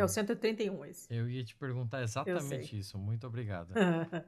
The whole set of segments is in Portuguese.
É o 131 esse. Eu ia te perguntar exatamente isso. Muito obrigado.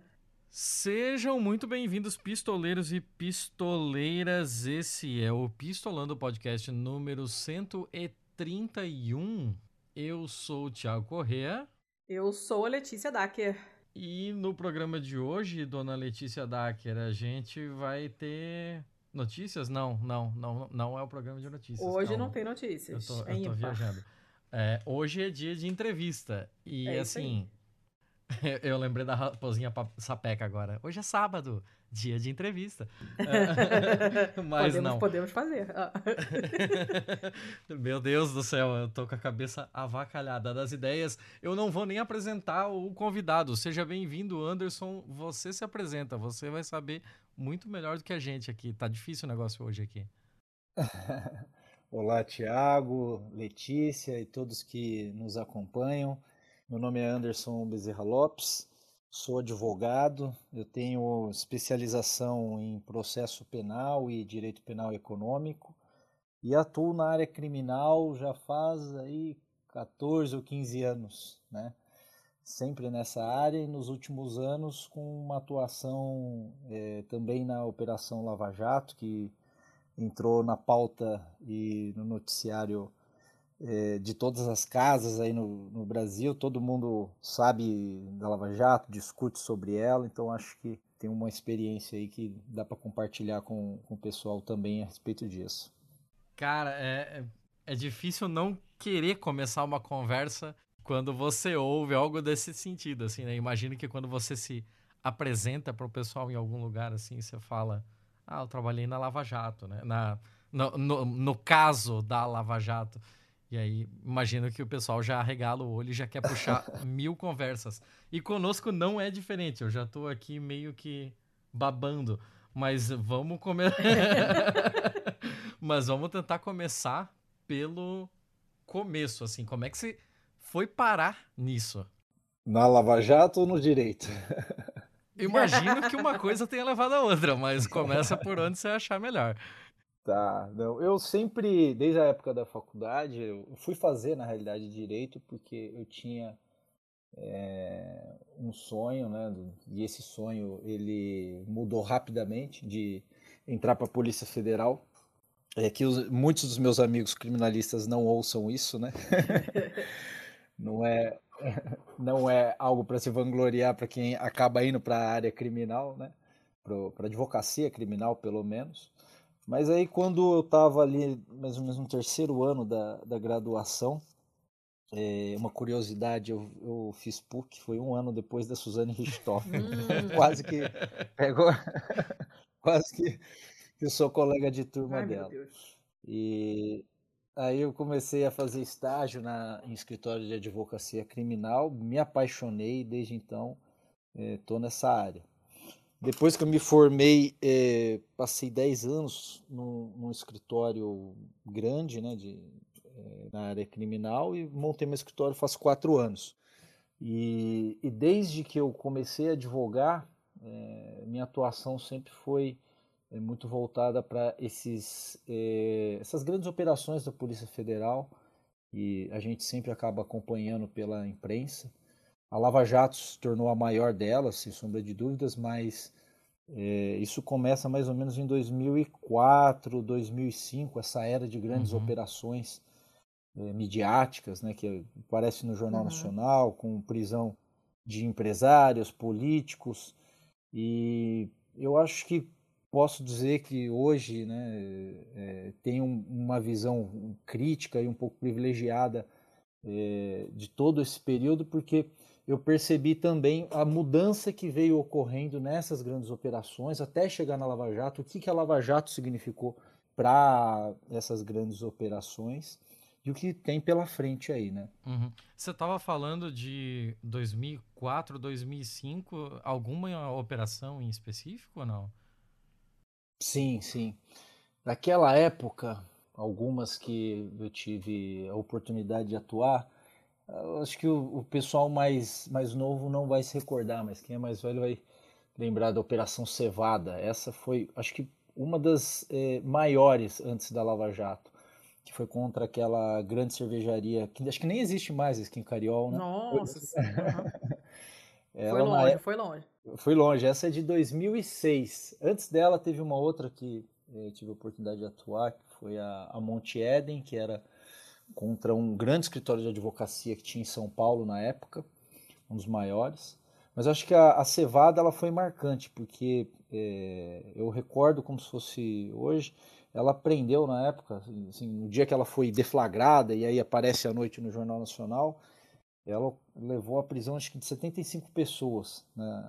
Sejam muito bem-vindos, pistoleiros e pistoleiras. Esse é o Pistolando Podcast número 131. Eu sou o Thiago Correa. Eu sou a Letícia Dacker. E no programa de hoje, dona Letícia Dacker, a gente vai ter notícias? Não, não, não, não é o programa de notícias. Hoje calma. não tem notícias. Eu tô, é eu tô viajando. É, hoje é dia de entrevista. E é assim, eu lembrei da raposinha sapeca agora. Hoje é sábado, dia de entrevista. Mas podemos, não. Podemos fazer. Meu Deus do céu, eu tô com a cabeça avacalhada das ideias. Eu não vou nem apresentar o convidado. Seja bem-vindo, Anderson. Você se apresenta, você vai saber muito melhor do que a gente aqui. Tá difícil o negócio hoje aqui. Olá, Tiago, Letícia e todos que nos acompanham. Meu nome é Anderson Bezerra Lopes, sou advogado, eu tenho especialização em processo penal e direito penal econômico e atuo na área criminal já faz aí 14 ou 15 anos, né? Sempre nessa área e nos últimos anos com uma atuação é, também na Operação Lava Jato, que entrou na pauta e no noticiário é, de todas as casas aí no, no, Brasil. Todo mundo sabe da Lava Jato, discute sobre ela, então acho que tem uma experiência aí que dá para compartilhar com, com o pessoal também a respeito disso. Cara, é, é, é difícil não querer começar uma conversa quando você ouve algo desse sentido, assim, né? Imagino que quando você se apresenta para o pessoal em algum lugar, assim, você fala ah, eu trabalhei na Lava Jato, né? Na, no, no, no caso da Lava Jato. E aí, imagino que o pessoal já arregala o olho e já quer puxar mil conversas. E conosco não é diferente. Eu já estou aqui meio que babando. Mas vamos comer. mas vamos tentar começar pelo começo, assim. Como é que você foi parar nisso? Na Lava Jato ou no direito? Imagino que uma coisa tenha levado a outra, mas começa por onde você achar melhor. Tá, não, eu sempre, desde a época da faculdade, eu fui fazer na realidade direito porque eu tinha é, um sonho, né? E esse sonho ele mudou rapidamente de entrar para a Polícia Federal. É que os, muitos dos meus amigos criminalistas não ouçam isso, né? não é não é algo para se vangloriar para quem acaba indo para a área criminal, né? Para advocacia criminal, pelo menos. Mas aí, quando eu estava ali, mais ou menos no terceiro ano da, da graduação, é, uma curiosidade, eu, eu fiz PUC, foi um ano depois da Suzane Richthofen. Hum. quase que pegou, quase que, que eu sou colega de turma Ai, dela. E Aí eu comecei a fazer estágio na, em escritório de advocacia criminal, me apaixonei desde então estou é, nessa área. Depois que eu me formei, é, passei 10 anos num, num, escritório grande né, de, é, na área criminal e montei meu escritório faz quatro anos. E, e desde que eu comecei a advogar, minha atuação sempre foi é muito voltada para esses é, essas grandes operações da Polícia Federal e a gente sempre acaba acompanhando pela imprensa. A Lava Jato se tornou a maior delas, sem sombra de dúvidas, mas é, isso começa mais ou menos em 2004, 2005, essa era de grandes uhum. operações é, midiáticas, né, que aparece no Jornal uhum. Nacional, com prisão de empresários, políticos, e eu acho que posso dizer que hoje né, é, tenho uma visão crítica e um pouco privilegiada é, de todo esse período, porque eu percebi também a mudança que veio ocorrendo nessas grandes operações até chegar na Lava Jato, o que, que a Lava Jato significou para essas grandes operações e o que tem pela frente aí, né? Uhum. Você estava falando de 2004, 2005, alguma operação em específico ou não? Sim, sim. Naquela época, algumas que eu tive a oportunidade de atuar, acho que o, o, pessoal mais, mais novo não vai se recordar, mas quem é mais velho vai lembrar da Operação Cevada. Essa foi, acho que, uma das é, maiores antes da Lava Jato, que foi contra aquela grande cervejaria, que acho que nem existe mais, a Skin Cariol, né? Nossa Foi longe, foi longe. Foi longe, essa é de 2006. Antes dela teve uma outra que eh, tive a oportunidade de atuar, que foi a, a Monte Eden, que era contra um grande escritório de advocacia que tinha em São Paulo na época, um dos maiores. Mas acho que a, a Cevada ela foi marcante, porque é, eu recordo como se fosse hoje, ela prendeu na época, assim, no dia que ela foi deflagrada e aí aparece à noite no Jornal Nacional, ela levou à prisão acho que de 75 pessoas, né,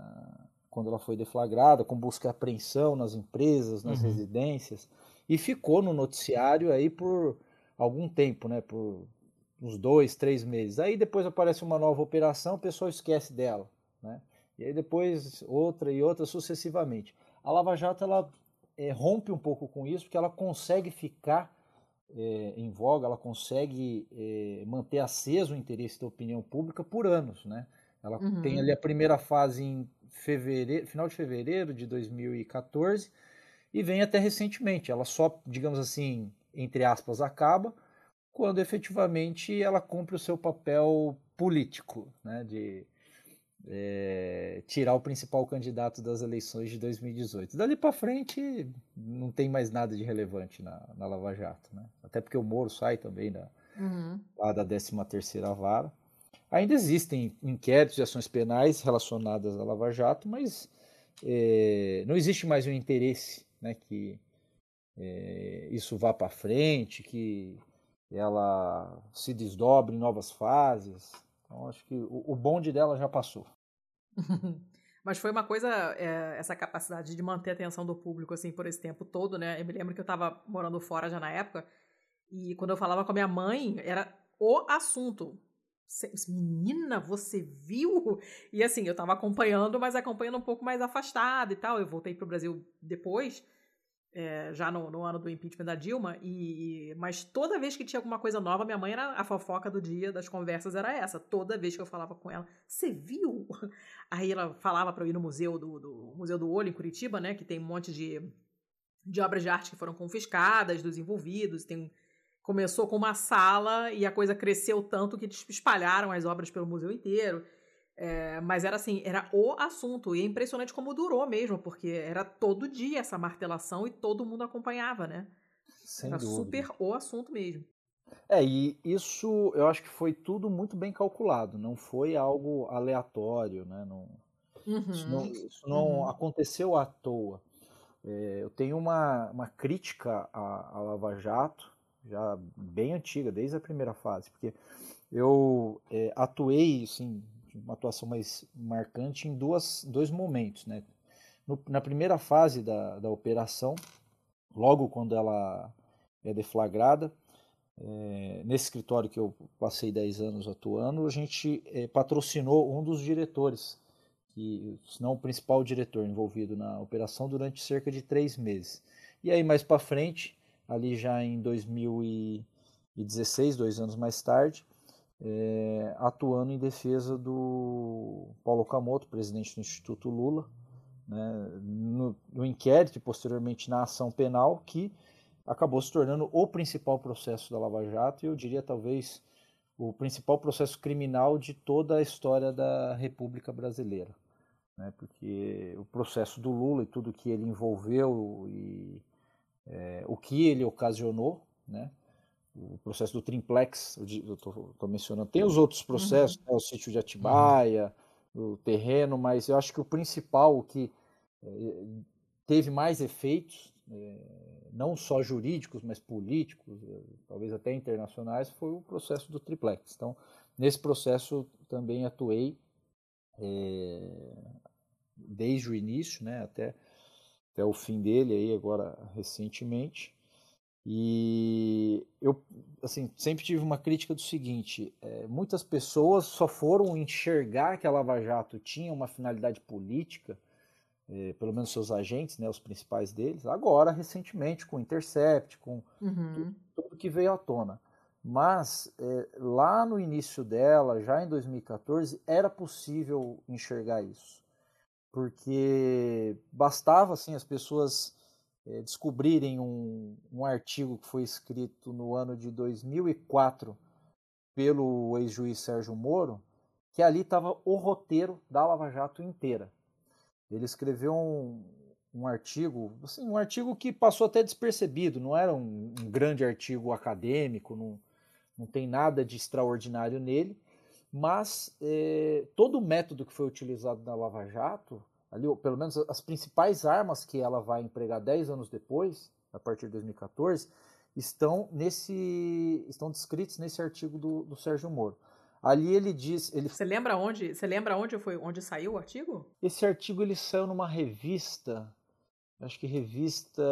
quando ela foi deflagrada, com busca e apreensão nas empresas, nas uhum. residências, e ficou no noticiário aí por algum tempo, né, por uns dois, três meses. Aí depois aparece uma nova operação, o pessoal esquece dela, né? E aí depois outra e outra sucessivamente. A Lava Jato ela é, rompe um pouco com isso, porque ela consegue ficar é, em voga, ela consegue é, manter aceso o interesse da opinião pública por anos, né? Ela uhum. tem ali a primeira fase em fevereiro, final de fevereiro de 2014 e vem até recentemente. Ela só, digamos assim, entre aspas, acaba quando efetivamente ela cumpre o seu papel político, né? De é, tirar o principal candidato das eleições de 2018. Dali para frente não tem mais nada de relevante na, na Lava Jato, né? Até porque o Moro sai também da, uhum. lá da 13 terceira vara. Ainda existem inquéritos e ações penais relacionadas à Lava Jato, mas é, não existe mais um interesse né, que é, isso vá para frente, que ela se desdobre em novas fases. Então, acho que o, o bonde dela já passou. Mas foi uma coisa, é, essa capacidade de manter a atenção do público, assim, por esse tempo todo, né? Eu me lembro que eu tava morando fora já na época, e quando eu falava com a minha mãe, era o assunto. Menina, você viu? E assim, eu tava acompanhando, mas acompanhando um pouco mais afastado e tal. Eu voltei pro Brasil depois é, já no, no, ano do impeachment da Dilma, e, mas toda vez que tinha alguma coisa nova, minha mãe era a fofoca do dia das conversas era essa. Toda vez que eu falava com ela, você viu? Aí ela falava para eu ir no museu do, do, Museu do Olho em Curitiba, né, que tem um monte de, de obras de arte que foram confiscadas dos envolvidos, tem começou com uma sala e a coisa cresceu tanto que espalharam as obras pelo museu inteiro. É, mas era assim, era o assunto. E é impressionante como durou mesmo, porque era todo dia essa martelação e todo mundo acompanhava, né? Sem era dúvida. super o assunto mesmo. É, e isso eu acho que foi tudo muito bem calculado, não foi algo aleatório, né? Não, uhum. Isso não, isso não uhum. aconteceu à toa. É, eu tenho uma, uma crítica à, à Lava Jato, já bem antiga, desde a primeira fase, porque eu é, atuei, assim, uma atuação mais marcante em duas, dois momentos. Né? No, na primeira fase da, da operação, logo quando ela é deflagrada, é, nesse escritório que eu passei 10 anos atuando, a gente é, patrocinou um dos diretores, que, se não o principal diretor envolvido na operação, durante cerca de três meses. E aí, mais para frente, ali já em 2016, dois anos mais tarde, é, atuando em defesa do Paulo Okamoto, presidente do Instituto Lula, né, no, no, inquérito e posteriormente na ação penal, que acabou se tornando o principal processo da Lava Jato e eu diria talvez o principal processo criminal de toda a história da República Brasileira. Né, porque o processo do Lula e tudo que ele envolveu e é, o que ele ocasionou, né, o processo do Trimplex, eu estou mencionando. Tem os outros processos, uhum. né, o sítio de Atibaia, uhum. o terreno, mas eu acho que o principal, o que é, teve mais efeitos, é, não só jurídicos, mas políticos, talvez até internacionais, foi o processo do Triplex. Então, nesse processo também atuei é, desde o início, né, até, até o fim dele, aí agora recentemente. E eu, assim, sempre tive uma crítica do seguinte: é, muitas pessoas só foram enxergar que a Lava Jato tinha uma finalidade política, é, pelo menos seus agentes, né, os principais deles, agora, recentemente, com o Intercept, com uhum. tudo, tudo, que veio à tona. Mas é, lá no início dela, já em 2014, era possível enxergar isso. Porque bastava assim, as pessoas é, descobrirem um, um artigo que foi escrito no ano de 2004 pelo ex-juiz Sérgio Moro, que ali estava o roteiro da Lava Jato inteira. Ele escreveu um, um artigo, assim, um artigo que passou até despercebido, não era um, um grande artigo acadêmico, não, não tem nada de extraordinário nele, mas é, todo o método que foi utilizado na Lava Jato, ali, pelo menos as principais armas que ela vai empregar 10 anos depois, a partir de 2014, estão nesse estão descritos nesse artigo do, do Sérgio Moro. Ali ele diz, ele Você lembra onde? Você lembra onde foi, onde saiu o artigo? Esse artigo ele saiu numa revista, acho que revista,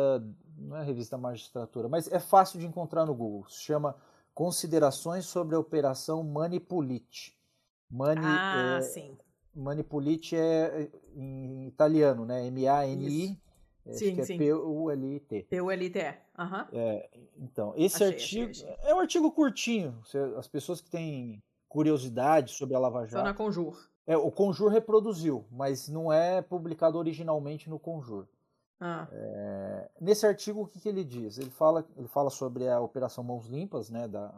não é revista Magistratura, mas é fácil de encontrar no Google. Se chama Considerações sobre a Operação Manipulite. Mani, ah, é, sim. Manipulite é em italiano, né? M-A-N-I. Sim, que sim. é P-U-L-I-T. P-U-L-I-T, aham. Uhum. É, então, esse achei, artigo achei, achei. é um artigo curtinho. As pessoas que têm curiosidade sobre a Lava Jato. Só na Conjur. É, o Conjur reproduziu, mas não é publicado originalmente no Conjur. Ah. É, nesse artigo, o que, que, ele diz? Ele fala, ele fala sobre a Operação Mãos Limpas, né, da,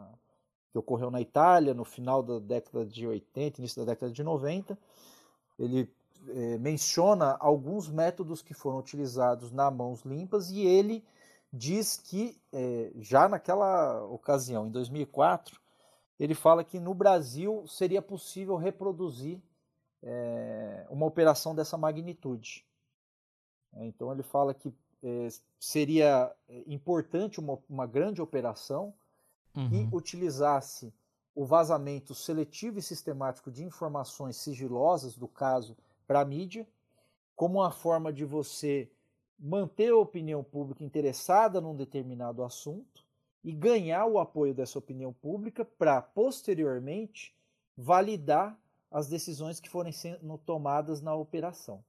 que ocorreu na Itália no final da década de 80, início da década de 90. Ele é, menciona alguns métodos que foram utilizados na Mãos Limpas e ele diz que é, já naquela ocasião, em 2004, ele fala que no Brasil seria possível reproduzir é, uma operação dessa magnitude. Então ele fala que é, seria importante uma, uma grande operação uhum. que utilizasse o vazamento seletivo e sistemático de informações sigilosas do caso para a mídia, como uma forma de você manter a opinião pública interessada num determinado assunto e ganhar o apoio dessa opinião pública para, posteriormente, validar as decisões que forem sendo tomadas na operação.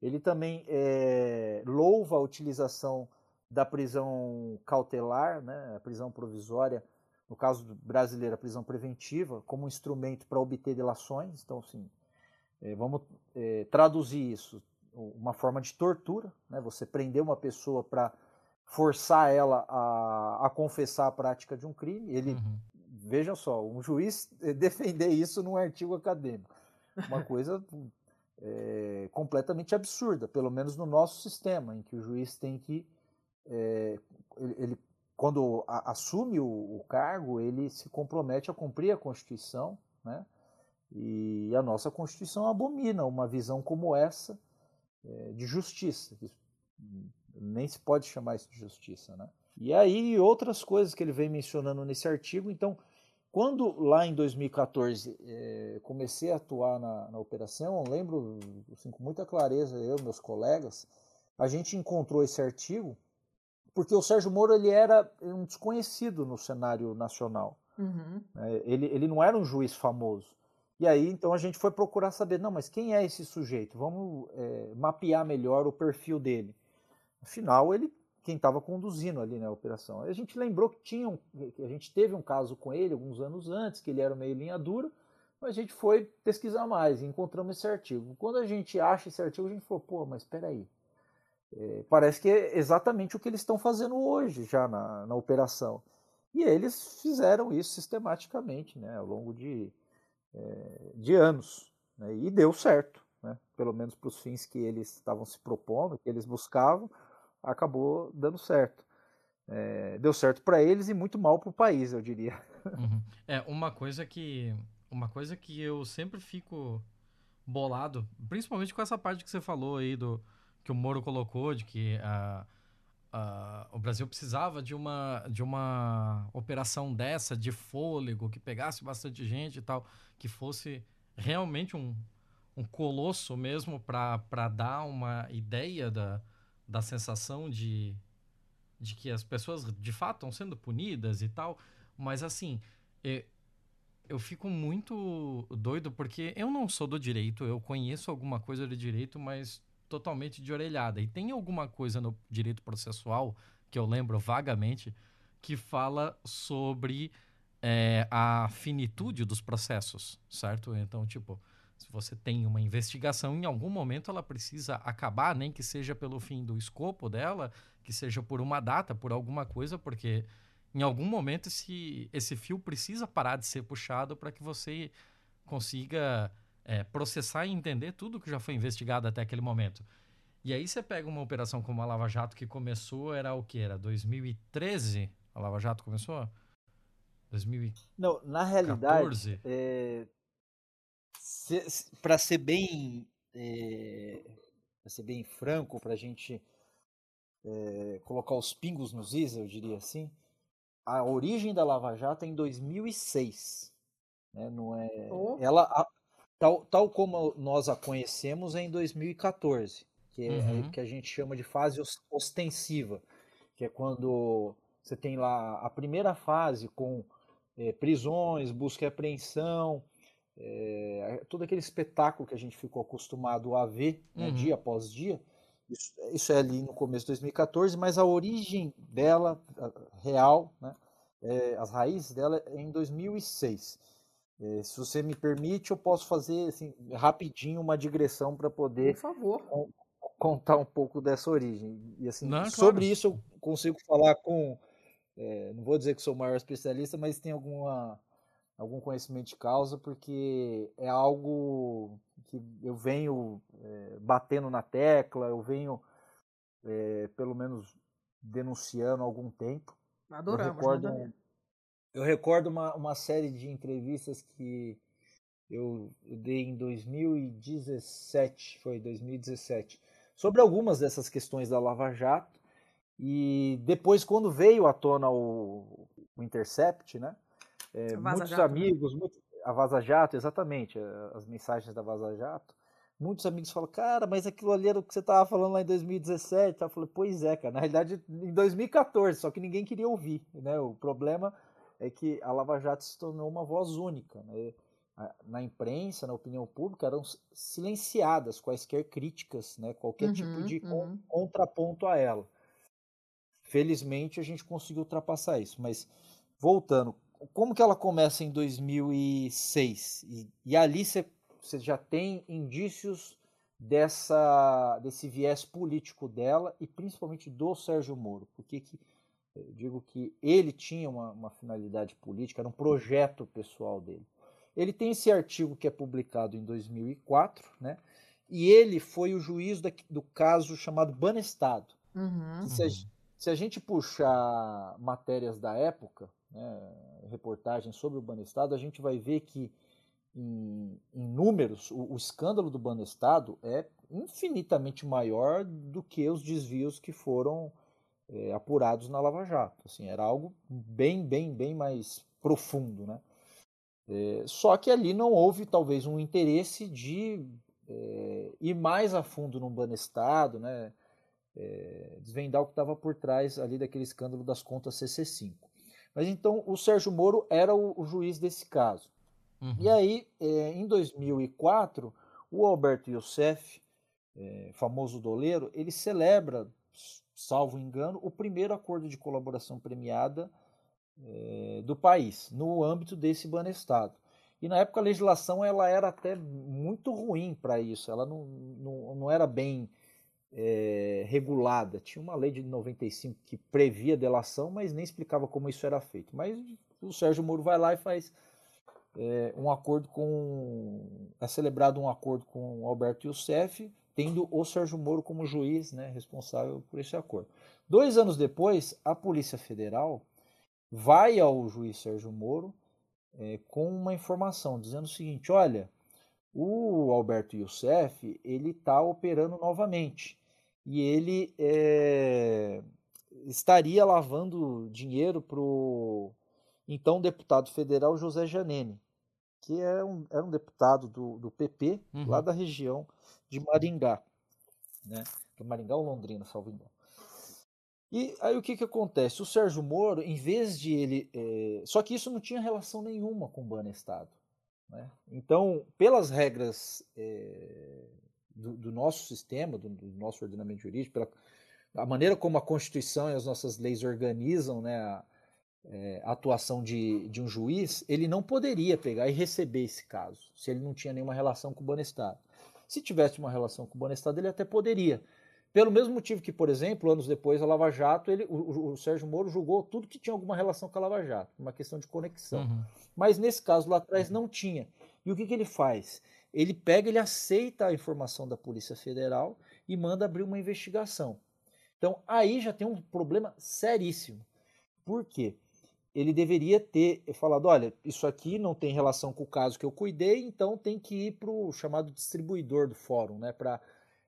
Ele também é, louva a utilização da prisão cautelar, né, a prisão provisória, no caso brasileiro, a prisão preventiva, como instrumento para obter delações. Então, assim, é, vamos é, traduzir isso, uma forma de tortura, né, você prender uma pessoa para forçar ela a, a confessar a prática de um crime. Ele, uhum. vejam só, um juiz defender isso num artigo acadêmico. Uma coisa é, completamente absurda, pelo menos no nosso sistema, em que o juiz tem que. É, ele, ele, quando a, assume o, o, cargo, ele se compromete a cumprir a Constituição, né? E a nossa Constituição abomina uma visão como essa é, de justiça nem se pode chamar isso de justiça, né? E aí outras coisas que ele vem mencionando nesse artigo. Então, quando lá em 2014 eh, comecei a atuar na, na operação, lembro assim, com muita clareza, eu meus colegas, a gente encontrou esse artigo porque o Sérgio Moro ele era um desconhecido no cenário nacional. Uhum. É, ele, ele não era um juiz famoso. E aí, então, a gente foi procurar saber, não, mas quem é esse sujeito? Vamos é, mapear melhor o perfil dele. Afinal, ele quem estava conduzindo ali né, a operação. A gente lembrou que tinha um, que a gente teve um caso com ele alguns anos antes, que ele era meio linha dura, mas a gente foi pesquisar mais e encontramos esse artigo. Quando a gente acha esse artigo, a gente falou, pô, mas espera aí, é, parece que é exatamente o que eles estão fazendo hoje já na, na operação. E eles fizeram isso sistematicamente né, ao longo de, é, de anos. Né, e deu certo, né, pelo menos para os fins que eles estavam se propondo, que eles buscavam acabou dando certo. É, deu certo para eles e muito mal para o país, eu diria. Uhum. É uma coisa que uma coisa que eu sempre fico bolado, principalmente com essa parte que você falou aí do que o Moro colocou de que o Brasil precisava de uma de uma operação dessa de fôlego que pegasse bastante gente e tal, que fosse realmente um, um colosso mesmo para dar uma ideia da, da sensação de, de que as pessoas de fato estão sendo punidas e tal. Mas assim, eu fico muito doido porque eu não sou do direito, eu conheço alguma coisa de direito, mas totalmente de orelhada. E tem alguma coisa no direito processual, que eu lembro vagamente, que fala sobre é, a finitude dos processos, certo? Então, tipo, Se você tem uma investigação, em algum momento ela precisa acabar, nem que seja pelo fim do escopo dela, que seja por uma data, por alguma coisa, porque em algum momento esse, esse fio precisa parar de ser puxado para que você consiga é, processar e entender tudo que já foi investigado até aquele momento. E aí você pega uma operação como a Lava Jato que começou, era o que? Era 2013? A Lava Jato começou? 2014? Não, na realidade, é, se, para ser bem é, para ser bem franco, para a gente é, colocar os pingos nos is, eu diria assim, a origem da Lava Jato é em 2006. Né? Não é, oh. ela, a, tal, tal como nós a conhecemos, é em 2014, que é uhum. que a gente chama de fase ostensiva, que é quando você tem lá a primeira fase com é, prisões, busca e apreensão, é, todo aquele espetáculo que a gente ficou acostumado a ver né, uhum. dia após dia. Isso, isso, é ali no começo de 2014, mas a origem dela, real, né, é, as raízes dela é em 2006. É, se você me permite, eu posso fazer assim, rapidinho uma digressão para poder Por favor. contar um pouco dessa origem. E assim, Não, sobre claro. isso eu consigo falar com, é, não vou dizer que sou o maior especialista, mas tem alguma algum conhecimento de causa, porque é algo que eu venho é, batendo na tecla, eu venho é, pelo menos denunciando há algum tempo. Adoramos, eu recordo, eu recordo uma, uma série de entrevistas que eu, eu dei em 2017, foi 2017, sobre algumas dessas questões da Lava Jato. E depois, quando veio à tona o, o Intercept, né? É, muitos Jato, né? amigos, né? muito, a Vaza Jato, exatamente, as mensagens da Vaza Jato. Muitos amigos falam, cara, mas aquilo ali era o que você estava falando lá em 2017. Eu falei, pois é, cara, na realidade em 2014, só que ninguém queria ouvir. Né? O problema é que a Lava Jato se tornou uma voz única. Né? Na imprensa, na opinião pública, eram silenciadas quaisquer críticas, né? qualquer tipo uhum, tipo de uhum. contraponto a ela. Felizmente a gente conseguiu ultrapassar isso. Mas voltando, como que ela começa em 2006? E, e ali você já tem indícios dessa, desse viés político dela e principalmente do Sérgio Moro. Porque que, eu digo que ele tinha uma, uma finalidade política, era um projeto pessoal dele. Ele tem esse artigo que é publicado em 2004, né? E ele foi o juiz da, do caso chamado Banestado. Uhum. Se, a, se a gente puxar matérias da época, né, reportagens sobre o Banestado, a gente vai ver que em, em números o, o, escândalo do Banestado é infinitamente maior do que os desvios que foram é, apurados na Lava Jato. Assim, era algo bem, bem, bem mais profundo. Né? É, só que ali não houve talvez um interesse de é, ir mais a fundo no Banestado, né? É, desvendar o que estava por trás ali daquele escândalo das contas CC5. Mas então o Sérgio Moro era o, o juiz desse caso. Uhum. E aí, é, em 2004, o Alberto Youssef, é, famoso doleiro, ele celebra, salvo engano, o primeiro acordo de colaboração premiada é, do país, no âmbito desse banestado. E na época a legislação ela era até muito ruim para isso, ela não, não, não era bem é, regulada. Tinha uma lei de 95 que previa delação, mas nem explicava como isso era feito. Mas o Sérgio Moro vai lá e faz é, um acordo com. É celebrado um acordo com Alberto Youssef, tendo o Sérgio Moro como juiz né, responsável por esse acordo. Dois anos depois, a Polícia Federal vai ao juiz Sérgio Moro é, com uma informação dizendo o seguinte: olha, o Alberto Youssef ele está operando novamente e ele é, estaria lavando dinheiro para o então deputado federal José Janene, que é um, era um deputado do, do PP uhum. lá da região de Maringá, né? Do Maringá ou Londrina, salvo engano. E aí o que, que acontece? O Sérgio Moro, em vez de ele. É... Só que isso não tinha relação nenhuma com o Banestado. Né? Então, pelas regras é, do, do nosso sistema, do, do, nosso ordenamento jurídico, pela a maneira como a Constituição e as nossas leis organizam né, a, é, atuação de, de um juiz, ele não poderia pegar e receber esse caso, se ele não tinha nenhuma relação com o Banestado. Se tivesse uma relação com o Banestado, ele até poderia. Pelo mesmo motivo que, por exemplo, anos depois, a Lava Jato, ele, o, o Sérgio Moro julgou tudo que tinha alguma relação com a Lava Jato, uma questão de conexão. Uhum. Mas nesse caso lá atrás não tinha. E o que, que ele faz? Ele pega, ele aceita a informação da Polícia Federal e manda abrir uma investigação. Então aí já tem um problema seríssimo. Por quê? Ele deveria ter falado: olha, isso aqui não tem relação com o caso que eu cuidei, então tem que ir para o chamado distribuidor do fórum, né? Para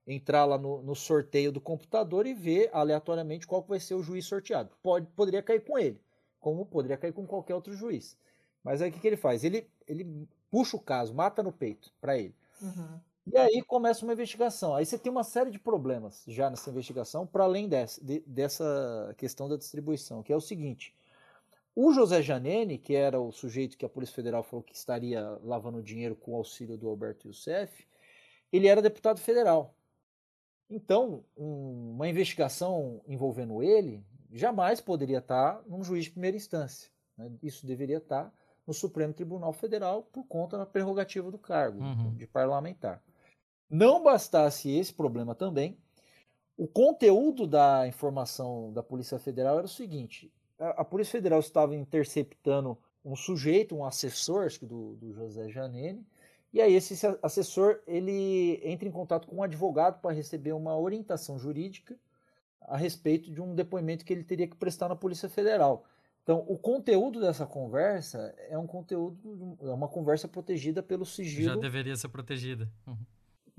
entrar lá no, no, sorteio do computador e ver aleatoriamente qual vai ser o juiz sorteado. Pode, poderia cair com ele, como poderia cair com qualquer outro juiz. Mas aí o que, que ele faz? Ele, ele puxa o caso, mata no peito para ele. Uhum. E aí começa uma investigação. Aí você tem uma série de problemas já nessa investigação, para além dessa, de, dessa questão da distribuição, que é o seguinte. O José Janene, que era o sujeito que a Polícia Federal falou que estaria lavando dinheiro com o auxílio do Alberto Youssef, ele era deputado federal. Então, um, uma investigação envolvendo ele jamais poderia estar num juiz de primeira instância. Né? Isso deveria estar no Supremo Tribunal Federal por conta da prerrogativa do cargo uhum. de parlamentar. Não bastasse esse problema também, o conteúdo da informação da Polícia Federal era o seguinte: a, a Polícia Federal estava interceptando um sujeito, um assessor acho que do, do José Janene, e aí esse assessor ele entra em contato com um advogado para receber uma orientação jurídica a respeito de um depoimento que ele teria que prestar na Polícia Federal. Então, o conteúdo dessa conversa é um conteúdo, é uma conversa protegida pelo sigilo. Já deveria ser protegida. Uhum.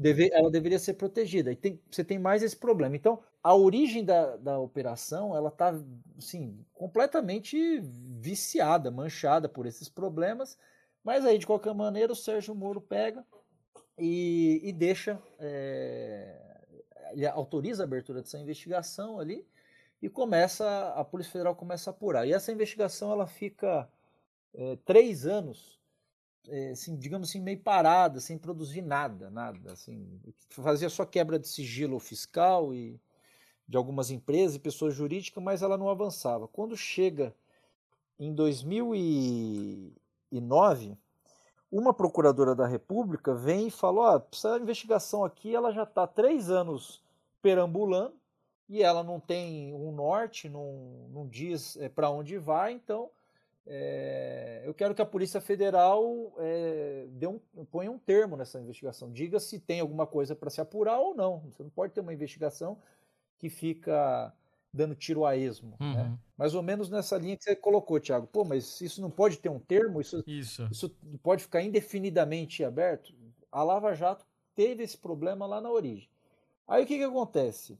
Deve, ela deveria ser protegida. E tem, você tem mais esse problema. Então, a origem da, da operação, ela está, assim, completamente viciada, manchada por esses problemas. Mas aí, de qualquer maneira, o Sérgio Moro pega e, e deixa, é, ele autoriza a abertura dessa investigação ali e começa a Polícia Federal começa a apurar. E essa investigação ela fica é, três anos, é, assim, digamos assim, meio parada, sem produzir nada, nada. Assim, fazia só quebra de sigilo fiscal e de algumas empresas e pessoas jurídicas, mas ela não avançava. Quando chega em 2009, uma procuradora da República vem e fala: ó, oh, essa investigação aqui ela já está três anos perambulando e ela não tem um norte, não, não diz é, para onde vai, então é, eu quero que a Polícia Federal é, dê um, ponha um termo nessa investigação, diga se tem alguma coisa para se apurar ou não. Você não pode ter uma investigação que fica dando tiro a esmo. Né? Uhum. Né? Mais ou menos nessa linha que você colocou, Tiago. Pô, mas isso não pode ter um termo? Isso, isso. isso pode ficar indefinidamente aberto? A Lava Jato teve esse problema lá na origem. Aí o que, que acontece?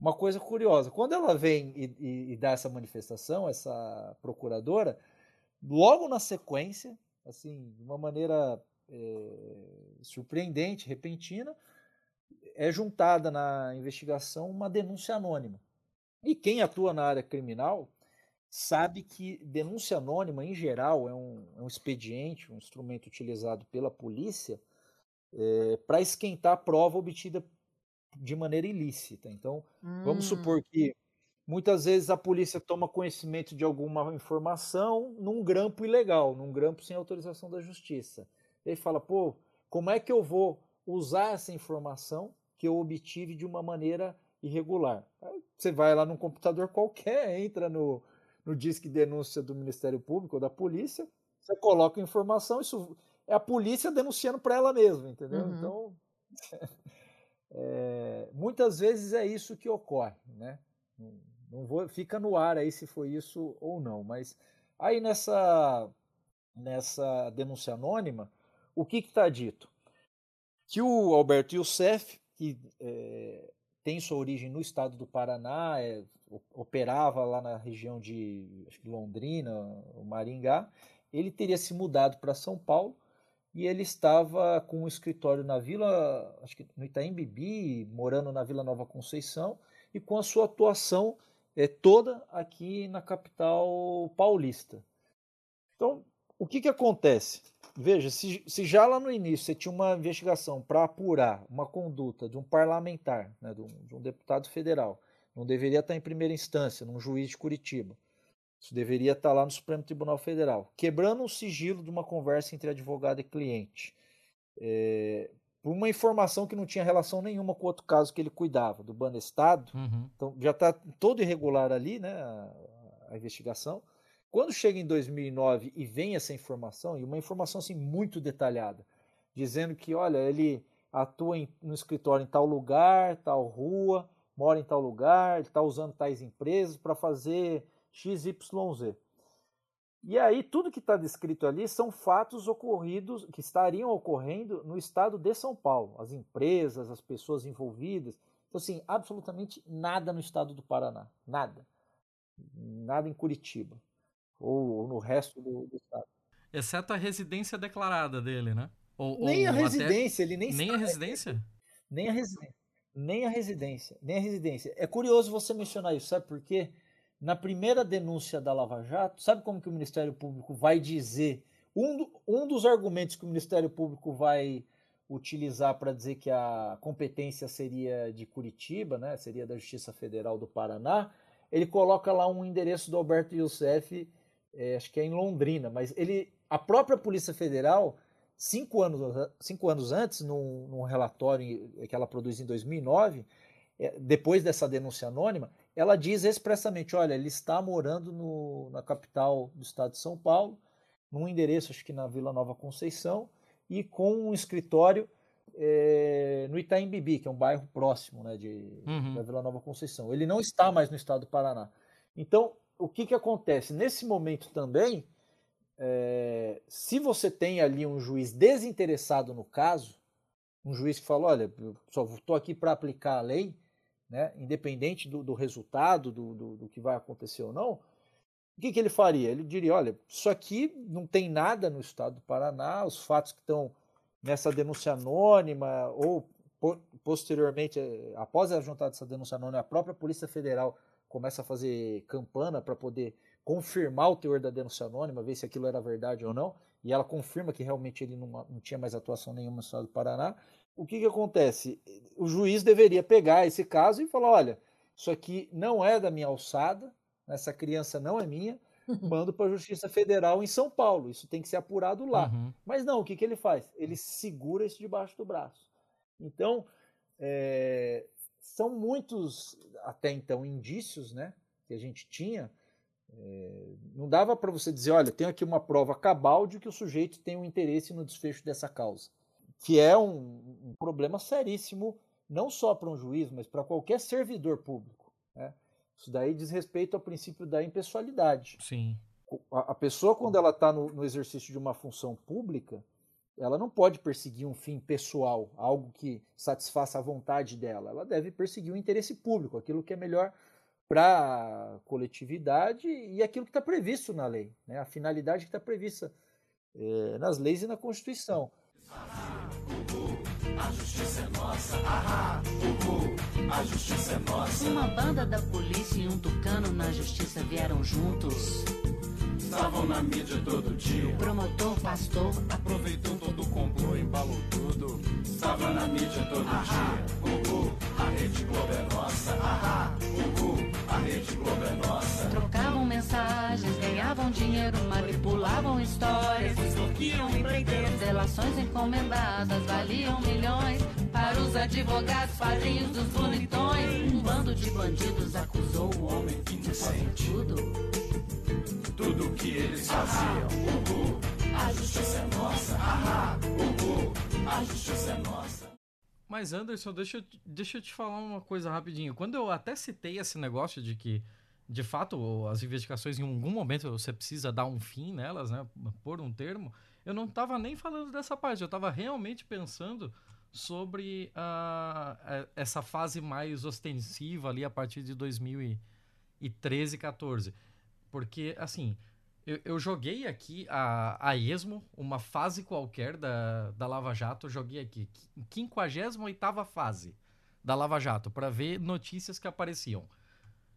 uma coisa curiosa. Quando ela vem e, e, e, dá essa manifestação, essa procuradora, logo na sequência, assim, de uma maneira é, surpreendente, repentina, é juntada na investigação uma denúncia anônima. E quem atua na área criminal sabe que denúncia anônima, em geral, é um, é um expediente, um instrumento utilizado pela polícia é, para esquentar a prova obtida de maneira ilícita. Então, hum. vamos supor que muitas vezes a polícia toma conhecimento de alguma informação num grampo ilegal, num grampo sem autorização da justiça. E aí fala, pô, como é que eu vou usar essa informação que eu obtive de uma maneira irregular? Aí você vai lá num computador qualquer, entra no, no disque denúncia do Ministério Público ou da polícia, você coloca a informação, isso é a polícia denunciando para ela mesma, entendeu? Uhum. Então, É, muitas vezes é isso que ocorre, né? Não vou, fica no ar aí se foi isso ou não, mas aí nessa nessa denúncia anônima, o que está dito? Que o Alberto Youssef, que é, tem sua origem no estado do Paraná, é, operava lá na região de Londrina, Maringá, ele teria se mudado para São Paulo e ele estava com um escritório na Vila, acho que no Itaim Bibi, morando na Vila Nova Conceição, e com a sua atuação é, toda aqui na capital paulista. Então, o que, que acontece? Veja, se, se já lá no início você tinha uma investigação para apurar uma conduta de um parlamentar, né, de, um, de um deputado federal, não deveria estar em primeira instância, num juiz de Curitiba. Isso deveria estar lá no Supremo Tribunal Federal. Quebrando o sigilo de uma conversa entre advogado e cliente. É, por uma informação que não tinha relação nenhuma com o outro caso que ele cuidava, do Banestado. Uhum. Então já está todo irregular ali, né, a, a, investigação. Quando chega em 2009 e vem essa informação, e uma informação assim muito detalhada, dizendo que, olha, ele atua em, no escritório em tal lugar, tal rua, mora em tal lugar, ele está usando tais empresas para fazer XYZ. E aí, tudo que está descrito ali são fatos ocorridos, que estariam ocorrendo no estado de São Paulo. As empresas, as pessoas envolvidas. Então, assim, absolutamente nada no estado do Paraná. Nada. Nada em Curitiba. Ou, ou no resto do, do, estado. Exceto a residência declarada dele, né? Ou, nem ou a residência, até... ele nem Nem a residência? Nem a residência. Nem a residência. Nem a residência. É curioso você mencionar isso, sabe por quê? Na primeira denúncia da Lava Jato, sabe como que o Ministério Público vai dizer? Um, um dos argumentos que o Ministério Público vai utilizar para dizer que a competência seria de Curitiba, né, seria da Justiça Federal do Paraná, ele coloca lá um endereço do Alberto Youssef, é, acho que é em Londrina, mas ele, a própria Polícia Federal, cinco anos, cinco anos antes, num, num relatório que ela produz em 2009, é, depois dessa denúncia anônima, ela diz expressamente: olha, ele está morando no, na capital do estado de São Paulo, num endereço, acho que na Vila Nova Conceição, e com um escritório é, no Itaim Bibi, que é um bairro próximo né, de, uhum. da Vila Nova Conceição. Ele não está mais no estado do Paraná. Então, o que, que acontece? Nesse momento também, é, se você tem ali um juiz desinteressado no caso, um juiz que fala: olha, só estou aqui para aplicar a lei né, independente do, do resultado, do, do, do, que vai acontecer ou não, o que, que ele faria? Ele diria: olha, isso aqui não tem nada no estado do Paraná, os fatos que estão nessa denúncia anônima, ou posteriormente, eh, após a juntada dessa denúncia anônima, a própria Polícia Federal começa a fazer campana para poder confirmar o teor da denúncia anônima, ver se aquilo era verdade ou não, e ela confirma que realmente ele não, não tinha mais atuação nenhuma no estado do Paraná o que, que acontece? O juiz deveria pegar esse caso e falar: olha, isso aqui não é da minha alçada, essa criança não é minha, mando para a Justiça Federal em São Paulo, isso tem que ser apurado lá. Uhum. Mas não, o que, que ele faz? Ele segura isso debaixo do braço. Então, é, são muitos, até então, indícios né, que a gente tinha. É, não dava para você dizer, olha, tem aqui uma prova cabal de que o sujeito tem um interesse no desfecho dessa causa que é um, um problema seríssimo, não só para um juiz, mas para qualquer servidor público. Né? Isso daí diz respeito ao princípio da impessoalidade. Sim. A, a pessoa, quando ela está no, no exercício de uma função pública, ela não pode perseguir um fim pessoal, algo que satisfaça a vontade dela. Ela deve perseguir o interesse público, aquilo que é melhor para a coletividade e aquilo que está previsto na lei, né? a finalidade que está prevista é, nas leis e na Constituição. A justiça é nossa, ahá, uhul, a justiça é nossa. Uma banda da polícia e um tucano na justiça vieram juntos. Estavam na mídia todo dia. O promotor, pastor, aproveitou todo o complô, embalou tudo. Estava na mídia todo ahá, dia. Uhul, a rede Globo é nossa, ahá, uhul, a rede Globo é nossa. Trocavam mensagens, ganhavam dinheiro, manipulavam histórias, extorquiam empreiteiros. Delações encomendadas valiam milhões para os advogados, padrinhos dos bonitões. Um bando de bandidos acusou o homem inocente. Tudo tudo que eles faziam. Uhul, a justiça é nossa. Ahá, uhul, a justiça é nossa. Mas Anderson, deixa eu, deixa eu te falar uma coisa rapidinho. Quando eu até citei esse negócio de que, de fato, as investigações em algum momento você precisa dar um fim nelas, né? Por um termo, eu não estava nem falando dessa parte, eu estava realmente pensando sobre uh, essa fase mais ostensiva ali a partir de 2013, 14. Porque, assim, eu, eu, joguei aqui a, a esmo, uma fase qualquer da, da Lava Jato, joguei aqui, 58 fase da Lava Jato, para ver notícias que apareciam.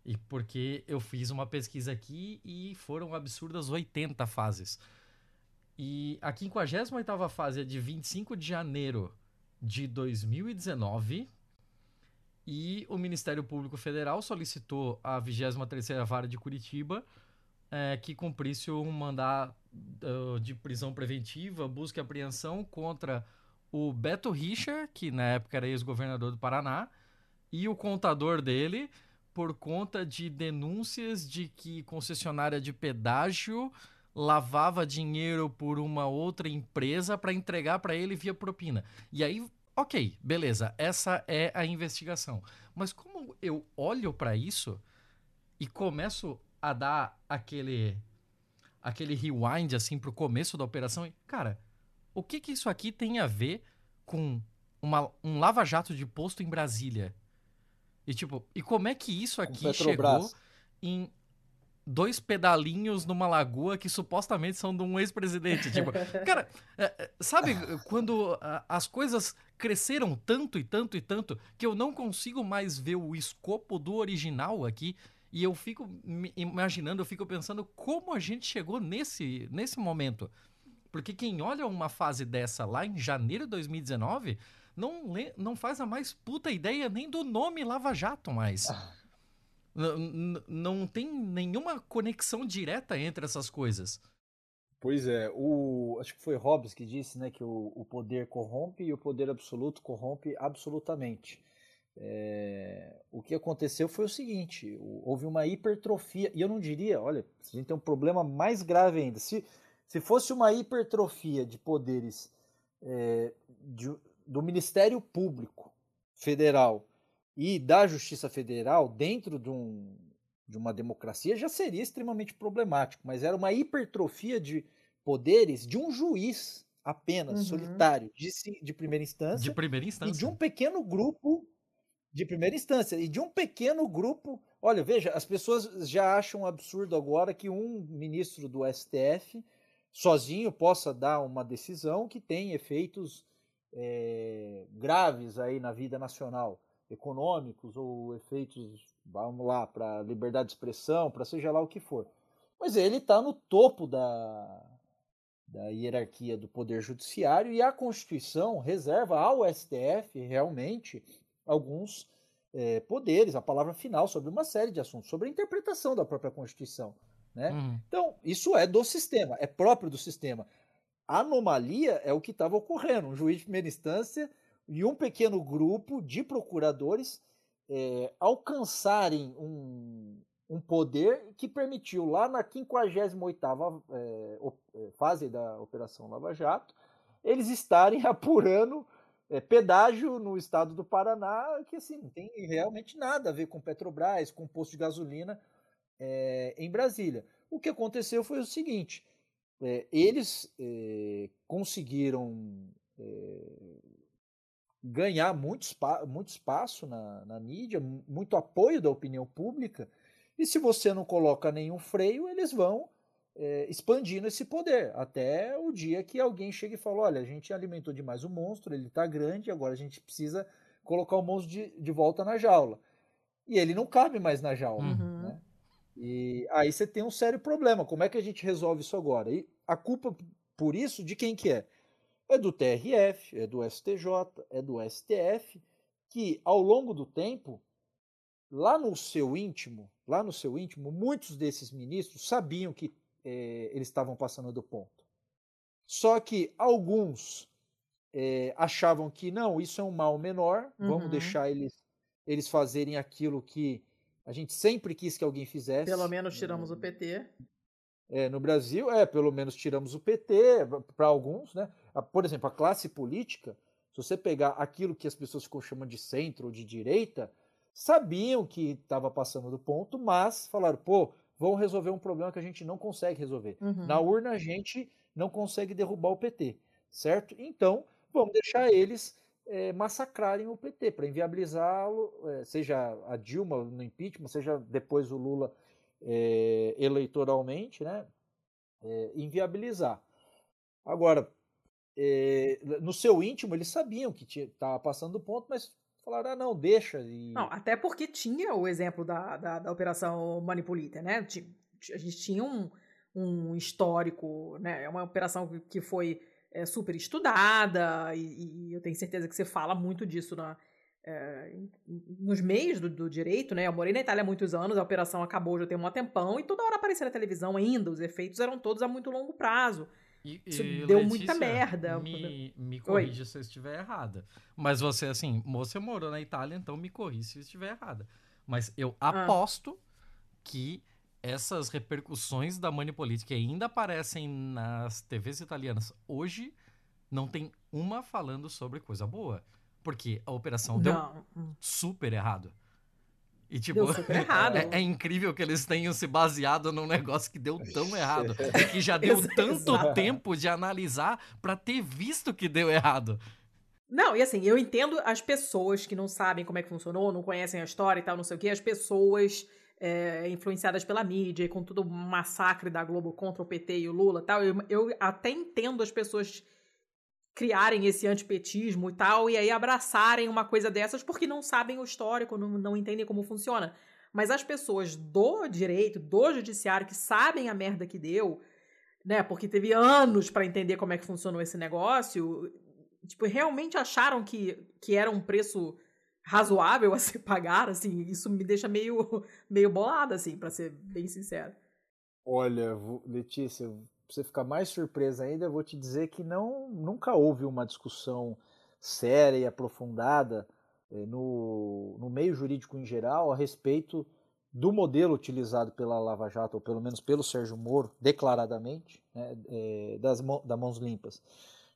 E porque eu fiz uma pesquisa aqui e foram absurdas 80 fases. E a 58 fase é de 25 de janeiro de 2019. E o Ministério Público Federal solicitou a 23ª Vara de Curitiba é, que cumprisse um mandado de prisão preventiva, busca e apreensão contra o Beto Richer, que na época era ex-governador do Paraná, e o contador dele, por conta de denúncias de que concessionária de pedágio lavava dinheiro por uma outra empresa para entregar para ele via propina. E aí, ok, beleza, essa é a investigação. Mas como eu olho para isso e começo a dar aquele aquele rewind assim pro começo da operação, e, cara, o que que isso aqui tem a ver com uma, um lava-jato de posto em Brasília? E tipo, e como é que isso aqui chegou em dois pedalinhos numa lagoa que supostamente são de um ex-presidente. Tipo, cara, é, é, sabe quando as coisas cresceram tanto e tanto e tanto que eu não consigo mais ver o escopo do original aqui e eu fico imaginando, eu fico pensando como a gente chegou nesse, nesse momento. Porque quem olha uma fase dessa lá em janeiro de 2019 não, não faz a mais puta ideia nem do nome Lava Jato mais. Ah não tem nenhuma conexão direta entre essas coisas. Pois é, o, acho que foi Hobbes que disse né, que o, o poder corrompe e o poder absoluto corrompe absolutamente. É, o que aconteceu foi o seguinte: houve uma hipertrofia, e eu não diria, olha, a gente tem um problema mais grave ainda. Se, se fosse uma hipertrofia de poderes é, de, do Ministério Público Federal e da Justiça Federal dentro de, um, de uma democracia já seria extremamente problemático, mas era uma hipertrofia de poderes de um juiz apenas, uhum. solitário, de, de primeira instância. De primeira instância. E de um pequeno grupo de primeira instância. E de um pequeno grupo. Olha, veja, as pessoas já acham absurdo agora que um ministro do STF sozinho possa dar uma decisão que tem efeitos é, graves aí na vida nacional econômicos ou efeitos, vamos lá, para liberdade de expressão, para seja lá o que for. Mas ele está no topo da, da hierarquia do Poder Judiciário e a Constituição reserva ao STF realmente alguns é, poderes, a palavra final sobre uma série de assuntos, sobre a interpretação da própria Constituição. Né? Uhum. Então, isso é do sistema, é próprio do sistema. Anomalia é o que estava ocorrendo. Um juiz de primeira instância e um pequeno grupo de procuradores é, alcançarem um, um poder que permitiu, lá na 58ª é, é, fase da Operação Lava Jato, eles estarem apurando é, pedágio no estado do Paraná, que assim, não tem realmente nada a ver com Petrobras, com posto de gasolina é, em Brasília. O que aconteceu foi o seguinte, é, eles conseguiram ganhar muito, muito espaço na, na mídia, muito apoio da opinião pública, e se você não coloca nenhum freio, eles vão é, expandindo esse poder, até o dia que alguém chega e fala: olha, a gente alimentou demais o monstro, ele está grande, agora a gente precisa colocar o monstro de, de volta na jaula. E ele não cabe mais na jaula. Uhum. E aí você tem um sério problema. Como é que a gente resolve isso agora? E a culpa por isso de quem que é? é do TRF, é do STJ, é do STF, que ao longo do tempo, lá no seu íntimo, lá no seu íntimo, muitos desses ministros sabiam que é, eles estavam passando do ponto. Só que alguns é, achavam que não, isso é um mal menor, uhum. vamos deixar eles, eles fazerem aquilo que a gente sempre quis que alguém fizesse. Pelo menos tiramos o PT. É, no Brasil, é, pelo menos tiramos o PT, para alguns, né? Por exemplo, a classe política, se você pegar aquilo que as pessoas ficam chamando de centro ou de direita, sabiam que estava passando do ponto, mas falaram, pô, vamos resolver um problema que a gente não consegue resolver. Uhum. Na urna a gente não consegue derrubar o PT, certo? Então, vamos deixar eles é, massacrarem o PT para inviabilizá-lo, é, seja a Dilma no impeachment, seja depois o Lula é, eleitoralmente, né, inviabilizar. Agora, no seu íntimo, eles sabiam que estava passando do ponto, mas falaram, ah, não, deixa. E... Não, até porque tinha o exemplo da, da, da Operação Manipulita, né? A gente tinha um, um histórico, né? É uma operação que foi é, super estudada, e, e, eu tenho certeza que você fala muito disso na, é, nos meios do, do, direito, né? Eu morei na Itália há muitos anos, a operação acabou já tem um tempão, e toda hora aparecia na televisão ainda, os efeitos eram todos a muito longo prazo. E, Isso e, deu Letícia, muita merda. Me, me corrija se eu estiver errada. Mas você, assim, você morou na Itália, então me corrija se eu estiver errada. Mas eu ah. aposto que essas repercussões da money política ainda aparecem nas TVs italianas hoje, não tem uma falando sobre coisa boa. Porque a operação não. deu super errado. E, tipo, é, é, incrível que eles tenham se baseado num negócio que deu tão errado. E que já deu tanto tempo de analisar para ter visto que deu errado. Não, e assim, eu entendo as pessoas que não sabem como é que funcionou, não conhecem a história e tal, não sei o quê, as pessoas é, influenciadas pela mídia e com todo o massacre da Globo contra o PT e o Lula tal, eu, eu até entendo as pessoas criarem esse antipetismo e tal, e aí abraçarem uma coisa dessas porque não sabem o histórico, não, não entendem como funciona. Mas as pessoas do direito, do judiciário, que sabem a merda que deu, né, porque teve anos para entender como é que funcionou esse negócio, tipo, realmente acharam que, que era um preço razoável a se pagar, assim, isso me deixa meio, meio bolada, assim, para ser bem sincero. Olha, Letícia, pra você ficar mais surpresa ainda, eu vou te dizer que não, nunca houve uma discussão séria e aprofundada eh, no, no meio jurídico em geral a respeito do modelo utilizado pela Lava Jato, ou pelo menos pelo Sérgio Moro, declaradamente, né, é, das, da Mãos Limpas.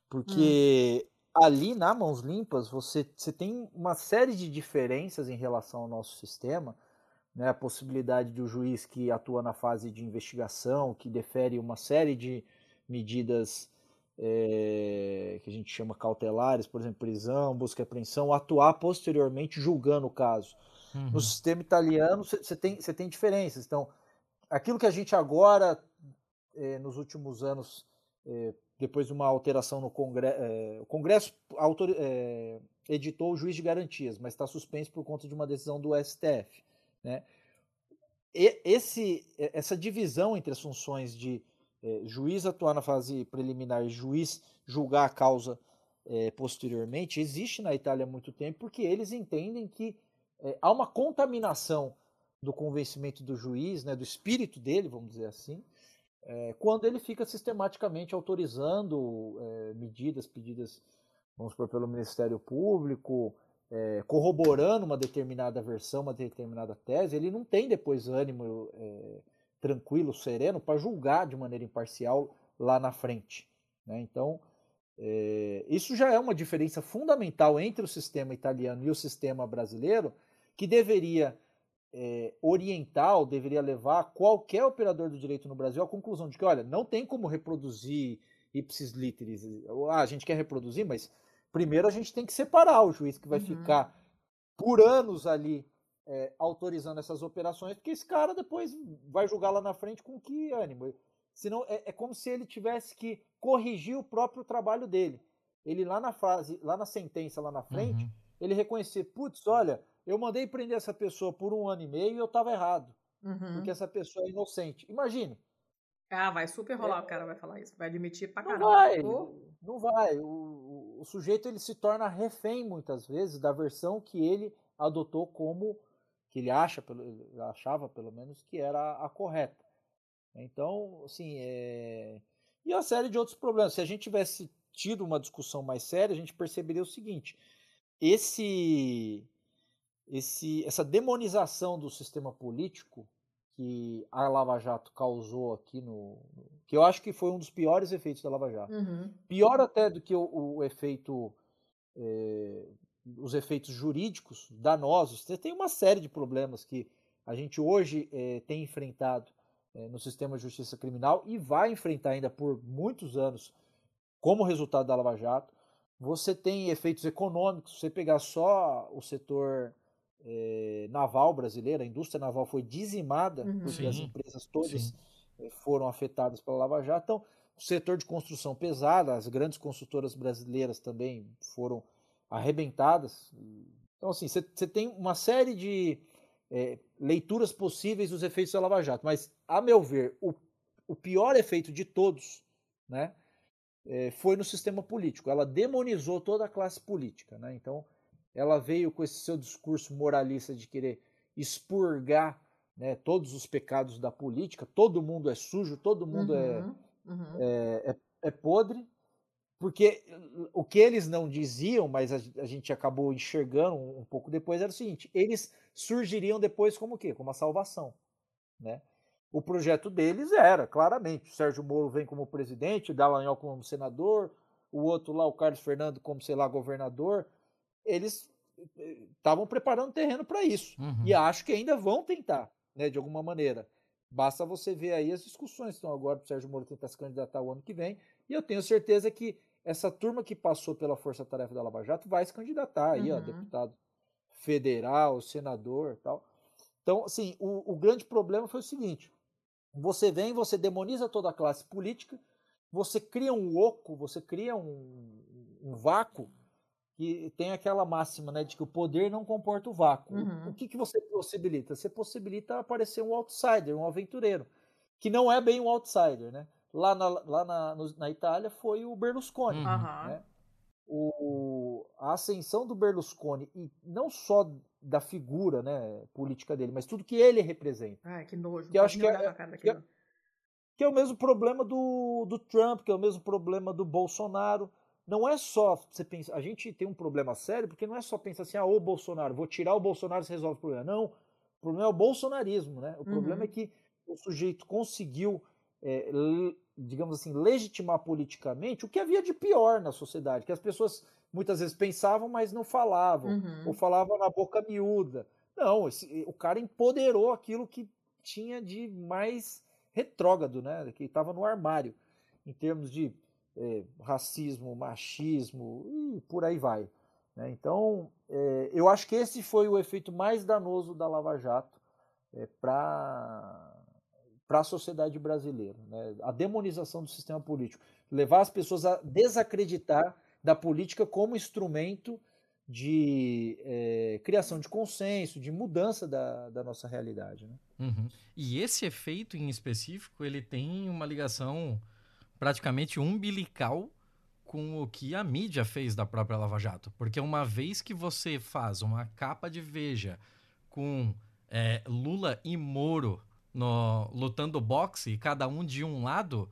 Porque hum. Ali na Mãos Limpas você, você tem uma série de diferenças em relação ao nosso sistema, né, a possibilidade de o um juiz que atua na fase de investigação, que defere uma série de medidas é, que a gente chama cautelares, por exemplo, prisão, busca e apreensão, atuar posteriormente julgando o caso. Uhum. No sistema italiano, você tem, tem diferenças. Então, aquilo que a gente agora, é, nos últimos anos, é, depois de uma alteração no Congresso, o Congresso autor, editou o juiz de garantias, mas está suspenso por conta de uma decisão do STF. Né? E, esse, essa divisão entre as funções de é, juiz atuar na fase preliminar e juiz julgar a causa é, posteriormente existe na Itália há muito tempo porque eles entendem que é, há uma contaminação do convencimento do juiz, né, do espírito dele, vamos dizer assim, é, quando ele fica sistematicamente autorizando é, medidas pedidas, vamos supor, pelo Ministério Público, é, corroborando uma determinada versão, uma determinada tese, ele não tem depois ânimo é, tranquilo, sereno, para julgar de maneira imparcial lá na frente. Né? Então, é, isso já é uma diferença fundamental entre o sistema italiano e o sistema brasileiro, que deveria é, orientar ou deveria levar qualquer operador do direito no Brasil à conclusão de que, olha, não tem como reproduzir ipsis literis. Ah, a gente quer reproduzir, mas primeiro a gente tem que separar o juiz que vai uhum. ficar por anos ali é, autorizando essas operações, porque esse cara depois vai julgar lá na frente com que ânimo. Senão é, é como se ele tivesse que corrigir o próprio trabalho dele. Ele lá na fase, lá na sentença, lá na frente, uhum. ele reconhecer, putz, olha, eu mandei prender essa pessoa por um ano e meio e eu estava errado. Uhum. Porque essa pessoa é inocente. Imagine. Ah, vai super rolar, é, o cara vai falar isso. Vai admitir pra caramba. Não vai, não vai. O, o, sujeito ele se torna refém muitas vezes da versão que ele adotou como que ele acha, ele achava pelo menos que era a correta. Então, assim, é... e a série de outros problemas. Se a gente tivesse tido uma discussão mais séria, a gente perceberia o seguinte: esse, esse, essa demonização do sistema político que a Lava Jato causou aqui no, que eu acho que foi um dos piores efeitos da Lava Jato. Uhum. Pior até do que o, o efeito é, os efeitos jurídicos danosos. Você tem uma série de problemas que a gente hoje é, tem enfrentado é, no sistema de justiça criminal e vai enfrentar ainda por muitos anos como resultado da Lava Jato. Você tem efeitos econômicos, você pegar só o setor é, naval brasileira, a indústria naval foi dizimada, uhum. porque Sim. as empresas todas Sim. Eh, foram afetadas pela Lava Jato. Então, o setor de construção pesada, as grandes construtoras brasileiras também foram arrebentadas. Então, assim, você tem uma série de é, leituras possíveis dos efeitos da Lava Jato, mas, a meu ver, o, o pior efeito de todos né, é, foi no sistema político. Ela demonizou toda a classe política. Né? Então, ela veio com esse seu discurso moralista de querer expurgar né, todos os pecados da política, todo mundo é sujo, todo mundo é, Uhum, uhum. é, é, é podre, porque o que eles não diziam, mas a, a gente acabou enxergando um, um pouco depois, era o seguinte: eles surgiriam depois como o quê? Como a salvação. Né? O projeto deles era, claramente, o Sérgio Moro vem como presidente, o Dallagnol como senador, o outro lá, o Carlos Fernando, como, sei lá, governador. Eles estavam preparando terreno para isso. Uhum. E acho que ainda vão tentar, né, de alguma maneira. Basta você ver aí as discussões que estão agora para o Sérgio Moro tentar se candidatar o ano que vem. E eu tenho certeza que essa turma que passou pela Força Tarefa da Lava Jato vai se candidatar aí, ó, Uhum. deputado federal, senador tal. Então, assim, o, o grande problema foi o seguinte: você vem, você demoniza toda a classe política, você cria um oco, você cria um, um vácuo que tem aquela máxima né, de que o poder não comporta o vácuo. Uhum. O que, que você possibilita? Você possibilita aparecer um outsider, um aventureiro, que não é bem um outsider. Né? Lá, na, lá na, no- na Itália foi o Berlusconi. Uhum. Né? O, a ascensão do Berlusconi, e não só da figura né, política dele, mas tudo que ele representa. Ai, que nojo. Que eu acho que é- que é- que é o mesmo problema do, do Trump, que é o mesmo problema do Bolsonaro. Não é só você a gente tem um problema sério, porque não é só pensar assim, ah, o Bolsonaro, vou tirar o Bolsonaro e resolve o problema. Não, o problema é o bolsonarismo, né? O problema Uhum. é que o sujeito conseguiu, é, digamos assim, legitimar politicamente o que havia de pior na sociedade, que as pessoas muitas vezes pensavam, mas não falavam, Uhum. ou falavam na boca miúda. Não, esse- o cara empoderou aquilo que tinha de mais retrógrado, né? Que estava no armário, em termos de eh, racismo, machismo e por aí vai. né? Então, eh, eu acho que esse foi o efeito mais danoso da Lava Jato para para a sociedade brasileira, né? a demonização do sistema político, levar as pessoas a desacreditar da política como instrumento de eh, criação de consenso, de mudança da, da nossa realidade. Né? Uhum. E esse efeito em específico, ele tem uma ligação praticamente umbilical com o que a mídia fez da própria Lava Jato. Porque uma vez que você faz uma capa de Veja com é, Lula e Moro no- lutando boxe, cada um de um lado,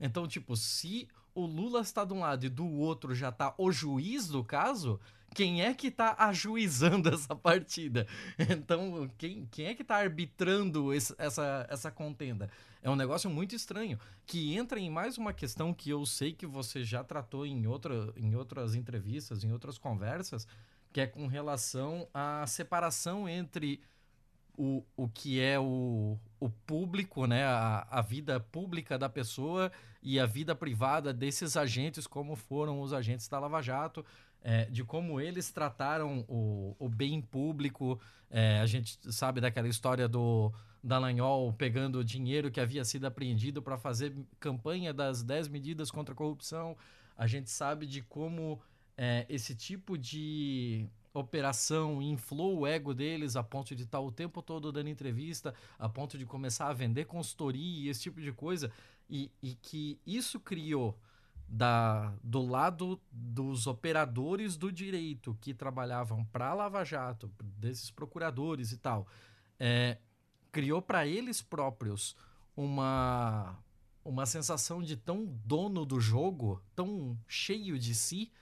então, tipo, se o Lula está de um lado e do outro já tá o juiz do caso, quem é que tá ajuizando essa partida? Então, quem, quem é que tá arbitrando esse- essa, essa contenda? É um negócio muito estranho, que entra em mais uma questão que eu sei que você já tratou em, outra, em outras entrevistas, em outras conversas, que é com relação à separação entre o, o que é o, o público, né? A, a vida pública da pessoa e a vida privada desses agentes, como foram os agentes da Lava Jato, é, de como eles trataram o, o bem público. É, a gente sabe daquela história do Dallagnol pegando o dinheiro que havia sido apreendido para fazer campanha das 10 medidas contra a corrupção. A gente sabe de como é, esse tipo de operação inflou o ego deles a ponto de estar o tempo todo dando entrevista, a ponto de começar a vender consultoria e esse tipo de coisa, e, e que isso criou da, do lado dos operadores do direito que trabalhavam para Lava Jato, desses procuradores e tal, é, criou para eles próprios uma, uma sensação de tão dono do jogo, tão cheio de si,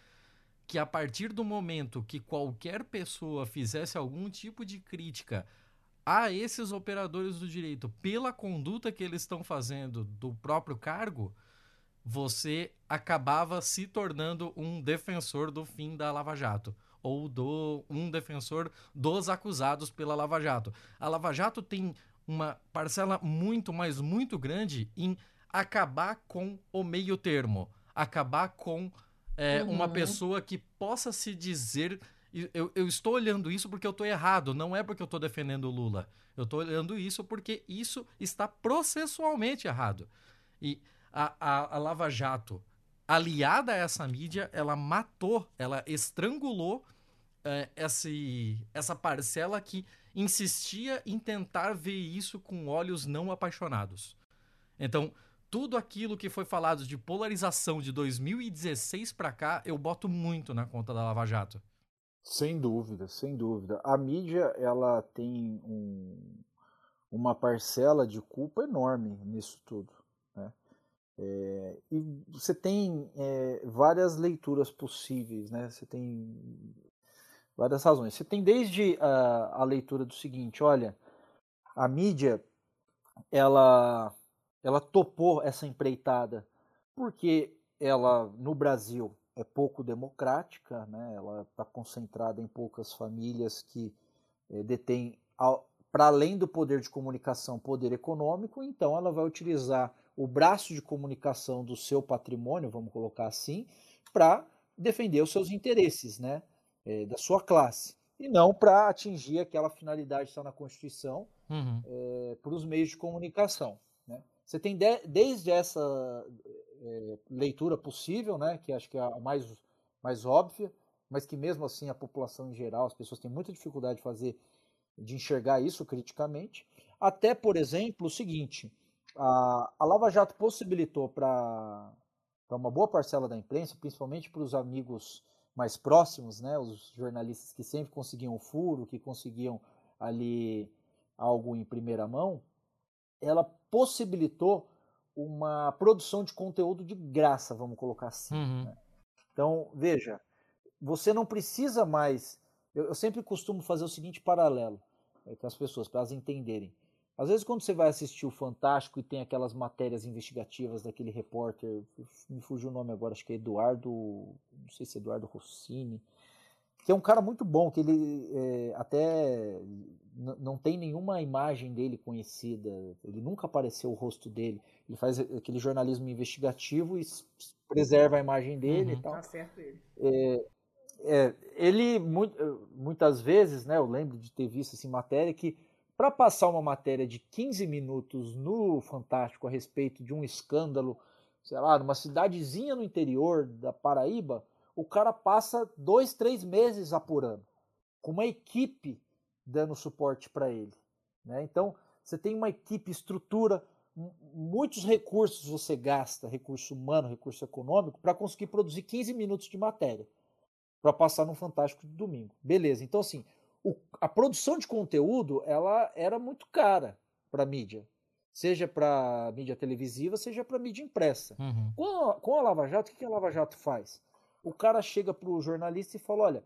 que a partir do momento que qualquer pessoa fizesse algum tipo de crítica a esses operadores do direito pela conduta que eles estão fazendo do próprio cargo, você acabava se tornando um defensor do fim da Lava Jato ou do um defensor dos acusados pela Lava Jato. A Lava Jato tem uma parcela muito, mas muito grande em acabar com o meio termo, acabar com é, uma Uhum. pessoa que possa se dizer. Eu, eu estou olhando isso porque eu estou errado, não é porque eu estou defendendo o Lula. Eu estou olhando isso porque isso está processualmente errado. E a, a, a Lava Jato, aliada a essa mídia, ela matou, ela estrangulou é, esse, essa parcela que insistia em tentar ver isso com olhos não apaixonados. Então, tudo aquilo que foi falado de polarização de 2016 para cá, eu boto muito na conta da Lava Jato. Sem dúvida, sem dúvida. A mídia ela tem um, uma parcela de culpa enorme nisso tudo. É, e você tem é, várias leituras possíveis, né? Você tem várias razões. Você tem desde a, a leitura do seguinte, olha, a mídia ela ela topou essa empreitada porque ela no Brasil é pouco democrática, né? ela está concentrada em poucas famílias que é, detêm, para além do poder de comunicação, poder econômico, então ela vai utilizar o braço de comunicação do seu patrimônio, vamos colocar assim, para defender os seus interesses, né? É, da sua classe, e não para atingir aquela finalidade que está na Constituição uhum. é, para os meios de comunicação. Né? Você tem de, desde essa é, leitura possível, né, que acho que é a mais, mais óbvia, mas que mesmo assim a população em geral, as pessoas têm muita dificuldade de fazer, de enxergar isso criticamente, até, por exemplo, o seguinte, a, a Lava Jato possibilitou para uma boa parcela da imprensa, principalmente para os amigos mais próximos, né, os jornalistas que sempre conseguiam o furo, que conseguiam ali algo em primeira mão, ela possibilitou uma produção de conteúdo de graça, vamos colocar assim. Uhum. Né? Então, veja, você não precisa mais. Eu, eu sempre costumo fazer o seguinte paralelo é, com as pessoas, para elas entenderem. Às vezes, quando você vai assistir o Fantástico e tem aquelas matérias investigativas daquele repórter, me fugiu o nome agora, acho que é Eduardo, não sei se é Eduardo Rossini, que é um cara muito bom, que ele é, até não tem nenhuma imagem dele conhecida, ele nunca apareceu o rosto dele. Ele faz aquele jornalismo investigativo e preserva a imagem dele uhum. e tal. Tá certo ele. É, é, ele muitas vezes, né, eu lembro de ter visto assim matéria que para passar uma matéria de 15 minutos no Fantástico a respeito de um escândalo, sei lá, numa cidadezinha no interior da Paraíba, o cara passa dois, três meses apurando, com uma equipe dando suporte para ele. Né? Então, você tem uma equipe, estrutura, muitos recursos você gasta, recurso humano, recurso econômico, para conseguir produzir 15 minutos de matéria para passar no Fantástico de domingo. Beleza, então assim, o, a produção de conteúdo ela era muito cara para mídia, seja para mídia televisiva, seja para mídia impressa. Uhum. Com, a, com a Lava Jato, o que a Lava Jato faz? O cara chega para o jornalista e fala: olha,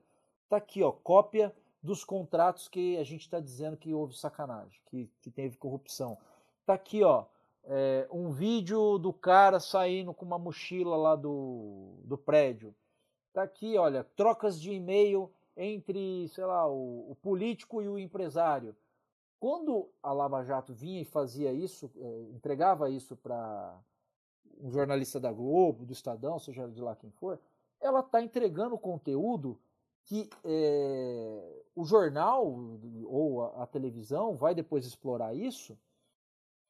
tá aqui, ó, cópia dos contratos que a gente está dizendo que houve sacanagem, que, que teve corrupção. Tá aqui, ó, é, um vídeo do cara saindo com uma mochila lá do, do prédio. Tá aqui, olha, trocas de e-mail entre, sei lá, o, o, político e o empresário. Quando a Lava Jato vinha e fazia isso, é, entregava isso para um jornalista da Globo, do Estadão, seja de lá quem for, ela está entregando conteúdo que é, o jornal ou a, a, televisão vai depois explorar isso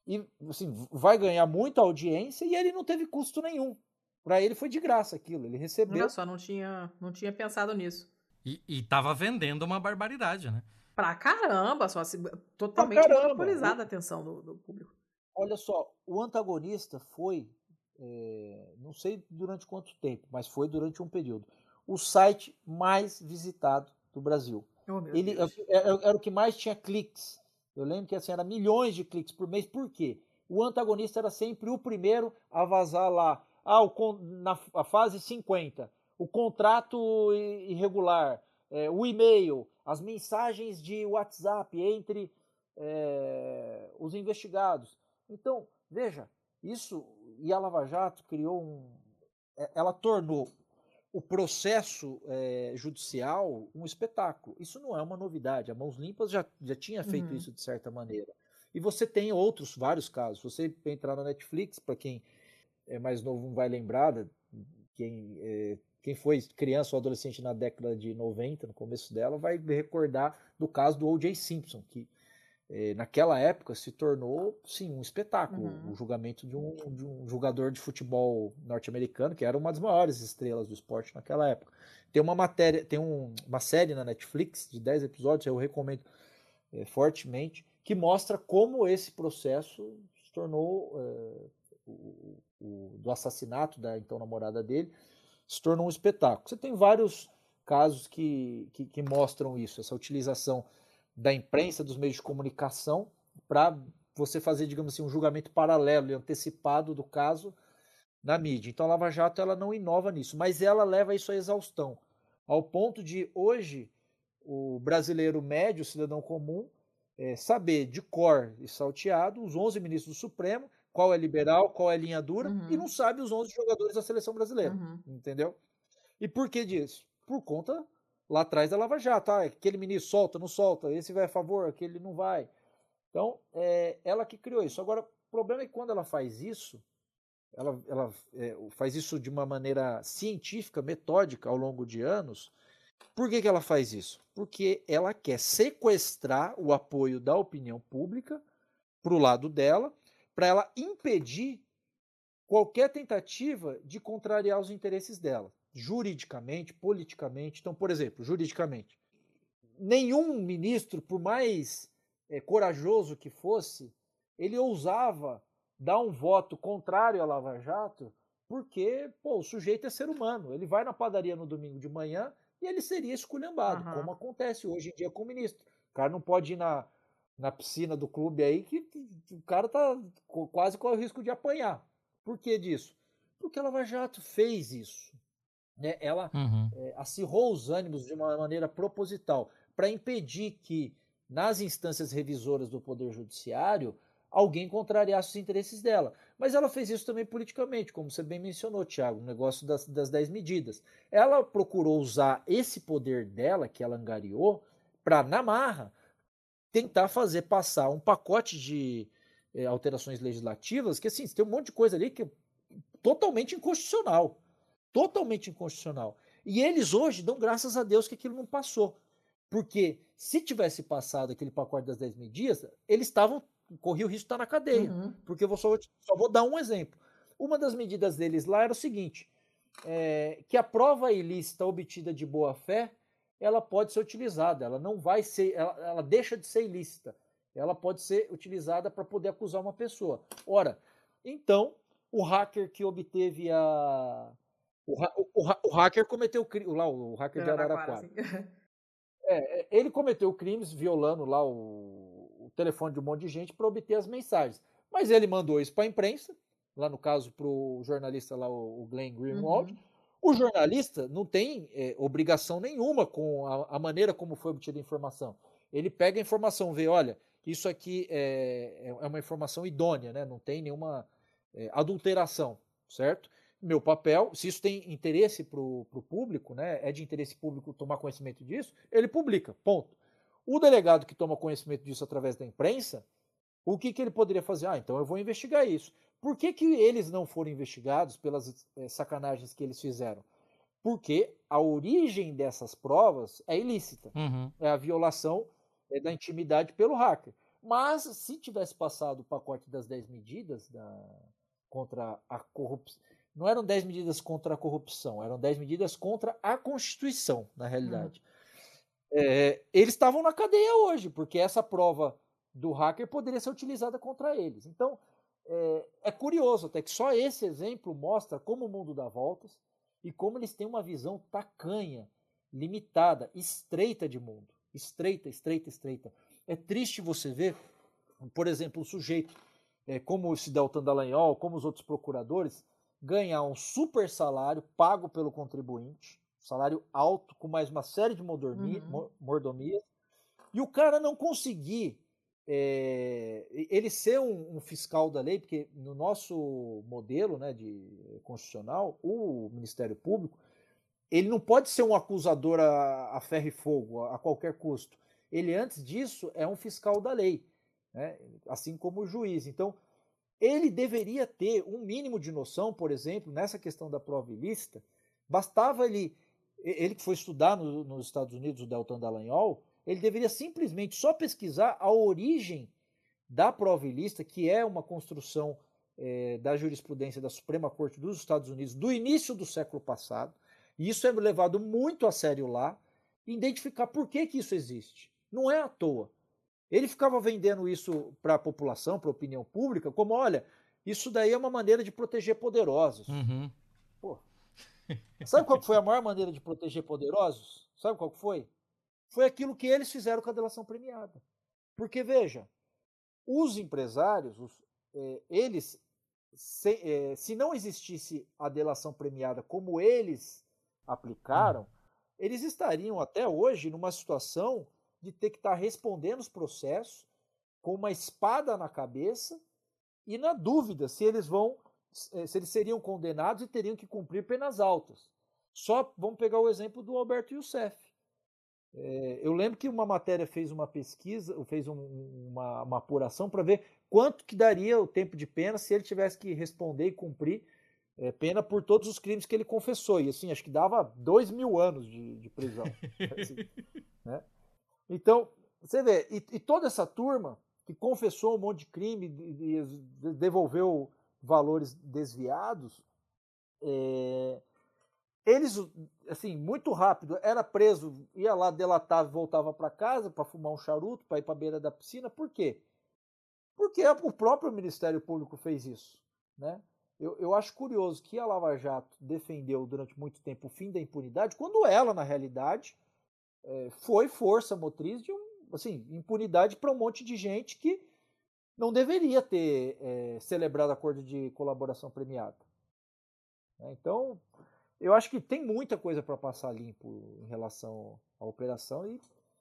e assim, vai ganhar muita audiência e ele não teve custo nenhum. Para ele foi de graça aquilo, ele recebeu. Olha só, não tinha, não tinha pensado nisso. E, e tava vendendo uma barbaridade, né? Pra caramba, só assim, totalmente monopolizada a atenção do, do, público. Olha só, o antagonista foi, é, não sei durante quanto tempo, mas foi durante um período, o site mais visitado do Brasil. Oh, ele era, é, é, era o que mais tinha cliques. Eu lembro que assim, era milhões de cliques por mês. Por quê? O antagonista era sempre o primeiro a vazar lá. Ah, o, na a fase 50, o contrato irregular, é, o e-mail, as mensagens de WhatsApp entre é, os investigados. Então, veja, isso e a Lava Jato criou um. É, ela tornou o processo é, judicial um espetáculo. Isso não é uma novidade. A Mãos Limpas já, já tinha feito uhum. isso de certa maneira. E você tem outros, vários casos. Você entrar na Netflix, para quem é mais novo não vai lembrar, quem, é, quem foi criança ou adolescente na década de 90, no começo dela, vai recordar do caso do O.J. Simpson, que é, naquela época se tornou sim um espetáculo uhum. o julgamento de um, de um jogador de futebol norte-americano que era uma das maiores estrelas do esporte naquela época tem uma matéria tem um, uma série na Netflix de 10 episódios eu recomendo é, fortemente que mostra como esse processo se tornou é, o, o, do assassinato da então namorada dele se tornou um espetáculo você tem vários casos que, que, que mostram isso, essa utilização da imprensa, dos meios de comunicação, para você fazer, digamos assim, um julgamento paralelo e antecipado do caso na mídia. Então a Lava Jato ela não inova nisso, mas ela leva isso à exaustão, ao ponto de hoje o brasileiro médio, o cidadão comum, é, saber de cor e salteado os 11 ministros do Supremo, qual é liberal, qual é linha dura, uhum. e não sabe os 11 jogadores da seleção brasileira, uhum. entendeu? E por que disso? Por conta lá atrás da Lava Jato, ah, aquele ministro solta, não solta, esse vai a favor, aquele não vai. Então, é ela que criou isso. Agora, o problema é que quando ela faz isso, ela, ela é, faz isso de uma maneira científica, metódica, ao longo de anos, por que, que ela faz isso? Porque ela quer sequestrar o apoio da opinião pública para o lado dela, para ela impedir qualquer tentativa de contrariar os interesses dela, juridicamente, politicamente. Então, por exemplo, juridicamente, nenhum ministro, por mais é, corajoso que fosse, ele ousava dar um voto contrário à Lava Jato, porque pô, o sujeito é ser humano. Ele vai na padaria no domingo de manhã e ele seria esculhambado, uhum. como acontece hoje em dia com o ministro. O cara não pode ir na, na piscina do clube aí que o cara tá quase com o risco de apanhar. Por que disso? Porque a Lava Jato fez isso. Né? Ela uhum. é, acirrou os ânimos de uma maneira proposital para impedir que, nas instâncias revisoras do Poder Judiciário, alguém contrariasse os interesses dela. Mas ela fez isso também politicamente, como você bem mencionou, Tiago, o negócio das, das 10 medidas. Ela procurou usar esse poder dela, que ela angariou, para, na marra, tentar fazer passar um pacote de é, alterações legislativas que, assim, tem um monte de coisa ali que é totalmente inconstitucional. Totalmente inconstitucional. E eles hoje dão graças a Deus que aquilo não passou. Porque se tivesse passado aquele pacote das 10 medidas, eles estavam corria o risco de estar na cadeia. Uhum. Porque eu vou só, só, vou dar um exemplo. Uma das medidas deles lá era o seguinte: é, que a prova ilícita obtida de boa fé ela pode ser utilizada, ela não vai ser, ela, ela deixa de ser ilícita, ela pode ser utilizada para poder acusar uma pessoa. Ora, então o hacker que obteve a o, o, o hacker cometeu crime lá o hacker de Araraquara. É, é, ele cometeu crimes violando lá o o telefone de um monte de gente para obter as mensagens. Mas ele mandou isso para a imprensa, lá no caso para o jornalista lá, o Glenn Greenwald. Uhum. O jornalista não tem é, obrigação nenhuma com a, a, maneira como foi obtida a informação. Ele pega a informação, vê, olha, isso aqui é, é, é uma informação idônea, né? não tem nenhuma é, adulteração, certo? Meu papel, se isso tem interesse para o público, né, é de interesse público tomar conhecimento disso, ele publica, ponto. O delegado que toma conhecimento disso através da imprensa, o que, que ele poderia fazer? Ah, então eu vou investigar isso. Por que, que eles não foram investigados pelas é, sacanagens que eles fizeram? Porque a origem dessas provas é ilícita. Uhum. É a violação é, da intimidade pelo hacker. Mas se tivesse passado o pacote das 10 medidas da, contra a corrupção. Não eram 10 medidas contra a corrupção, eram 10 medidas contra a Constituição, na realidade. Uhum é, eles estavam na cadeia hoje, porque essa prova do hacker poderia ser utilizada contra eles. Então, é, é, curioso até que só esse exemplo mostra como o mundo dá voltas e como eles têm uma visão tacanha, limitada, estreita de mundo. Estreita, estreita, estreita. É triste você ver, por exemplo, um sujeito é, como esse Deltan Dallagnol, como os outros procuradores, ganhar um super salário pago pelo contribuinte, salário alto, com mais uma série de mordomia, uhum. mordomias, e o cara não conseguir é, ele ser um, um, fiscal da lei, porque no nosso modelo né, de constitucional, o Ministério Público, ele não pode ser um acusador a, a ferro e fogo, a, a, qualquer custo. Ele, antes disso, é um fiscal da lei, né, assim como o juiz. Então, ele deveria ter um mínimo de noção, por exemplo, nessa questão da prova ilícita, bastava ele ele que foi estudar no, nos Estados Unidos, o Deltan Dallagnol, ele deveria simplesmente só pesquisar a origem da prova ilícita, que é uma construção é, da jurisprudência da Suprema Corte dos Estados Unidos do início do século passado, e isso é levado muito a sério lá, identificar por que, que isso existe. Não é à toa. Ele ficava vendendo isso para a população, para a opinião pública, como: olha, isso daí é uma maneira de proteger poderosos. Uhum. Pô, Sabe qual foi a maior maneira de proteger poderosos? Sabe qual foi? Foi aquilo que eles fizeram com a delação premiada. Porque, veja, os empresários, os, é, eles, se, é, se, não existisse a delação premiada como eles aplicaram, hum. eles estariam até hoje numa situação de ter que estar respondendo os processos com uma espada na cabeça e na dúvida se eles vão eh, se eles seriam condenados e teriam que cumprir penas altas. Só vamos pegar o exemplo do Alberto Youssef. É, eu lembro que uma matéria fez uma pesquisa, fez um, uma, uma apuração para ver quanto que daria o tempo de pena se ele tivesse que responder e cumprir é, pena por todos os crimes que ele confessou. E assim, acho que dava dois mil anos de, de prisão. assim, né? Então, você vê, e, e, toda essa turma que confessou um monte de crime e, devolveu valores desviados, é, eles, assim, muito rápido, era preso, ia lá, delatava, voltava para casa para fumar um charuto, para ir para a beira da piscina. Por quê? Porque o próprio Ministério Público fez isso, né? Eu, eu acho curioso que a Lava Jato defendeu durante muito tempo o fim da impunidade, quando ela, na realidade, é, foi força motriz de um, assim, impunidade para um monte de gente que não deveria ter é, celebrado acordo de colaboração premiada. Né? Então, eu acho que tem muita coisa para passar limpo em relação à operação e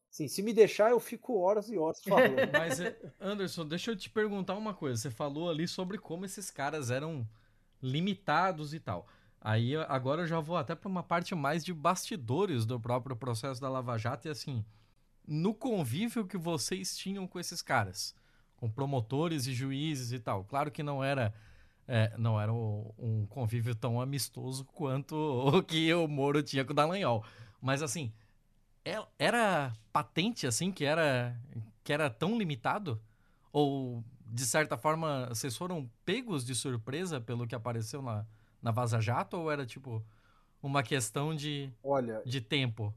Sim, se me deixar, eu fico horas e horas falando. Mas, é, Anderson, deixa eu te perguntar uma coisa. Você falou ali sobre como esses caras eram limitados e tal. Aí agora eu já vou até para uma parte mais de bastidores do próprio processo da Lava Jato e assim, no convívio que vocês tinham com esses caras com promotores e juízes e tal. Claro que não era é, não era um convívio tão amistoso quanto o que o Moro tinha com o Dallagnol. Mas assim, é, era patente assim que era que era tão limitado? Ou de certa forma vocês foram pegos de surpresa pelo que apareceu na, na Vaza Jato ou era tipo uma questão de Olha, de tempo?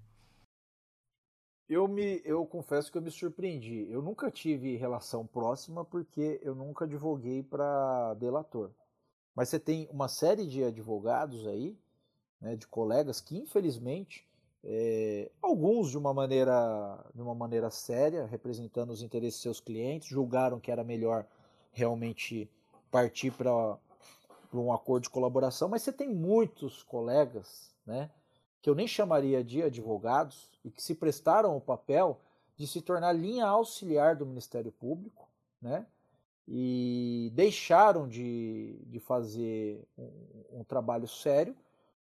Eu me, eu confesso que eu me surpreendi. Eu nunca tive relação próxima porque eu nunca advoguei para delator. Mas você tem uma série de advogados aí, né, de colegas que infelizmente é, alguns de uma maneira de uma maneira séria, representando os interesses de seus clientes, julgaram que era melhor realmente partir para um acordo de colaboração, mas você tem muitos colegas, né, que eu nem chamaria de advogados e que se prestaram o papel de se tornar linha auxiliar do Ministério Público, né? E deixaram de, de fazer um, um trabalho sério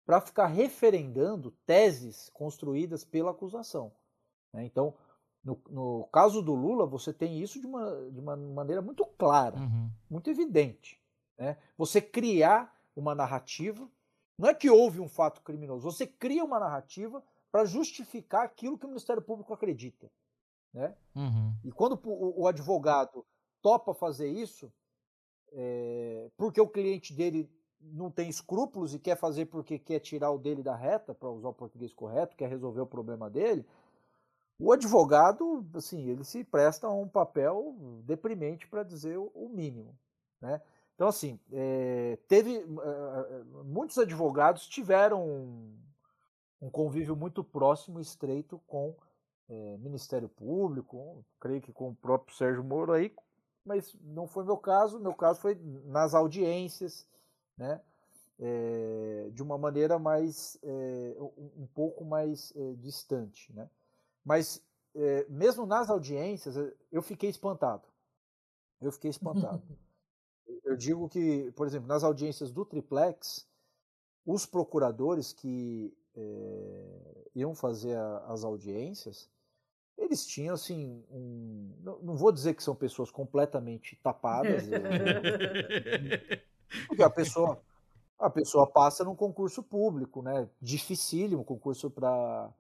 para ficar referendando teses construídas pela acusação. Né? Então, no, no, caso do Lula, você tem isso de uma, de uma maneira muito clara, uhum. muito evidente. Né? Você criar uma narrativa não é que houve um fato criminoso, você cria uma narrativa para justificar aquilo que o Ministério Público acredita. Né? Uhum. E quando o, o, advogado topa fazer isso, é, porque o cliente dele não tem escrúpulos e quer fazer porque quer tirar o dele da reta, para usar o português correto, quer resolver o problema dele, o advogado, assim, ele se presta a um papel deprimente para dizer o mínimo, né? Então, assim, é, teve. É, muitos advogados tiveram um, um, convívio muito próximo e estreito com é, Ministério Público, creio que com o próprio Sérgio Moro aí, mas não foi meu caso. Meu caso foi nas audiências, né? É, de uma maneira mais é, um, pouco mais é, distante, né? Mas mesmo nas audiências eu fiquei espantado. Eu fiquei espantado. Eu digo que, por exemplo, nas audiências do triplex, os procuradores que é, iam fazer a, as audiências, eles tinham assim, um, não, não, vou dizer que são pessoas completamente tapadas, porque a pessoa a pessoa passa num concurso público, né? Dificílimo, concurso para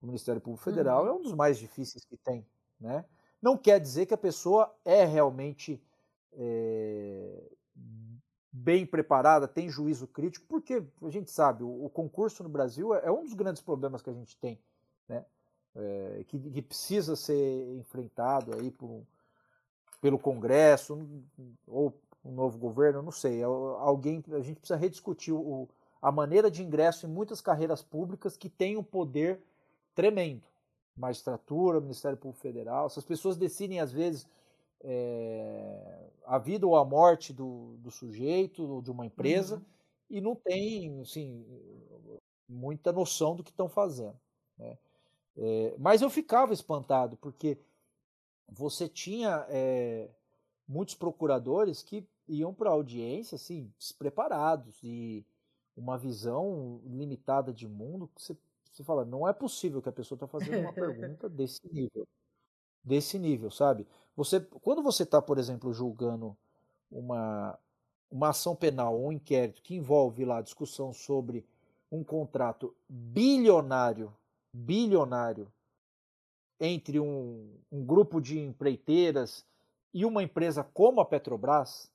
o Ministério Público Federal uhum. é um dos mais difíceis que tem, né? Não quer dizer que a pessoa é realmente é, bem preparada, tem juízo crítico, porque a gente sabe, o, o concurso no Brasil é, é, um dos grandes problemas que a gente tem, né? É, que, que, precisa ser enfrentado aí por, pelo Congresso ou um novo governo, não sei, alguém, a gente precisa rediscutir o, a maneira de ingresso em muitas carreiras públicas que têm um poder tremendo. Magistratura, Ministério Público Federal, essas pessoas decidem, às vezes, é, a vida ou a morte do, do sujeito ou de uma empresa uhum. e não tem assim, muita noção do que estão fazendo. Né? É, mas eu ficava espantado, porque você tinha é, muitos procuradores que iam para a audiência assim, despreparados e uma visão limitada de mundo que você, você fala, não é possível que a pessoa está fazendo uma pergunta desse nível. Desse nível, sabe? Você, quando você está, por exemplo, julgando uma, uma ação penal ou um inquérito que envolve lá discussão sobre um contrato bilionário, bilionário, entre um, um grupo de empreiteiras e uma empresa como a Petrobras,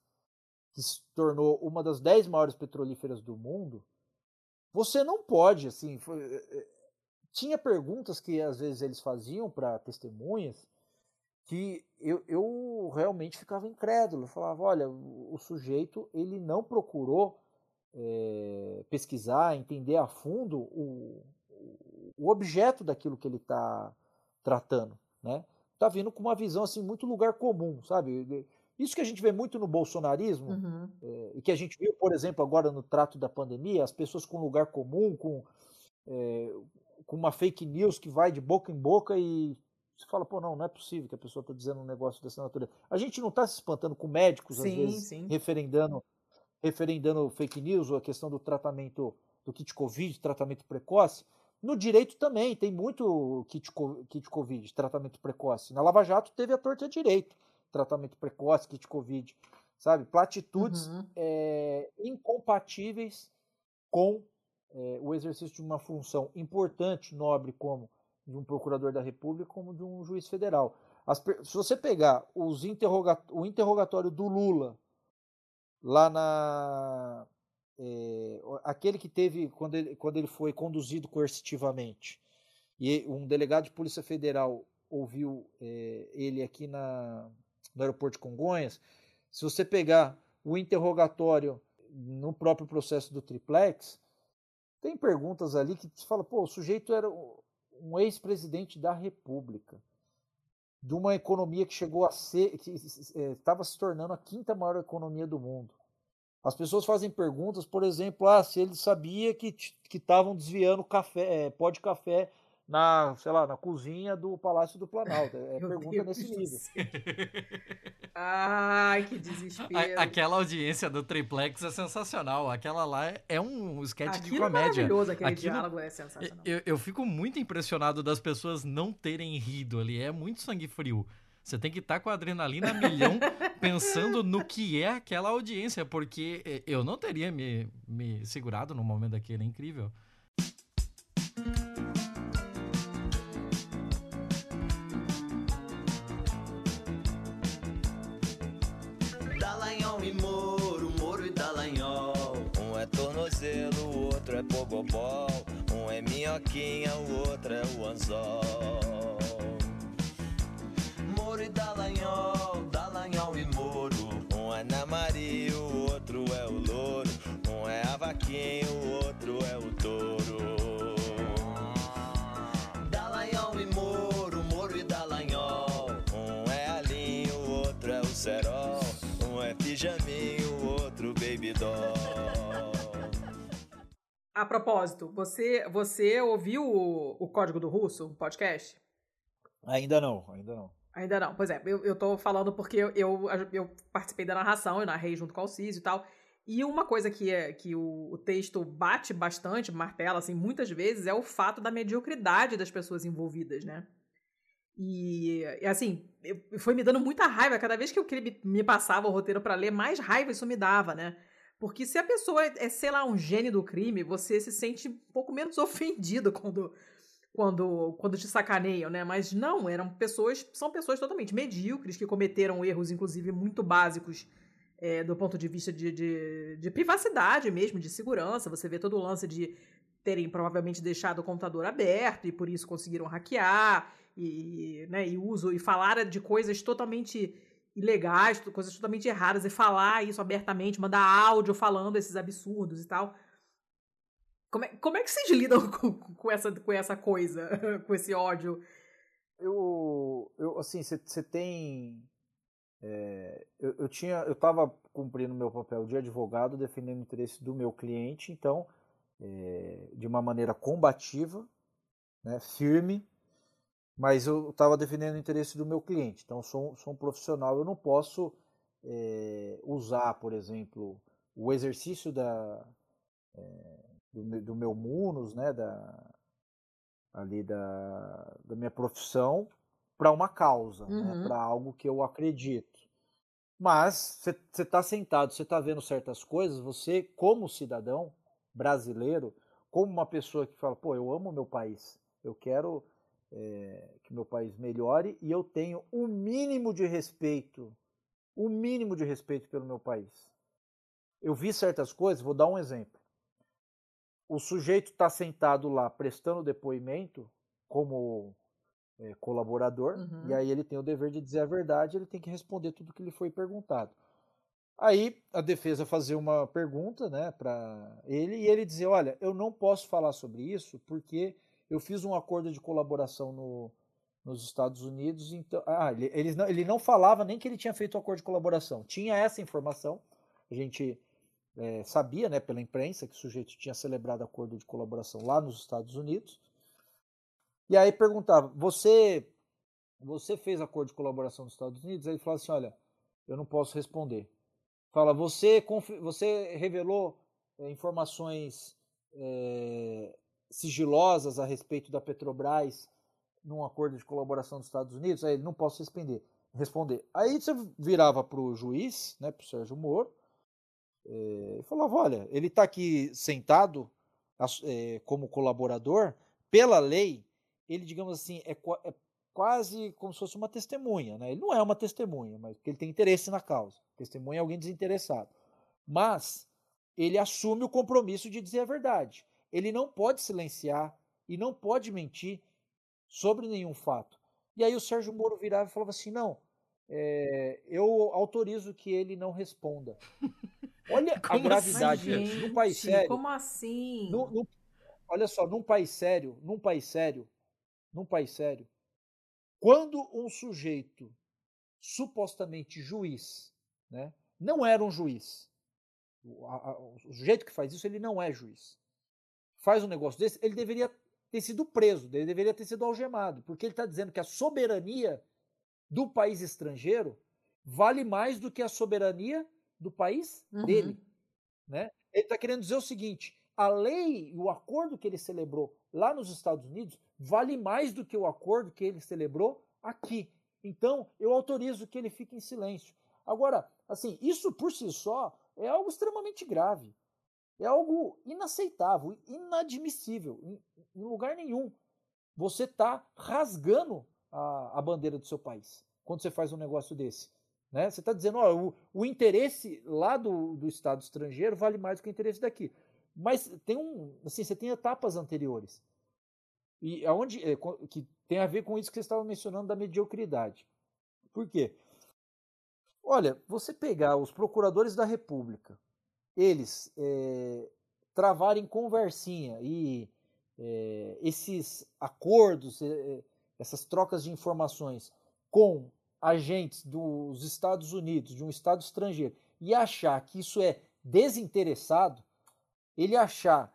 que se tornou uma das dez maiores petrolíferas do mundo, você não pode, assim, foi, eh, eh, tinha perguntas que às vezes eles faziam para testemunhas que eu, eu realmente ficava incrédulo, eu falava, olha, o, o sujeito ele não procurou é, pesquisar, entender a fundo o, o objeto daquilo que ele está tratando, né? Tá vindo com uma visão assim muito lugar comum, sabe? Isso que a gente vê muito no bolsonarismo uhum. é, e que a gente viu, por exemplo, agora no trato da pandemia, as pessoas com lugar comum, com é, com uma fake news que vai de boca em boca e você fala, pô, não, não é possível que a pessoa está dizendo um negócio dessa natureza. A gente não está se espantando com médicos, sim, às vezes, sim. referendando referendando fake news ou a questão do tratamento do kit Covid, tratamento precoce. No direito também, tem muito kit, kit Covid, tratamento precoce. Na Lava Jato teve a torta direito, tratamento precoce, kit Covid, sabe? Platitudes uhum. é, incompatíveis com é, o exercício de uma função importante, nobre, como de um procurador da República, como de um juiz federal. As, se você pegar os o interrogatório do Lula lá na. É, aquele que teve quando ele, quando ele foi conduzido coercitivamente e um delegado de Polícia Federal ouviu é, ele aqui na, no aeroporto de Congonhas. Se você pegar o interrogatório no próprio processo do triplex, tem perguntas ali que você fala, pô, o sujeito era um ex-presidente da República, de uma economia que chegou a ser, que estava se tornando a quinta maior economia do mundo. As pessoas fazem perguntas, por exemplo, ah, se ele sabia que estavam desviando café, é, pó de café na, sei lá, na cozinha do Palácio do Planalto. É pergunta Deus nesse nível. Ai, que desespero. A, aquela audiência do Triplex é sensacional. Aquela lá é um sketch Aquilo de comédia. É maravilhoso, aquele Aquilo, diálogo é sensacional. Eu, eu fico muito impressionado das pessoas não terem rido ali. É muito sangue frio. Você tem que estar tá com a adrenalina a milhão pensando no que é aquela audiência, porque eh, eu não teria me, me segurado no momento daquele, é incrível. Outro é pogobol. Um é minhoquinha, o outro é o anzol. Moro e Dallagnol, Dallagnol e Moro. Um é na Maria, o outro é o louro. Um é a vaquinha, o outro é o touro. A propósito, você, você ouviu o, o Código do Russo, o podcast? Ainda não, ainda não. Ainda não. Pois é, eu, eu tô falando porque eu, eu, eu participei da narração, eu narrei junto com o Alcísio e tal. E uma coisa que, é, que o, o, texto bate bastante, martela, assim, muitas vezes, é o fato da mediocridade das pessoas envolvidas, né? E, e assim, eu, foi me dando muita raiva. Cada vez que eu me, me passava o roteiro para ler, mais raiva isso me dava, né? Porque se a pessoa é, é, sei lá, um gênio do crime, você se sente um pouco menos ofendido quando quando, quando te sacaneiam, né? Mas não, eram pessoas, são pessoas totalmente medíocres que cometeram erros, inclusive, muito básicos é, do ponto de vista de, de, de, privacidade mesmo, de segurança. Você vê todo o lance de terem provavelmente deixado o computador aberto e por isso conseguiram hackear e, né, e uso e falar de coisas totalmente ilegais, coisas totalmente erradas e falar isso abertamente, mandar áudio falando esses absurdos e tal. Como é, como é que vocês lidam com, com, essa, com essa coisa, com esse ódio? Eu, eu assim, você tem. É, eu, eu tinha, eu estava cumprindo meu papel de advogado, defendendo o interesse do meu cliente, então, é, de uma maneira combativa, né, firme, mas eu estava defendendo o interesse do meu cliente. Então, sou, sou um profissional, eu não posso é, usar, por exemplo, o exercício da, é, do, do, meu munus, né, da, ali da, da minha profissão, para uma causa, né, uhum. né, para algo que eu acredito. Mas você está sentado, você está vendo certas coisas, você, como cidadão brasileiro, como uma pessoa que fala, pô, eu amo meu país, eu quero é, que meu país melhore e eu tenho o um mínimo de respeito, o um mínimo de respeito pelo meu país. Eu vi certas coisas, vou dar um exemplo. O sujeito está sentado lá prestando depoimento como é, colaborador, uhum. e aí ele tem o dever de dizer a verdade, ele tem que responder tudo que lhe foi perguntado. Aí a defesa fazer uma pergunta né, para ele e ele dizer: Olha, eu não posso falar sobre isso porque eu fiz um acordo de colaboração no, nos Estados Unidos. Então, ah, ele, ele, não, ele não falava nem que ele tinha feito o um acordo de colaboração. Tinha essa informação, a gente é, sabia né, pela imprensa que o sujeito tinha celebrado acordo de colaboração lá nos Estados Unidos. E aí perguntava: Você, você fez acordo de colaboração nos Estados Unidos? Aí ele falava assim: Olha, eu não posso responder. Fala, você, você revelou é, informações é, sigilosas a respeito da Petrobras num acordo de colaboração dos Estados Unidos? Aí ele não posso responder. responder. Aí você virava para o juiz, né, para o Sérgio Moro, é, e falava: olha, ele está aqui sentado é, como colaborador, pela lei, ele, digamos assim, é, é quase como se fosse uma testemunha. Né? Ele não é uma testemunha, mas ele tem interesse na causa. Testemunha é alguém desinteressado. Mas ele assume o compromisso de dizer a verdade. Ele não pode silenciar e não pode mentir sobre nenhum fato. E aí o Sérgio Moro virava e falava assim: não, é, eu autorizo que ele não responda. Olha como a gravidade assim, num país sério. Como assim? No, no, olha só, num país sério, num país sério, num país sério, quando um sujeito, supostamente juiz, né, não era um juiz, o, a, o sujeito que faz isso, ele não é juiz, faz um negócio desse, ele deveria ter sido preso, ele deveria ter sido algemado, porque ele está dizendo que a soberania do país estrangeiro vale mais do que a soberania do país uhum. dele. Né? Ele está querendo dizer o seguinte: a lei, o acordo que ele celebrou lá nos Estados Unidos vale mais do que o acordo que ele celebrou aqui. Então, eu autorizo que ele fique em silêncio. Agora, assim, isso por si só é algo extremamente grave. É algo inaceitável, inadmissível, em, em lugar nenhum. Você está rasgando a, a, bandeira do seu país quando você faz um negócio desse. Né? Você está dizendo, ó, o, o, interesse lá do, do Estado estrangeiro vale mais do que o interesse daqui. Mas tem um, assim, você tem etapas anteriores. E aonde é, que tem a ver com isso que você estava mencionando da mediocridade. Por quê? Olha, você pegar os procuradores da República, eles é, travarem conversinha e é, esses acordos, é, essas trocas de informações com agentes dos Estados Unidos, de um Estado estrangeiro, e achar que isso é desinteressado, ele achar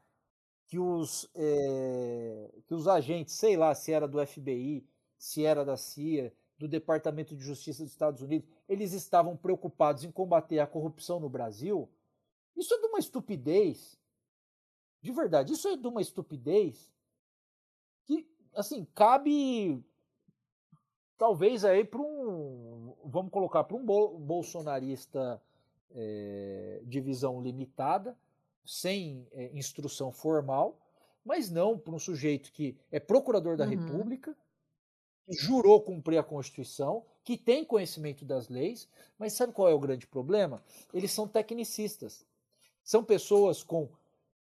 que os, é, que os agentes, sei lá se era do FBI, se era da CIA, do Departamento de Justiça dos Estados Unidos, eles estavam preocupados em combater a corrupção no Brasil, isso é de uma estupidez. De verdade, isso é de uma estupidez que, assim, cabe talvez aí para um, vamos colocar para um bolsonarista é, de visão limitada, sem é, instrução formal, mas não para um sujeito que é procurador da uhum. República, que jurou cumprir a Constituição, que tem conhecimento das leis, mas sabe qual é o grande problema? Eles são tecnicistas. São pessoas com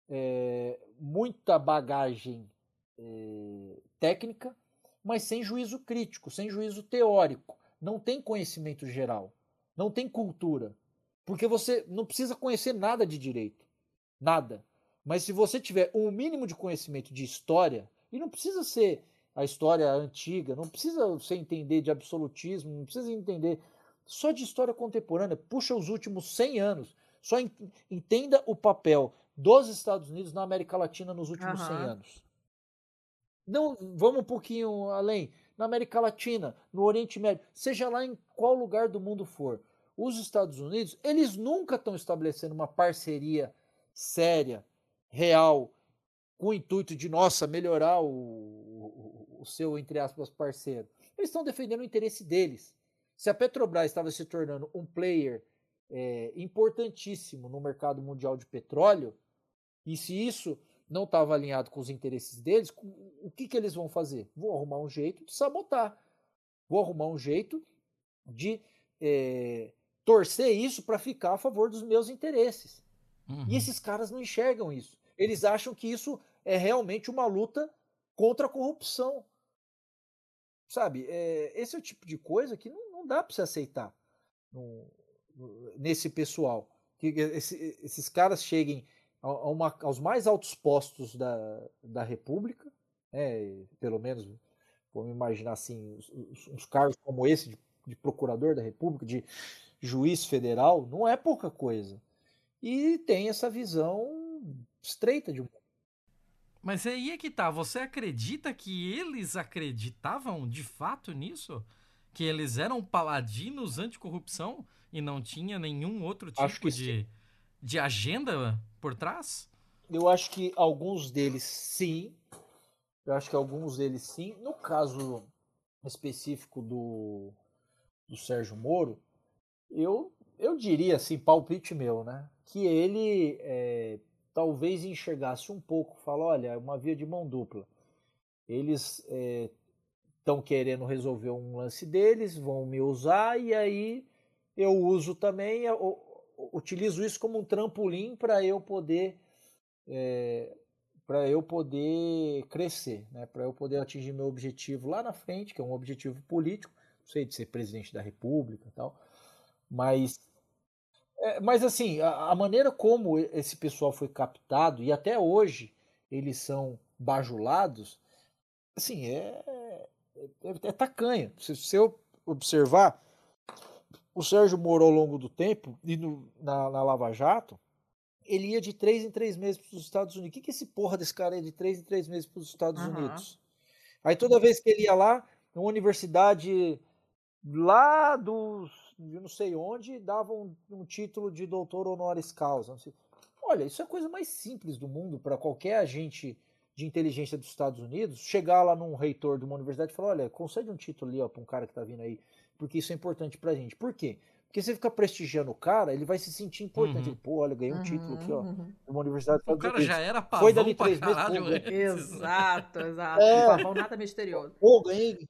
é, muita bagagem é, técnica, mas sem juízo crítico, sem juízo teórico. Não tem conhecimento geral, não tem cultura. Porque você não precisa conhecer nada de direito. Nada. Mas se você tiver um mínimo de conhecimento de história, e não precisa ser a história antiga, não precisa você entender de absolutismo, não precisa entender só de história contemporânea, puxa os últimos 100 anos, só entenda o papel dos Estados Unidos na América Latina nos últimos uhum. 100 anos. Não, vamos um pouquinho além. Na América Latina, no Oriente Médio, seja lá em qual lugar do mundo for, os Estados Unidos, eles nunca estão estabelecendo uma parceria séria, real, com o intuito de, nossa, melhorar o, o, o seu, entre aspas, parceiro. Eles estão defendendo o interesse deles. Se a Petrobras estava se tornando um player é, importantíssimo no mercado mundial de petróleo, e se isso não estava alinhado com os interesses deles, o que, que eles vão fazer? Vou arrumar um jeito de sabotar. Vou arrumar um jeito de é, torcer isso para ficar a favor dos meus interesses. Uhum. E esses caras não enxergam isso. Eles acham que isso é realmente uma luta contra a corrupção. Sabe? É, esse é o tipo de coisa que não, não dá para se aceitar no, nesse pessoal. Que esse, esses caras cheguem a, uma, aos mais altos postos da, da República, né, pelo menos, vamos imaginar assim, uns, uns cargos como esse de, de procurador da República, de juiz federal, não é pouca coisa. E tem essa visão estreita de um. Mas aí é que tá. Você acredita que eles acreditavam de fato nisso? Que eles eram paladinos anticorrupção e não tinha nenhum outro tipo de, de agenda por trás? Eu acho que alguns deles sim. Eu acho que alguns deles sim. No caso específico do, do Sérgio Moro, eu, eu diria assim, palpite meu, né? Que ele é, talvez enxergasse um pouco, fala, olha, é uma via de mão dupla. Eles estão é, querendo resolver um lance deles, vão me usar e aí eu uso também, eu, utilizo isso como um trampolim para eu poder é, para eu poder crescer, né? para eu poder atingir meu objetivo lá na frente, que é um objetivo político, não sei de ser presidente da República, tal, mas é, mas assim, a, a, maneira como esse pessoal foi captado, e até hoje eles são bajulados, assim, é, é, é tacanha. Se, se eu observar, o Sérgio Moro ao longo do tempo, e no, na, na Lava Jato, ele ia de três em três meses para os Estados Unidos. O que, que esse porra desse cara ia de três em três meses para os Estados uhum. Unidos? Aí toda vez que ele ia lá, uma universidade lá dos de não sei onde, davam um, um título de doutor honoris causa. Olha, isso é a coisa mais simples do mundo para qualquer agente de inteligência dos Estados Unidos chegar lá num reitor de uma universidade e falar: olha, concede um título ali para um cara que está vindo aí, porque isso é importante para a gente. Por quê? Porque você fica prestigiando o cara, ele vai se sentir importante. Uhum. Pô, olha, ganhei um uhum, título aqui, ó. Uhum. Uma universidade. O cara já era pavão Foi dali três meses. Pô, exato, exato. É, pavão nada misterioso. Pô, ganhei,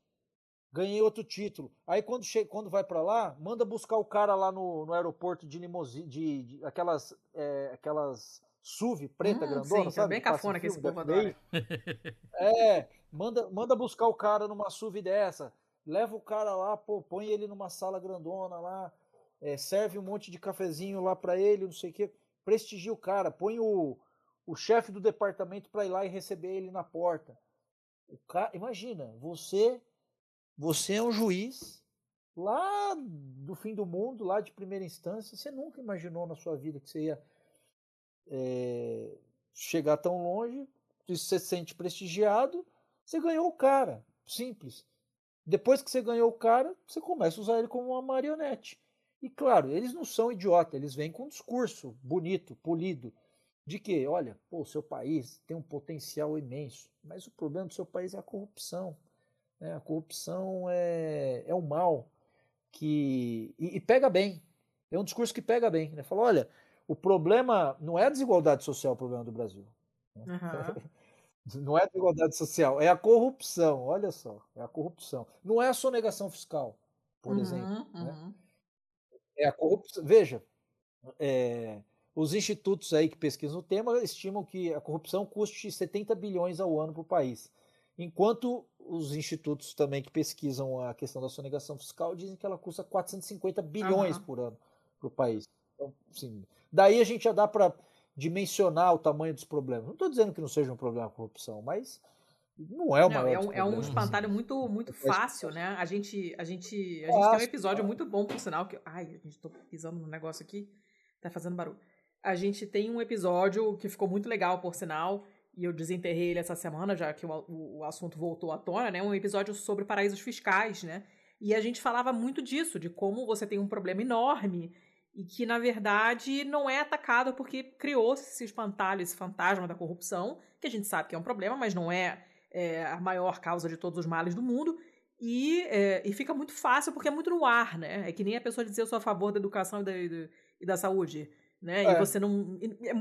ganhei outro título. Aí quando, chega, quando vai para lá, manda buscar o cara lá no, no aeroporto de limousine, de, de aquelas, é, aquelas SUV preta hum, grandona, sim, sabe? É bem cafona que esse povo adora. É, manda, manda buscar o cara numa SUV dessa, leva o cara lá, pô, põe ele numa sala grandona lá, é, serve um monte de cafezinho lá para ele, não sei o quê, prestigia o cara, põe o, o chefe do departamento para ir lá e receber ele na porta. O cara, imagina, você você é um juiz lá do fim do mundo, lá de primeira instância. Você nunca imaginou na sua vida que você ia é, chegar tão longe. Você se sente prestigiado. Você ganhou o cara. Simples. Depois que você ganhou o cara, você começa a usar ele como uma marionete. E claro, eles não são idiotas, eles vêm com um discurso bonito, polido, de que, olha, o seu país tem um potencial imenso, mas o problema do seu país é a corrupção. Né? A corrupção é, é um mal que. E, e, pega bem. É um discurso que pega bem. Né? Fala, olha, o problema não é a desigualdade social o problema do Brasil. Uhum. Não é a desigualdade social, é a corrupção. Olha só, é a corrupção. Não é a sonegação fiscal, por uhum, exemplo. Né? Uhum. Né? É a corrupção. Veja, é, os institutos aí que pesquisam o tema estimam que a corrupção custe 70 bilhões ao ano para o país. Enquanto os institutos também que pesquisam a questão da sonegação fiscal dizem que ela custa 450 bilhões por ano para o país. Então, assim, daí a gente já dá para dimensionar o tamanho dos problemas. Não estou dizendo que não seja um problema a corrupção, mas não é o maior. Não, é, um, é um espantalho muito, muito fácil, né? A gente, a gente, a gente tem um episódio muito bom, por sinal, que. Ai, a gente tô pisando no negócio aqui, tá fazendo barulho. A gente tem um episódio que ficou muito legal, por sinal, e eu desenterrei ele essa semana, já que o, o, o assunto voltou à tona, né? Um episódio sobre paraísos fiscais, né? E a gente falava muito disso, de como você tem um problema enorme e que, na verdade, não é atacado porque criou-se esse espantalho, esse fantasma da corrupção, que a gente sabe que é um problema, mas não é é, a maior causa de todos os males do mundo. E, é, e fica muito fácil porque é muito no ar, né? É que nem a pessoa dizer eu sou a favor da educação e da, e da saúde. Né? É. E você não.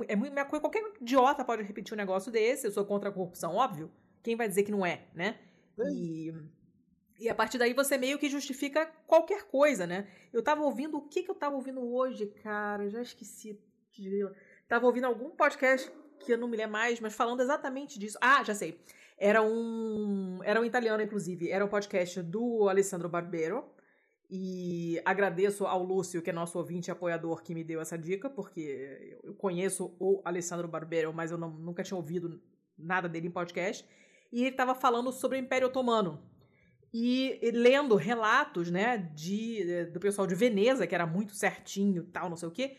É, é, qualquer idiota pode repetir um negócio desse, eu sou contra a corrupção, óbvio. Quem vai dizer que não é, né? E, e a partir daí você meio que justifica qualquer coisa, né? Eu tava ouvindo. O que, que eu tava ouvindo hoje, cara? Eu já esqueci. Tava ouvindo algum podcast que eu não me lembro mais, mas falando exatamente disso. Ah, já sei. Era um, era um italiano, inclusive. Era um podcast do Alessandro Barbero. E agradeço ao Lúcio, que é nosso ouvinte e apoiador, que me deu essa dica, porque eu conheço o Alessandro Barbero, mas eu não, nunca tinha ouvido nada dele em podcast. E ele estava falando sobre o Império Otomano. E, e, lendo relatos, né, de, do pessoal de Veneza, que era muito certinho tal, não sei o quê,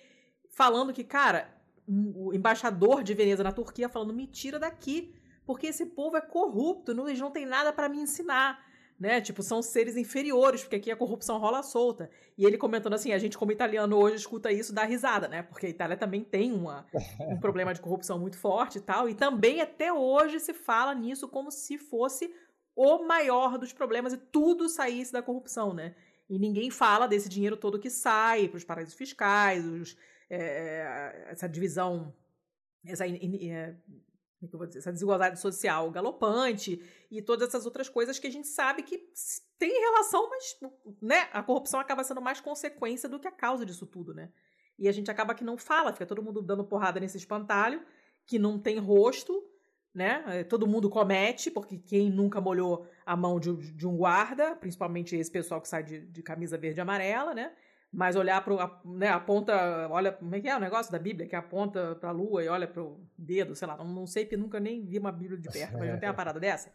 falando que, cara, o embaixador de Veneza na Turquia falando: me tira daqui porque esse povo é corrupto, não, eles não têm nada para me ensinar. Né? Tipo, são seres inferiores, porque aqui a corrupção rola solta. E ele comentando assim, a gente como italiano hoje escuta isso dá risada, né? Porque a Itália também tem uma, um problema de corrupção muito forte e tal, e também até hoje se fala nisso como se fosse o maior dos problemas e tudo saísse da corrupção, né? E ninguém fala desse dinheiro todo que sai para os paraísos fiscais, os, é, essa divisão, essa é, vou dizer, essa desigualdade social galopante e todas essas outras coisas que a gente sabe que tem relação, mas né, a corrupção acaba sendo mais consequência do que a causa disso tudo, né? E a gente acaba que não fala, fica todo mundo dando porrada nesse espantalho, que não tem rosto, né? É, todo mundo comete, porque quem nunca molhou a mão de, de um guarda, principalmente esse pessoal que sai de, de camisa verde e amarela, né? Mas olhar para né, aponta, olha, como é que é o negócio da Bíblia, que aponta para a lua e olha para o dedo, sei lá, não, não sei, porque nunca nem vi uma Bíblia de perto, mas não tem uma parada dessa?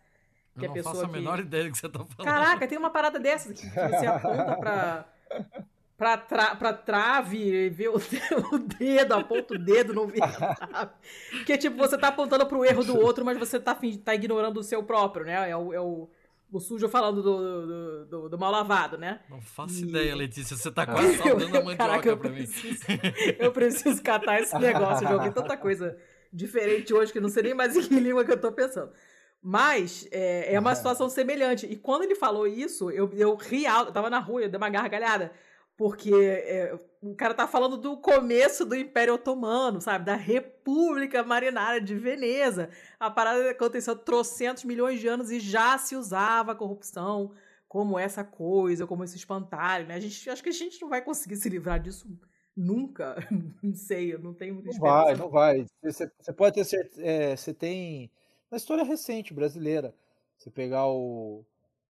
Que eu não faço a que... menor ideia do que você está falando. Caraca, tem uma parada dessa que você aponta para pra, tra pra trave, vê o, o, dedo, aponta o dedo, não vê a trave. Porque, tipo, você tá apontando pro erro do outro, mas você tá, tá ignorando o seu próprio, né? É o, é o, o sujo falando do, do, do, do, mal lavado, né? Não faço e... ideia, Letícia. Você tá quase salvando a mandioca Caraca, eu pra preciso, mim. eu preciso catar esse negócio. Eu joguei tanta coisa diferente hoje que não sei nem mais em que língua que eu tô pensando. Mas é, é uma situação semelhante. E quando ele falou isso, eu, eu ri alto. Eu tava na rua, eu dei uma gargalhada. Porque é, o cara tá falando do começo do Império Otomano, sabe? Da República Marinária de Veneza. A parada aconteceu trocentos milhões de anos e já se usava a corrupção como essa coisa, como esse espantalho, né? A gente, acho que a gente não vai conseguir se livrar disso nunca. não sei, eu não tenho muita Não vai, não vai. Você, você pode ter certeza. É, você tem. Na história recente brasileira, você pegar o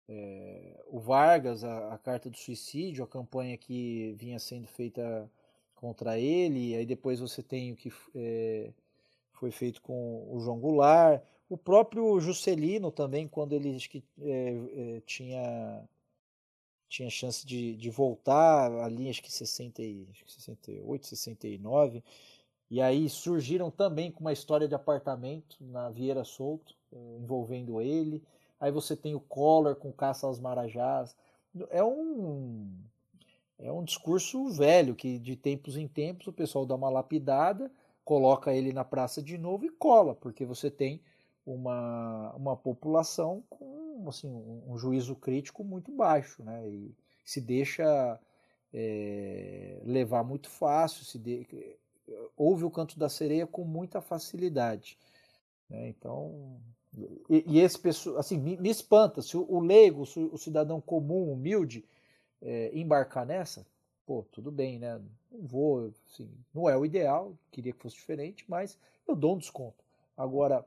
é, o Vargas, a, a, carta do suicídio, a campanha que vinha sendo feita contra ele, aí depois você tem o que é, foi feito com o João Goulart, o próprio Juscelino também, quando ele que, é, tinha tinha chance de, de voltar ali, acho que, 60, acho que 68, 69, e aí surgiram também com uma história de apartamento na Vieira Solto, envolvendo ele, Aí você tem o Collor com caça aos marajás. É um é um discurso velho que de tempos em tempos o pessoal dá uma lapidada, coloca ele na praça de novo e cola, porque você tem uma, uma população com assim, um, juízo crítico muito baixo, né? E se deixa é, levar muito fácil, se de, ouve o canto da sereia com muita facilidade. Né? Então e, e esse pessoal, assim, me, me, espanta, se o, o leigo, se o cidadão comum, humilde, é, embarcar nessa, pô, tudo bem, né? Não vou, assim, não é o ideal, queria que fosse diferente, mas eu dou um desconto. Agora,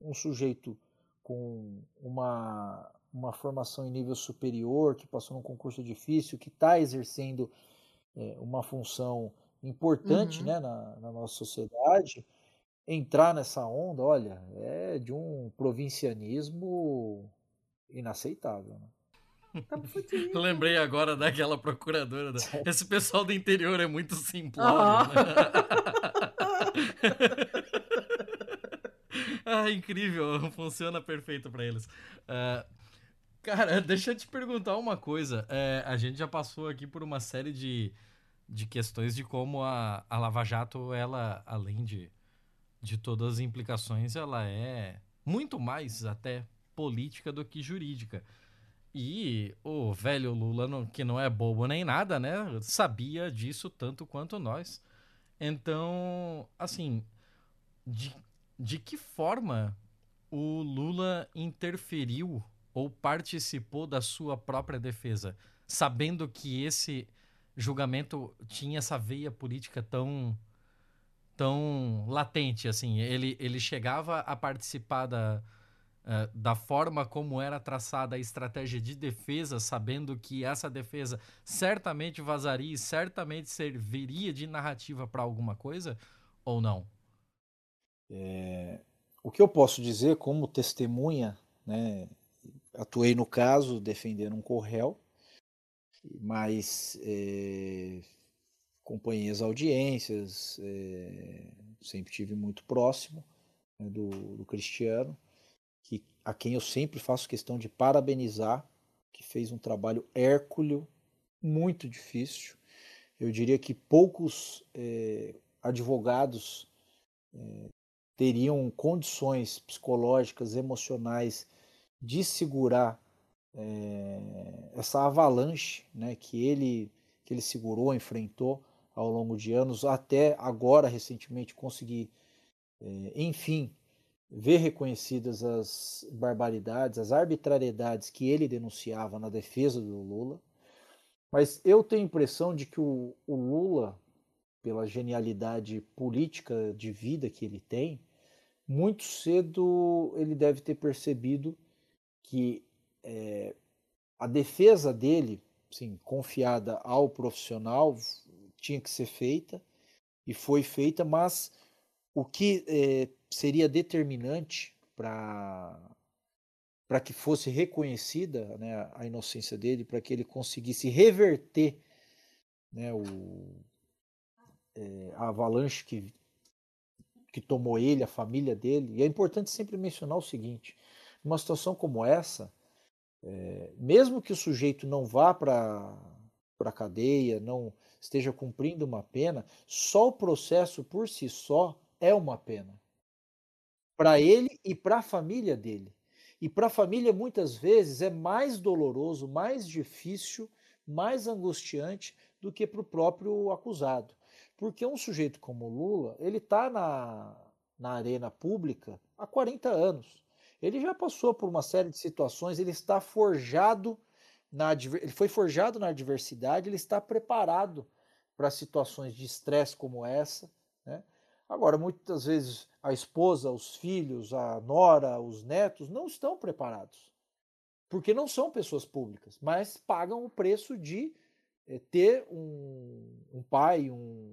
um sujeito com uma, uma formação em nível superior, que passou num concurso difícil, que está exercendo é, uma função importante uhum. né, na, na, nossa sociedade, entrar nessa onda, olha, é de um provincianismo inaceitável. Né? Lembrei agora daquela procuradora. Da... Esse pessoal do interior é muito simplório. Né? ah, incrível, funciona perfeito para eles. Uh, cara, deixa eu te perguntar uma coisa. É, a gente já passou aqui por uma série de, de questões de como a, a Lava Jato, ela, além de, de todas as implicações, ela é muito mais até política do que jurídica. E o velho Lula, que não é bobo nem nada, né? Sabia disso tanto quanto nós. Então, assim, de, de que forma o Lula interferiu ou participou da sua própria defesa, sabendo que esse julgamento tinha essa veia política tão tão latente assim ele ele chegava a participar da, uh, da forma como era traçada a estratégia de defesa, sabendo que essa defesa certamente vazaria e certamente serviria de narrativa para alguma coisa, ou não? É, o que eu posso dizer como testemunha, né, atuei no caso defendendo um corréu, mas é, acompanhei as audiências, é, sempre tive muito próximo né, do, do Cristiano que, a quem eu sempre faço questão de parabenizar, que fez um trabalho hércules, muito difícil. Eu diria que poucos é, advogados é, teriam condições psicológicas, emocionais de segurar é, essa avalanche né, que, ele, que ele segurou, enfrentou ao longo de anos, até agora, recentemente, conseguir, enfim, ver reconhecidas as barbaridades, as arbitrariedades que ele denunciava na defesa do Lula. Mas eu tenho a impressão de que o, o Lula, pela genialidade política de vida que ele tem, muito cedo ele deve ter percebido que é, a defesa dele, sim, confiada ao profissional, tinha que ser feita e foi feita, mas o que é, seria determinante para que fosse reconhecida né, a inocência dele, para que ele conseguisse reverter né, o, é, a avalanche que, que tomou ele, a família dele. E é importante sempre mencionar o seguinte: numa situação como essa, é, mesmo que o sujeito não vá para a cadeia, não esteja cumprindo uma pena, só o processo por si só é uma pena para ele e para a família dele. E para a família, muitas vezes, é mais doloroso, mais difícil, mais angustiante do que para o próprio acusado. Porque um sujeito como Lula, ele está na, na arena pública há 40 anos. Ele já passou por uma série de situações, ele está forjado na ele foi forjado na adversidade, ele está preparado para situações de estresse como essa. Né? Agora, muitas vezes a esposa, os filhos, a nora, os netos não estão preparados, porque não são pessoas públicas, mas pagam o preço de é, ter um, um pai, um,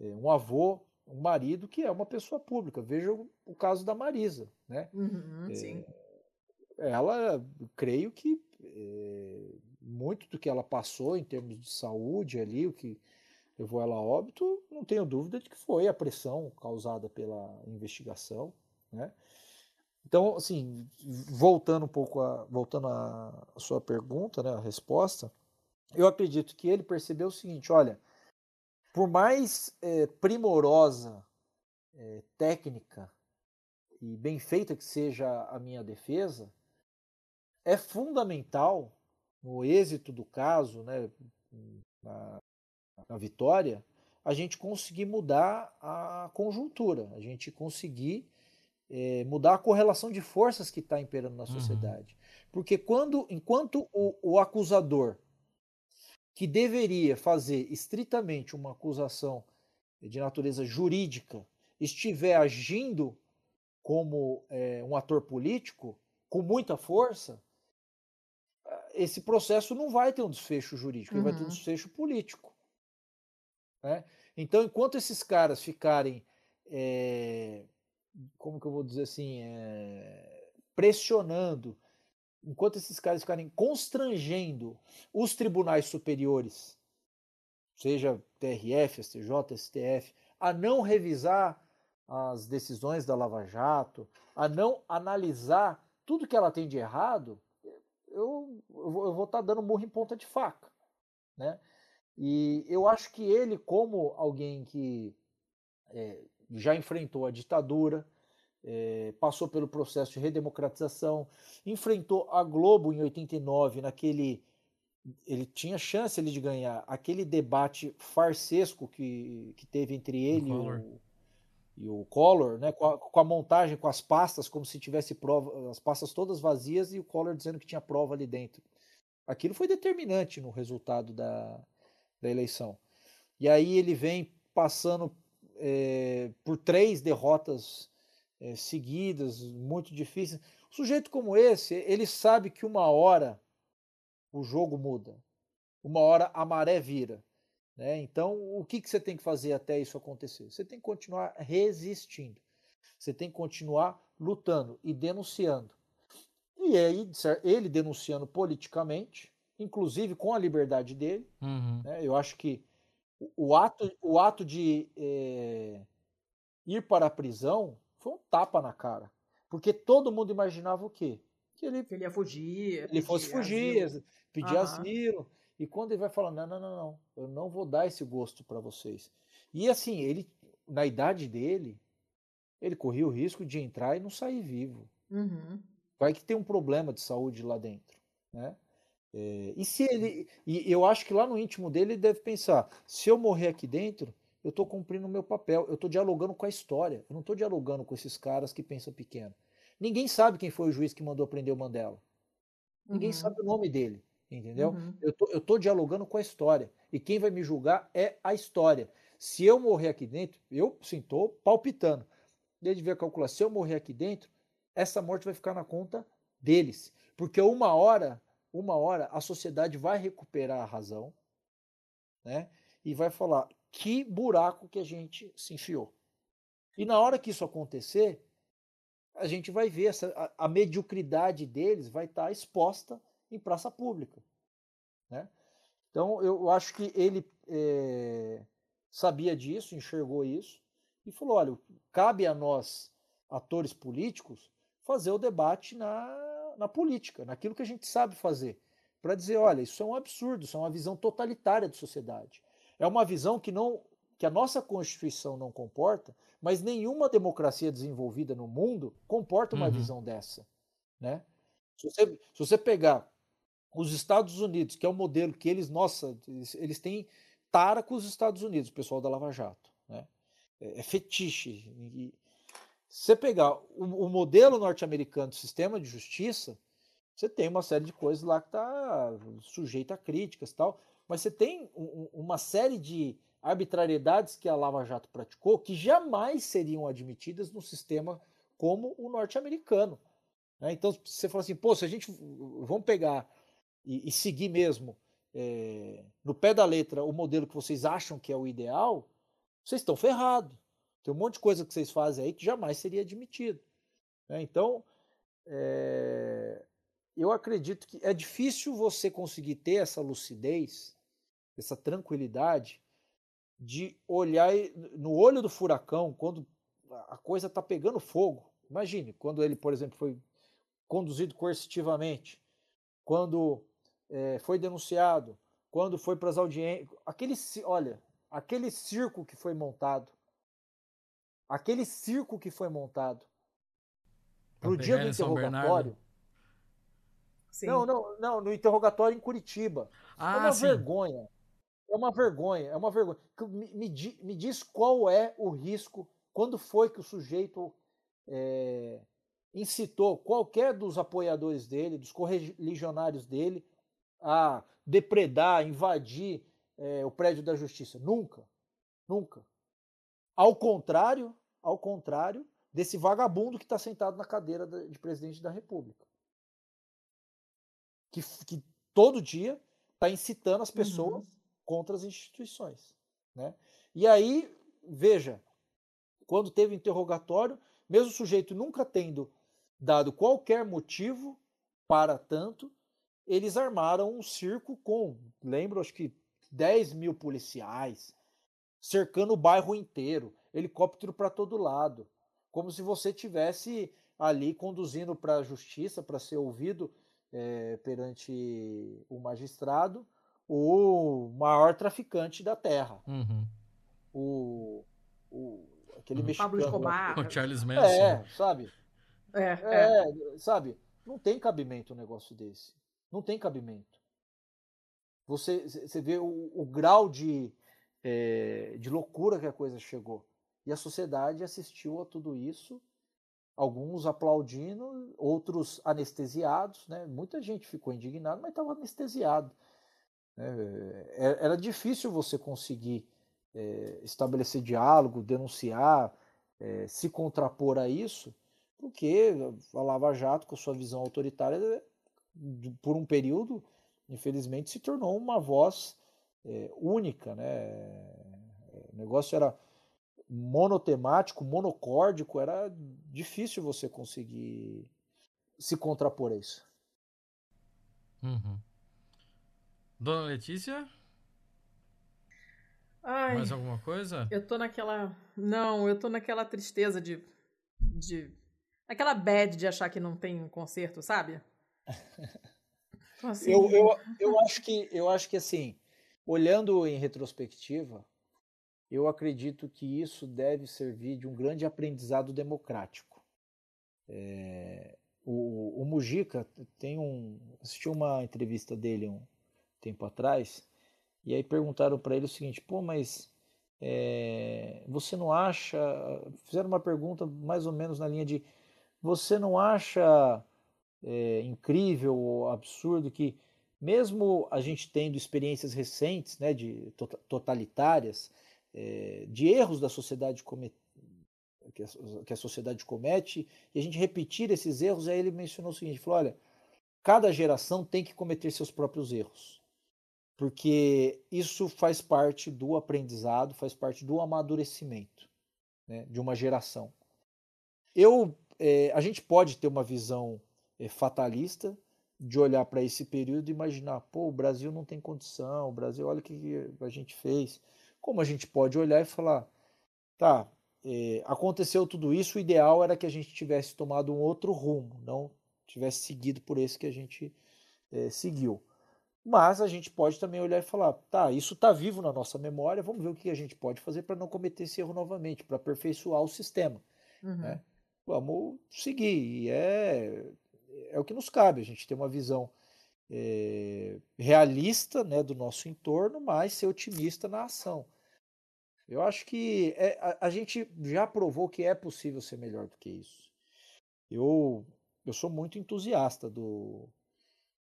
é, um avô, um marido que é uma pessoa pública. Veja o, o caso da Marisa, né? Uhum, é, ela, creio que muito do que ela passou em termos de saúde ali, o que levou ela a óbito, não tenho dúvida de que foi a pressão causada pela investigação, né? Então, assim, voltando um pouco a, voltando à sua pergunta, né, a resposta, eu acredito que ele percebeu o seguinte, olha, por mais é, primorosa, é, técnica e bem feita que seja a minha defesa, é fundamental no êxito do caso, né, na, na vitória, a gente conseguir mudar a conjuntura, a gente conseguir é, mudar a correlação de forças que está imperando na uhum. sociedade. Uhum. Porque quando, enquanto o, o acusador, que deveria fazer estritamente uma acusação de natureza jurídica, estiver agindo como é, um ator político, com muita força, esse processo não vai ter um desfecho jurídico, uhum. ele vai ter um uhum. desfecho político. Né? Então, enquanto esses caras ficarem é, como que eu vou dizer assim, é, pressionando, enquanto esses caras ficarem constrangendo os tribunais superiores, seja TRF, STJ, STF, a não revisar as decisões da Lava Jato, a não analisar tudo que ela tem de errado, eu, eu vou estar tá dando murro em ponta de faca. Né? E eu acho que ele, como alguém que é, já enfrentou a ditadura, é, passou pelo processo de redemocratização, enfrentou a Globo em 89, naquele. Ele tinha chance ele de ganhar aquele debate farsesco que, que teve entre ele e o, e o Collor, né, com a, com, a, montagem, com as pastas, como se tivesse prova, as pastas todas vazias e o Collor dizendo que tinha prova ali dentro. Aquilo foi determinante no resultado da, da eleição. E aí ele vem passando é, por três derrotas é, seguidas, muito difíceis. Um sujeito como esse, ele sabe que uma hora o jogo muda, uma hora a maré vira. Né? Então, o que, que você tem que fazer até isso acontecer? Você tem que continuar resistindo, você tem que continuar lutando e denunciando. E aí, ele denunciando politicamente, inclusive com a liberdade dele, uhum. né? eu acho que o ato, o ato de é, ir para a prisão foi um tapa na cara. Porque todo mundo imaginava o quê? Que ele, que ele ia fugir. Ele fosse fugir, asilo. pedir Aham. asilo. E quando ele vai falar: não, não, não, não, eu não vou dar esse gosto para vocês. E assim, ele, na idade dele, ele corria o risco de entrar e não sair vivo. Uhum. Vai que tem um problema de saúde lá dentro. Né? É, e se ele. E eu acho que lá no íntimo dele ele deve pensar: se eu morrer aqui dentro, eu estou cumprindo o meu papel, eu estou dialogando com a história, eu não estou dialogando com esses caras que pensam pequeno. Ninguém sabe quem foi o juiz que mandou prender o Mandela. Ninguém uhum. sabe o nome dele, entendeu? Uhum. Eu, tô, eu tô dialogando com a história. E quem vai me julgar é a história. Se eu morrer aqui dentro, eu sim estou palpitando. Desde ver calcular, se eu morrer aqui dentro, essa morte vai ficar na conta deles. Porque uma hora uma hora a sociedade vai recuperar a razão, né? E vai falar que buraco que a gente se enfiou. E na hora que isso acontecer, a gente vai ver essa, a, a mediocridade deles vai estar tá exposta em praça pública, né? Então eu acho que ele é, sabia disso, enxergou isso e falou: olha, cabe a nós, atores políticos, fazer o debate na na política, naquilo que a gente sabe fazer, para dizer, olha, isso é um absurdo, isso é uma visão totalitária de sociedade. É uma visão que não que a nossa Constituição não comporta, mas nenhuma democracia desenvolvida no mundo comporta uma uhum. visão dessa, né? Se você, se você pegar os Estados Unidos, que é o modelo que eles, nossa, eles, têm tara com os Estados Unidos, o pessoal da Lava Jato, né? É, é fetiche. E, você pegar o, o modelo norte-americano do sistema de justiça, você tem uma série de coisas lá que está sujeita a críticas tal, mas você tem um, uma série de arbitrariedades que a Lava Jato praticou que jamais seriam admitidas no sistema como o norte-americano. Né? Então, você fala assim, pô, se a gente vamos pegar e, e seguir mesmo é, no pé da letra o modelo que vocês acham que é o ideal, vocês estão ferrados. Tem um monte de coisa que vocês fazem aí que jamais seria admitido. Né? Então, é, eu acredito que é difícil você conseguir ter essa lucidez, essa tranquilidade de olhar no olho do furacão quando a coisa está pegando fogo. Imagine quando ele, por exemplo, foi conduzido coercitivamente, quando é, foi denunciado, quando foi para as audiências, aquele, olha, aquele circo que foi montado, aquele circo que foi montado pro dia do interrogatório. Não, não, não, no interrogatório em Curitiba. Ah, é uma sim. vergonha. É uma vergonha, é uma vergonha. Me, me, me, diz qual é o risco, quando foi que o sujeito é, incitou qualquer dos apoiadores dele, dos correligionários dele, a depredar, invadir é, o prédio da justiça. Nunca. Nunca. Ao contrário, ao contrário desse vagabundo que está sentado na cadeira de presidente da República. Que, que todo dia está incitando as pessoas uhum. contra as instituições. Né? E aí, veja, quando teve interrogatório, mesmo o sujeito nunca tendo dado qualquer motivo para tanto, eles armaram um circo com, lembro, acho que 10 mil policiais, cercando o bairro inteiro, helicóptero para todo lado, como se você tivesse ali conduzindo para a justiça para ser ouvido é, perante o magistrado o maior traficante da Terra. Uhum. O, o, aquele Uhum. mexicano. Pablo Escobar. O Charles Manson. É, sabe? É, é. É, sabe? Não tem cabimento um negócio desse. Não tem cabimento. Você, você vê o, o grau de, é, de loucura que a coisa chegou. E a sociedade assistiu a tudo isso, alguns aplaudindo, outros anestesiados. Né? Muita gente ficou indignada, mas estava anestesiado. né? É, Era difícil você conseguir é, estabelecer diálogo, denunciar, é, se contrapor a isso, porque a Lava Jato, com sua visão autoritária, por um período, infelizmente, se tornou uma voz é, única. Né? É, O negócio era monotemático, monocórdico, era difícil você conseguir se contrapor a isso. Uhum. Dona Letícia, Ai, mais alguma coisa? eu tô naquela. Não, eu tô naquela tristeza de. de aquela bad de achar que não tem conserto, sabe? Assim, Eu, eu, eu, acho que, eu acho que, assim, olhando em retrospectiva, eu acredito que isso deve servir de um grande aprendizado democrático. É, o, o Mujica tem um. Assisti uma entrevista dele um tempo atrás, e aí perguntaram para ele o seguinte: pô, mas é, você não acha. Fizeram uma pergunta mais ou menos na linha de: você não acha é, incrível absurdo que, mesmo a gente tendo experiências recentes né, de tota- totalitárias, é, de erros da sociedade que, a, que a sociedade comete, e a gente repetir esses erros, aí ele mencionou o seguinte: falou, olha, cada geração tem que cometer seus próprios erros. Porque isso faz parte do aprendizado, faz parte do amadurecimento né, de uma geração. Eu, é, a gente pode ter uma visão fatalista de olhar para esse período e imaginar, pô, o Brasil não tem condição, o Brasil, olha o que a gente fez. Como a gente pode olhar e falar, tá, é, aconteceu tudo isso, o ideal era que a gente tivesse tomado um outro rumo, não tivesse seguido por esse que a gente é, seguiu. Mas a gente pode também olhar e falar, tá, isso está vivo na nossa memória, vamos ver o que a gente pode fazer para não cometer esse erro novamente, para aperfeiçoar o sistema uhum. né? vamos seguir. E é, é o que nos cabe, a gente ter uma visão é, realista né, do nosso entorno, mas ser otimista na ação. Eu acho que é, a, a gente já provou que é possível ser melhor do que isso. Eu, eu sou muito entusiasta do,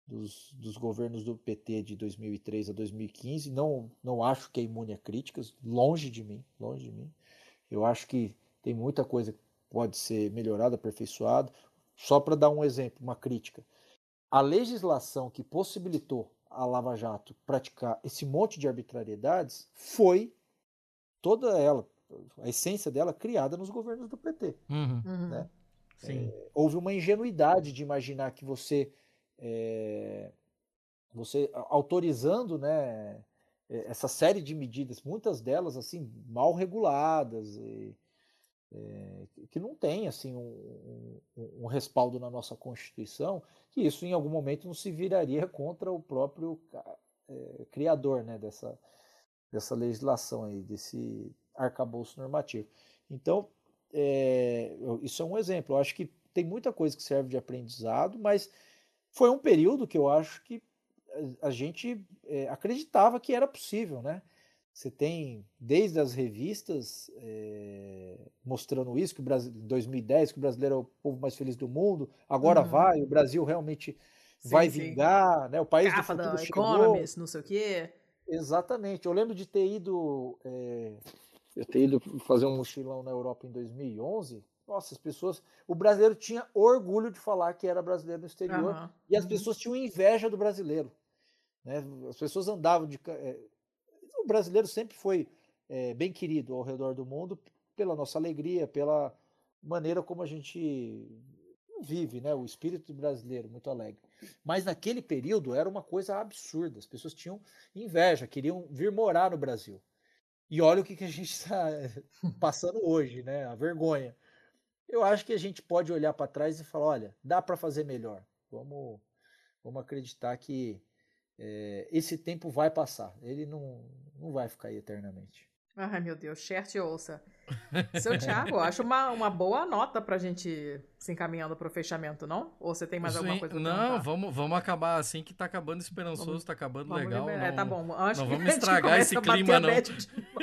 dos, dos governos do PT de 2003 a 2015. Não, não acho que é imune a críticas, longe de mim, longe de mim. Eu acho que tem muita coisa que pode ser melhorada, aperfeiçoada. Só para dar um exemplo, uma crítica. A legislação que possibilitou a Lava Jato praticar esse monte de arbitrariedades foi toda ela, a essência dela, criada nos governos do PT. Uhum. Uhum. né? Sim. houve uma ingenuidade de imaginar que você é, você autorizando né é, essa série de medidas muitas delas assim mal reguladas e, é, que não tem assim um, um- um respaldo na nossa constituição que isso em algum momento não se viraria contra o próprio é, criador né dessa dessa legislação aí desse arcabouço normativo então é, isso é um exemplo. Eu acho que tem muita coisa que serve de aprendizado, mas foi um período que eu acho que a- gente acreditava que era possível, né? Você tem desde as revistas é, mostrando isso, que o Brasil, em 2010, que o brasileiro é o povo mais feliz do mundo, agora Uhum. vai, o Brasil realmente Sim, vai sim. vingar, né? O país do Capa futuro da chegou. Economist, não sei o quê. Exatamente. Eu lembro de ter ido. é, eu ter ido fazer um mochilão na Europa em 2011. Nossa, as pessoas. O brasileiro tinha orgulho de falar que era brasileiro no exterior. Aham. E as Uhum. pessoas tinham inveja do brasileiro. Né? As pessoas andavam de. é, o brasileiro sempre foi é, bem querido ao redor do mundo pela nossa alegria, pela maneira como a gente vive, né? O espírito brasileiro muito alegre. Mas naquele período era uma coisa absurda. As pessoas tinham inveja, queriam vir morar no Brasil. E olha o que, que a gente está passando hoje, né? A vergonha. Eu acho que a gente pode olhar para trás e falar, olha, dá para fazer melhor. Vamos, vamos acreditar que é, esse tempo vai passar. Ele não, não vai ficar aí eternamente. Ai, meu Deus, Cher te ouça. Seu Thiago, acho uma, uma boa nota pra gente se encaminhando pro fechamento, não? Ou você tem mais Sim, alguma coisa Não, vamos, vamos acabar assim que tá acabando esperançoso, Vamos- tá acabando legal. liberar- é, não- tá bom. Acho não vamos a estragar esse a clima, a não.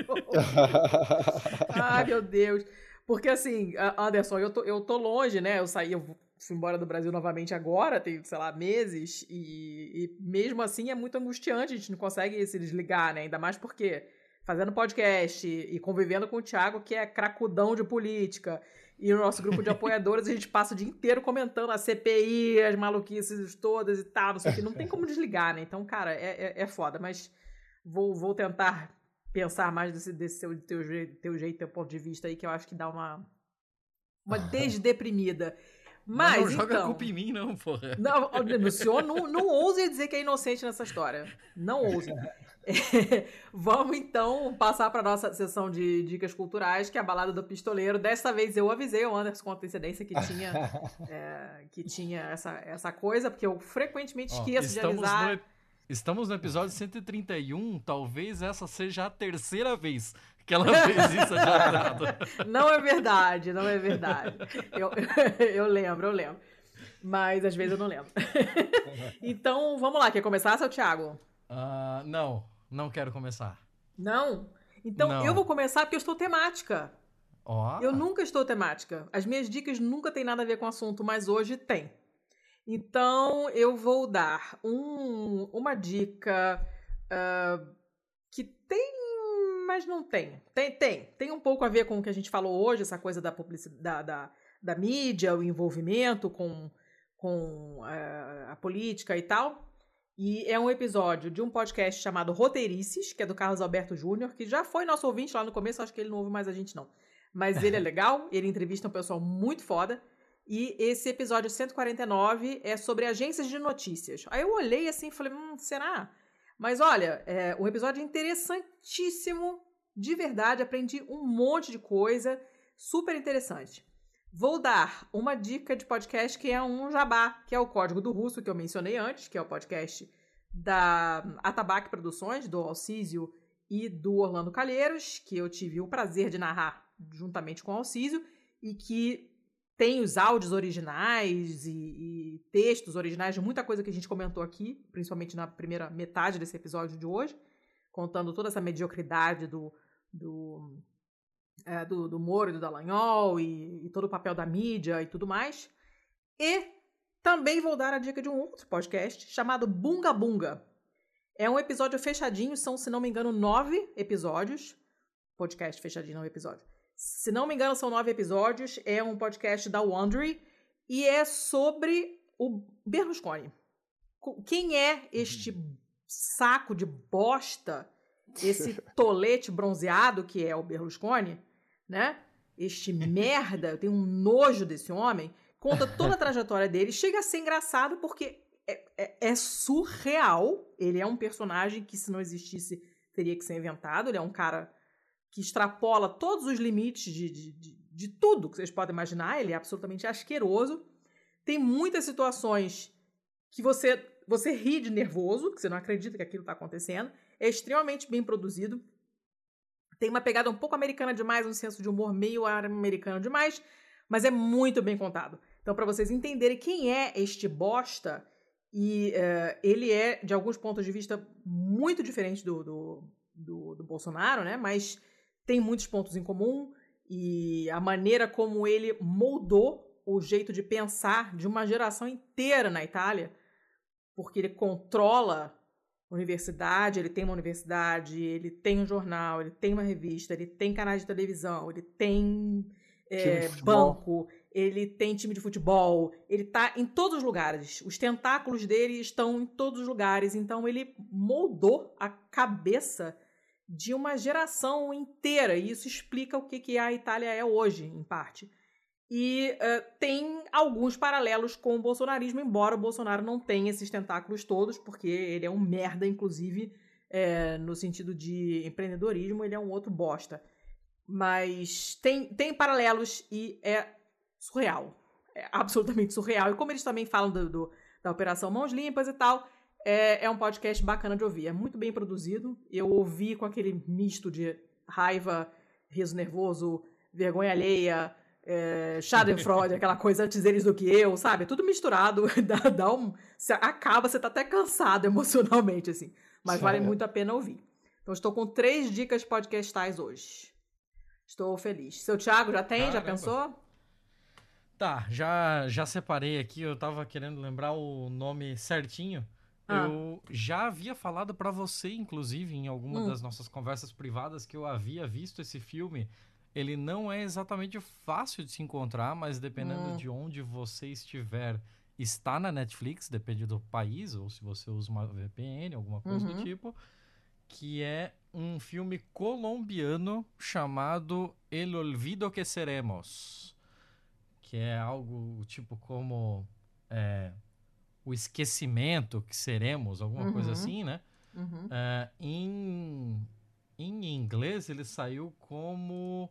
Ai, meu Deus. Porque assim, a- Anderson, eu tô, eu tô longe, né? Eu saí, eu fui embora do Brasil novamente agora, tem, sei lá, meses, e, e mesmo assim é muito angustiante, a gente não consegue se desligar, né? Ainda mais porque fazendo podcast e convivendo com o Thiago, que é cracudão de política, e o nosso grupo de apoiadores, a gente passa o dia inteiro comentando a CPI, as maluquices todas e tal, não sei o que, não tem como desligar, né? Então, cara, é, é, é foda, mas vou, vou tentar pensar mais desse, desse seu, teu, jeito, teu jeito, teu ponto de vista aí, que eu acho que dá uma, uma desdeprimida. Mas, não joga então, a culpa em mim, não, porra. não, o senhor não, não ouse dizer que é inocente nessa história. Não ouse. É, vamos então passar para nossa sessão de dicas culturais, que é a balada do pistoleiro. Desta vez eu avisei o Anderson com antecedência que tinha, é, que tinha essa, essa coisa, porque eu frequentemente esqueço de estamos avisar. no, estamos no episódio 131, talvez essa seja a terceira vez que ela fez isso adiantado. Não é verdade, não é verdade. Eu, eu lembro, eu lembro. Mas às vezes eu não lembro. Então, vamos lá. Quer começar, seu Thiago? Ah, não, não quero começar. Não? Então Não. eu vou começar porque eu estou temática. Ó, Eu nunca estou temática. As minhas dicas nunca têm nada a ver com o assunto, mas hoje tem. Então eu vou dar um- uma dica ah, que tem, mas não tem. Tem, tem. Tem um pouco a ver com o que a gente falou hoje, essa coisa da publicidade, da, da, da mídia, o envolvimento com, com ah, a política e tal. E é um episódio de um podcast chamado Roteirices, que é do Carlos Alberto Júnior, que já foi nosso ouvinte lá no começo, acho que ele não ouve mais a gente não. Mas ele é legal, ele entrevista um pessoal muito foda. E esse episódio 149 é sobre agências de notícias. Aí eu olhei assim e falei, hum, será? Mas olha, é, o episódio é interessantíssimo, de verdade, aprendi um monte de coisa, super interessante. Vou dar uma dica de podcast que é um jabá, que é o Código do Russo, que eu mencionei antes, que é o podcast da Atabaque Produções, do Alcísio e do Orlando Calheiros, que eu tive o prazer de narrar juntamente com o Alcísio, e que tem os áudios originais e, e textos originais de muita coisa que a gente comentou aqui, principalmente na primeira metade desse episódio de hoje, contando toda essa mediocridade do, do, é, do, do Moro e do Dallagnol e, e todo o papel da mídia e tudo mais. E também vou dar a dica de um outro podcast chamado Bunga Bunga. É um episódio fechadinho, são, se não me engano, nove episódios. Podcast fechadinho, não episódio. Se não me engano, são nove episódios. É um podcast da Wondery e é sobre o Berlusconi. Co- Quem é este saco de bosta, esse tolete bronzeado que é o Berlusconi, né? Este merda, eu tenho um nojo desse homem. Conta toda a trajetória dele. Chega a ser engraçado porque é, é- é surreal. Ele é um personagem que, se não existisse, teria que ser inventado. Ele é um cara que extrapola todos os limites de, de, de, de tudo que vocês podem imaginar. Ele é absolutamente asqueroso. Tem muitas situações que você, você ri de nervoso, que você não acredita que aquilo está acontecendo. É extremamente bem produzido. Tem uma pegada um pouco americana demais, um senso de humor meio americano demais, mas é muito bem contado. Então, para vocês entenderem quem é este bosta, e eh, ele é, de alguns pontos de vista, muito diferente do, do, do, do Bolsonaro, né? Mas tem muitos pontos em comum e a maneira como ele moldou o jeito de pensar de uma geração inteira na Itália, porque ele controla a universidade, ele tem uma universidade, ele tem um jornal, ele tem uma revista, ele tem canais de televisão, ele tem é, banco, ele tem time de futebol, ele tá em todos os lugares. Os tentáculos dele estão em todos os lugares, então ele moldou a cabeça de uma geração inteira, e isso explica o que, que a Itália é hoje, em parte. E uh, tem alguns paralelos com o bolsonarismo, embora o Bolsonaro não tenha esses tentáculos todos, porque ele é um merda, inclusive, é, no sentido de empreendedorismo, ele é um outro bosta. Mas tem, tem paralelos e é surreal. É absolutamente surreal. E como eles também falam do, do da Operação Mãos Limpas e tal, é, é um podcast bacana de ouvir. É muito bem produzido. Eu ouvi com aquele misto de raiva, riso nervoso, vergonha alheia, é, Schadenfreude, aquela coisa antes deles do que eu, sabe? Tudo misturado, dá, dá um. Você acaba, você tá até cansado emocionalmente, assim. Mas vale muito a pena ouvir. Então, estou com três dicas podcastais hoje. Estou feliz. Seu Thiago já tem? Caramba. Já pensou? Tá, já, já separei aqui. Eu tava querendo lembrar o nome certinho. Ah. Eu já havia falado para você, inclusive, em alguma hum. das nossas conversas privadas, que eu havia visto esse filme. Ele não é exatamente fácil de se encontrar, mas dependendo hum. de onde você estiver, está na Netflix, depende do país, ou se você usa uma VPN, alguma coisa uhum. do tipo, que é um filme colombiano chamado El Olvido que Seremos, que é algo tipo como é, o esquecimento que seremos, alguma uhum. coisa assim, né? Uhum. É, em, em inglês ele saiu como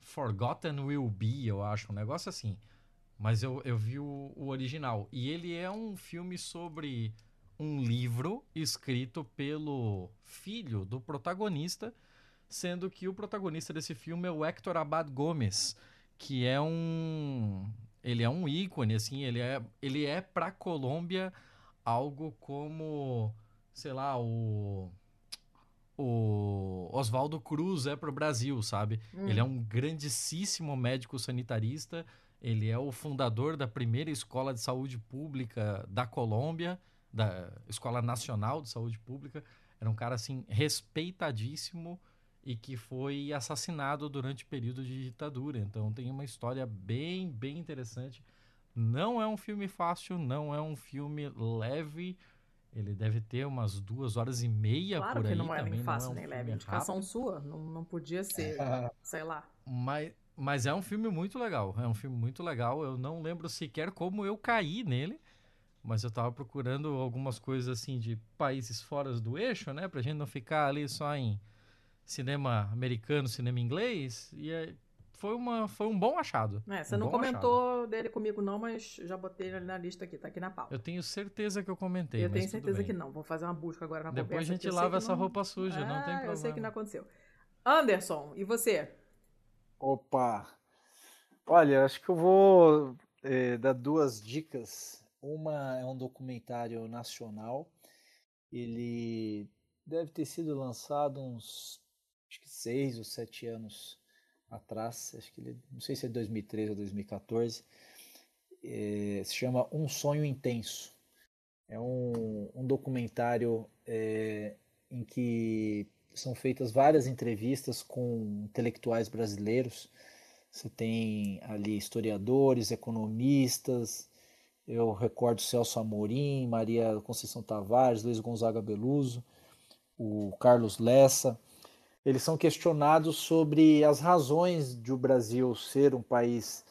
Forgotten Will Be, eu acho, um negócio assim. Mas eu, eu vi o, o original. E ele é um filme sobre um livro escrito pelo filho do protagonista, sendo que o protagonista desse filme é o Hector Abad Gomes, que é um ele é um ícone assim, ele é ele é para Colômbia algo como, sei lá, o o Oswaldo Cruz é para o Brasil, sabe? Hum. Ele é um grandíssimo médico sanitarista ele é o fundador da primeira escola de saúde pública da Colômbia, da Escola Nacional de Saúde Pública. Era um cara assim respeitadíssimo e que foi assassinado durante o período de ditadura. Então tem uma história bem, bem interessante. Não é um filme fácil, não é um filme leve. Ele deve ter umas duas horas e meia claro por aí. Claro que não é nem fácil é um nem leve. Indicação rápido. sua, não, não podia ser, sei lá. Mas, mas é um filme muito legal. É um filme muito legal. Eu não lembro sequer como eu caí nele. Mas eu tava procurando algumas coisas assim de países fora do eixo, né? Pra gente não ficar ali só em cinema americano, cinema inglês. E aí foi, uma, foi um bom achado. É, você um não comentou achado. dele comigo, não, mas já botei ele na lista aqui, tá aqui na pauta. Eu tenho certeza que eu comentei. Eu tenho certeza que não. Vou fazer uma busca agora na Depois a gente lava essa não... roupa suja, não tem problema. Eu sei que não aconteceu. Anderson, e você? Opa! Olha, acho que eu vou é, dar duas dicas. Uma é um documentário nacional. Ele deve ter sido lançado uns acho que seis ou sete anos atrás. Acho que ele, não sei se é 2013 ou 2014. É, se chama Um Sonho Intenso. É um, um documentário é, em que são feitas várias entrevistas com intelectuais brasileiros. Você tem ali historiadores, economistas, eu recordo Celso Amorim, Maria Conceição Tavares, Luiz Gonzaga Beluso, o Carlos Lessa. Eles são questionados sobre as razões de o Brasil ser um país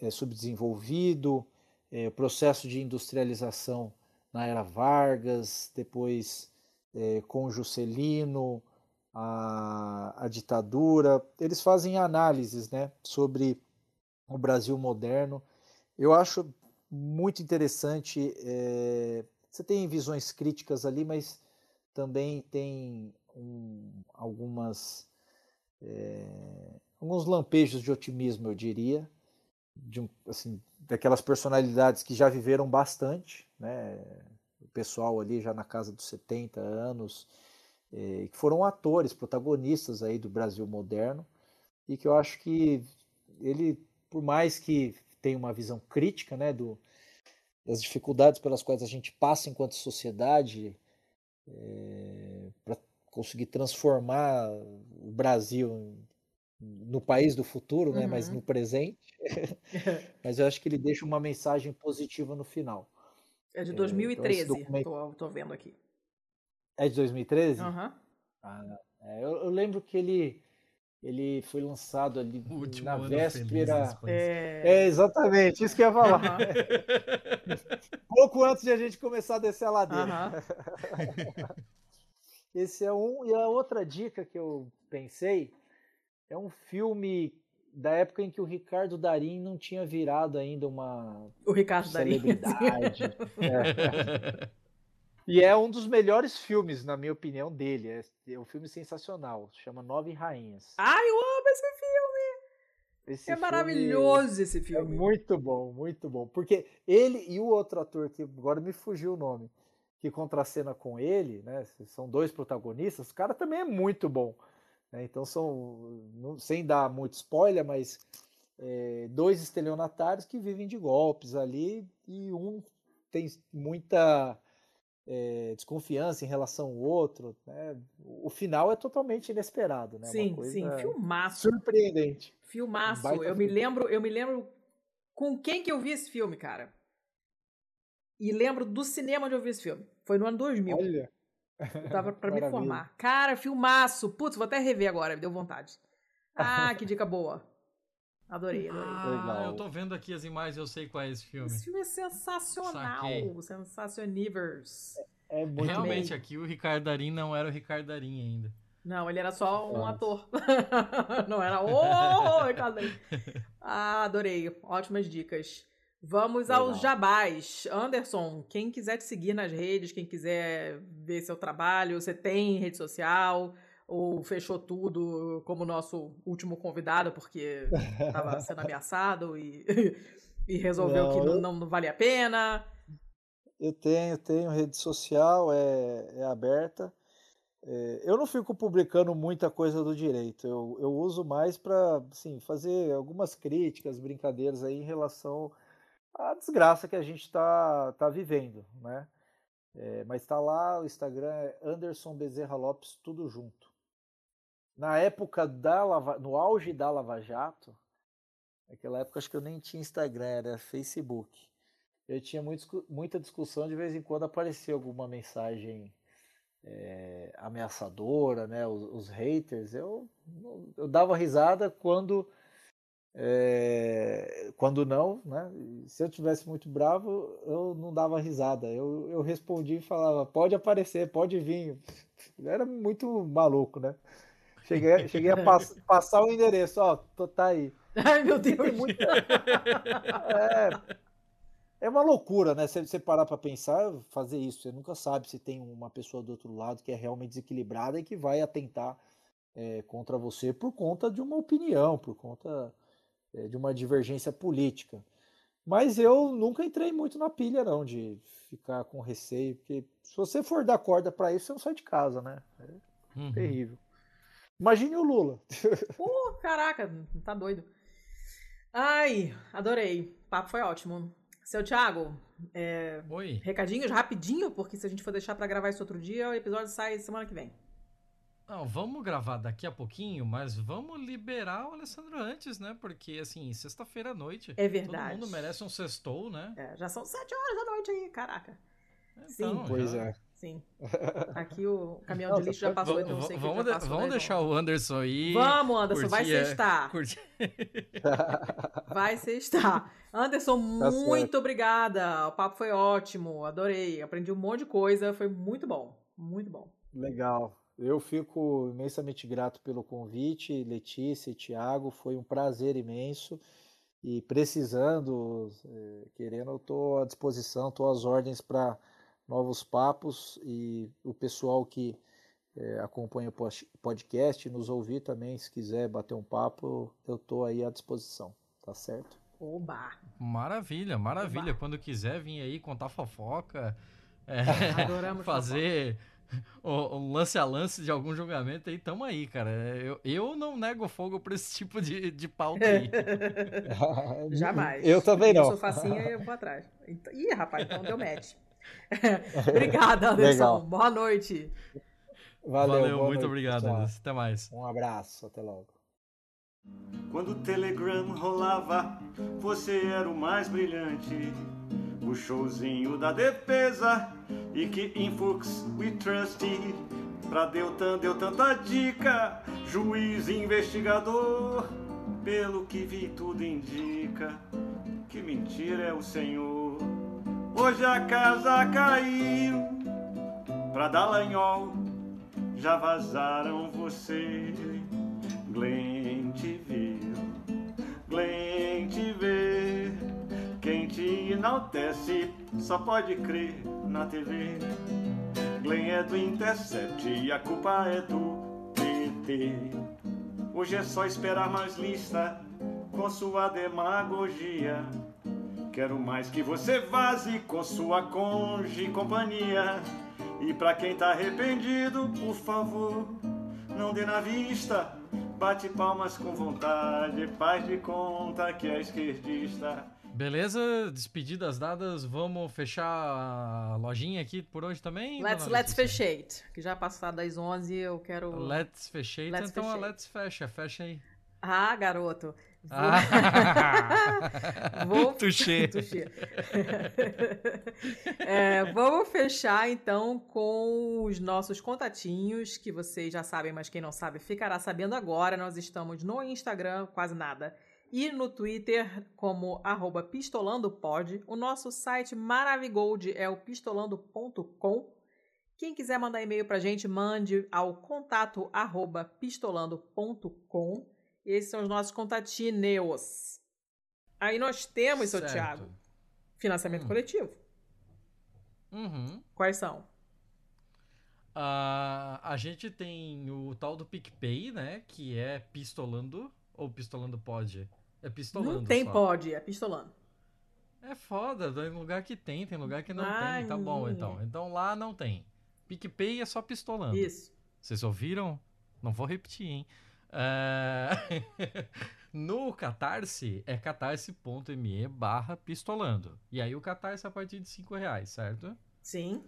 eh, subdesenvolvido, é, o processo de industrialização na era Vargas, depois é, com Juscelino, a, a ditadura. Eles fazem análises né, sobre o Brasil moderno. Eu acho muito interessante. É, você tem visões críticas ali, mas também tem um, algumas é, alguns lampejos de otimismo, eu diria, de assim, daquelas personalidades que já viveram bastante, né? pessoal ali já na casa dos 70 anos, eh, que foram atores, protagonistas aí do Brasil moderno, e que eu acho que ele, por mais que tenha uma visão crítica né, do, das dificuldades pelas quais a gente passa enquanto sociedade, é, conseguir transformar o Brasil no país do futuro, né, uhum. mas no presente. mas eu acho que ele deixa uma mensagem positiva no final. É de 2013, é, então documento... tô, tô, vendo aqui. É de 2013? Uhum. Ah, É, eu, eu lembro que ele, ele foi lançado ali O último na ano véspera. É... É, exatamente, isso que eu ia falar. Aham, Pouco antes de a gente começar a descer a ladeira. Esse é um. E a outra dica que eu pensei é um filme da época em que o Ricardo Darim não tinha virado ainda uma O Ricardo Darim. celebridade. É. E é um dos melhores filmes, na minha opinião, dele. É, é um filme sensacional. Chama Nove Rainhas. Ai, eu amo esse filme. Esse É filme maravilhoso esse É filme. muito bom, muito bom. Porque ele e o outro ator, que agora me fugiu o nome, que contracena com ele, né? São dois protagonistas, o cara também é muito bom. né? Então são, não- sem dar muito spoiler, mas é, dois estelionatários que vivem de golpes ali e um tem muita é, desconfiança em relação ao outro. né? O final é totalmente inesperado, né? Sim, sim, filmaço. surpreendente. Filmaço. Baita Eu me filme. lembro, eu me lembro com quem que eu vi esse filme, cara. E lembro do cinema onde eu vi esse filme. Foi no ano 2000. Olha, Eu tava pra me formar. Cara, filmaço. Putz, vou até rever agora, me deu vontade. Ah, que dica boa. Adorei, adorei. Ah, Legal. eu tô vendo aqui as imagens, eu sei qual é esse filme. Esse filme é sensacional. Saquei. Sensacionivers. é muito Realmente, bom. aqui o Ricardo Darim não era o Ricardo Darim ainda. Não, ele era só um Nossa. ator. Não era. Ô, Ricardo Darim. Ah, adorei. Ótimas dicas. Vamos aos Legal. jabás. Anderson, quem quiser te seguir nas redes, quem quiser ver seu trabalho, você tem rede social? Ou fechou tudo como nosso último convidado, porque estava sendo ameaçado e, e resolveu Não, que não, não vale a pena? Eu tenho, tenho rede social, é, é aberta. É, eu não fico publicando muita coisa do direito. Eu, eu uso mais para assim, fazer algumas críticas, brincadeiras aí em relação à desgraça que a gente está tá vivendo, né? É, mas está lá, o Instagram é Anderson Bezerra Lopes, tudo junto. Na época da Lava, no auge da Lava Jato, naquela época acho que eu nem tinha Instagram, era Facebook eu tinha muito muita discussão, de vez em quando aparecia alguma mensagem é, ameaçadora, né? Os, os haters, eu, eu dava risada quando é, quando não, né? Se eu tivesse muito bravo, eu não dava risada. Eu, eu respondia e falava, pode aparecer, pode vir. Eu era muito maluco, né? Cheguei, cheguei a pass- passar o endereço, ó, tô, tá aí. Ai, meu Deus. Tem muita, é, é uma loucura, né? Se você parar para pensar, fazer isso, você nunca sabe se tem uma pessoa do outro lado que é realmente desequilibrada e que vai atentar é, contra você por conta de uma opinião, por conta de uma divergência política. Mas eu nunca entrei muito na pilha, não, de ficar com receio, porque se você for dar corda para isso, você não sai de casa, né? É Uhum. terrível. Imagine o Lula. Pô, caraca, tá doido. Ai, adorei. O papo foi ótimo. Seu Thiago, é, Oi. recadinhos rapidinho, porque se a gente for deixar pra gravar isso outro dia, o episódio sai semana que vem. Não, vamos gravar daqui a pouquinho, mas vamos liberar o Alessandro antes, né? Porque, assim, sexta-feira à noite. É verdade. Todo mundo merece um sextou, né? É, já são sete horas da noite aí, caraca. Sim. Então, Pois já- é. Sim. Aqui o caminhão Não, de lixo já pode- passou, então va- sei que vamos já de- passou vamos das deixar o Anderson aí. Vamos, Anderson, vai curtir, é, sextar. curtir. Vai sextar. Anderson, Tá muito certo. obrigada. O papo foi ótimo, adorei. Aprendi um monte de coisa, foi muito bom. Muito bom. Legal. Eu fico imensamente grato pelo convite, Letícia e Tiago. Foi um prazer imenso. E precisando, eh, querendo, eu estou à disposição, estou às ordens para novos papos. E o pessoal que eh, acompanha o podcast, nos ouvir também, se quiser bater um papo, eu estou aí à disposição. Tá certo? Oba! Maravilha, maravilha. Oba. Quando quiser vir aí contar fofoca, é, Adoramos fazer o, um lance a lance de algum julgamento aí, tamo aí, cara. Eu, eu não nego fogo pra esse tipo de, de pauta aí. Jamais. Eu também Eu não. sou facinha e eu vou atrás. Então- Ih, rapaz, então deu match. Obrigada, Anderson. Legal. Boa noite. Valeu, Valeu, muito noite, obrigado, pessoal. Anderson. Até mais. Um abraço, até logo. Quando o Telegram rolava, você era o mais brilhante. O showzinho da defesa e que influx we trusted. Pra Deltan deu tanta dica, juiz investigador. Pelo que vi, tudo indica que mentira é o senhor. Hoje a casa caiu pra Dallagnol, já vazaram você. Glenn te enaltece só pode crer na TV. Glenn é do Intercept e a culpa é do PT. Hoje é só esperar mais lista com sua demagogia. Quero mais que você vaze com sua conge e companhia. E pra quem tá arrependido, por favor, não dê na vista. Bate palmas com vontade, faz de conta que é esquerdista. Beleza, despedidas dadas, vamos fechar a lojinha aqui por hoje também? Let's, let's fechate. Que já passou das 11, eu quero... Let's fechate, Let's então a fechate. let's fecha, fecha aí. Ah, garoto. Vou... Ah. Vou- Tuxê. Tuxê. É, vamos fechar então com os nossos contatinhos, que vocês já sabem, mas quem não sabe ficará sabendo agora. Nós estamos no Instagram, quase nada, e no Twitter como arroba pistolandopod. O nosso site Maravigold é o pistolando.com. Quem quiser mandar e-mail pra gente, mande ao contato arroba pistolando.com. Esses são os nossos contatinhos. Aí nós temos, seu. Thiago, financiamento Hum. coletivo. Uhum. Quais são? Ah, a gente tem o tal do PicPay, né? Que é pistolando. Ou pistolando pode? É pistolando. Não tem só. pode, é pistolando. É foda, tem lugar que tem, tem lugar que não Ai, tem. Tá bom, então. Então lá não tem. PicPay é só pistolando. Isso. Vocês ouviram? Não vou repetir, hein? É, no Catarse é catarse.me barra pistolando. E aí o Catarse é a partir de 5 reais, certo? Sim.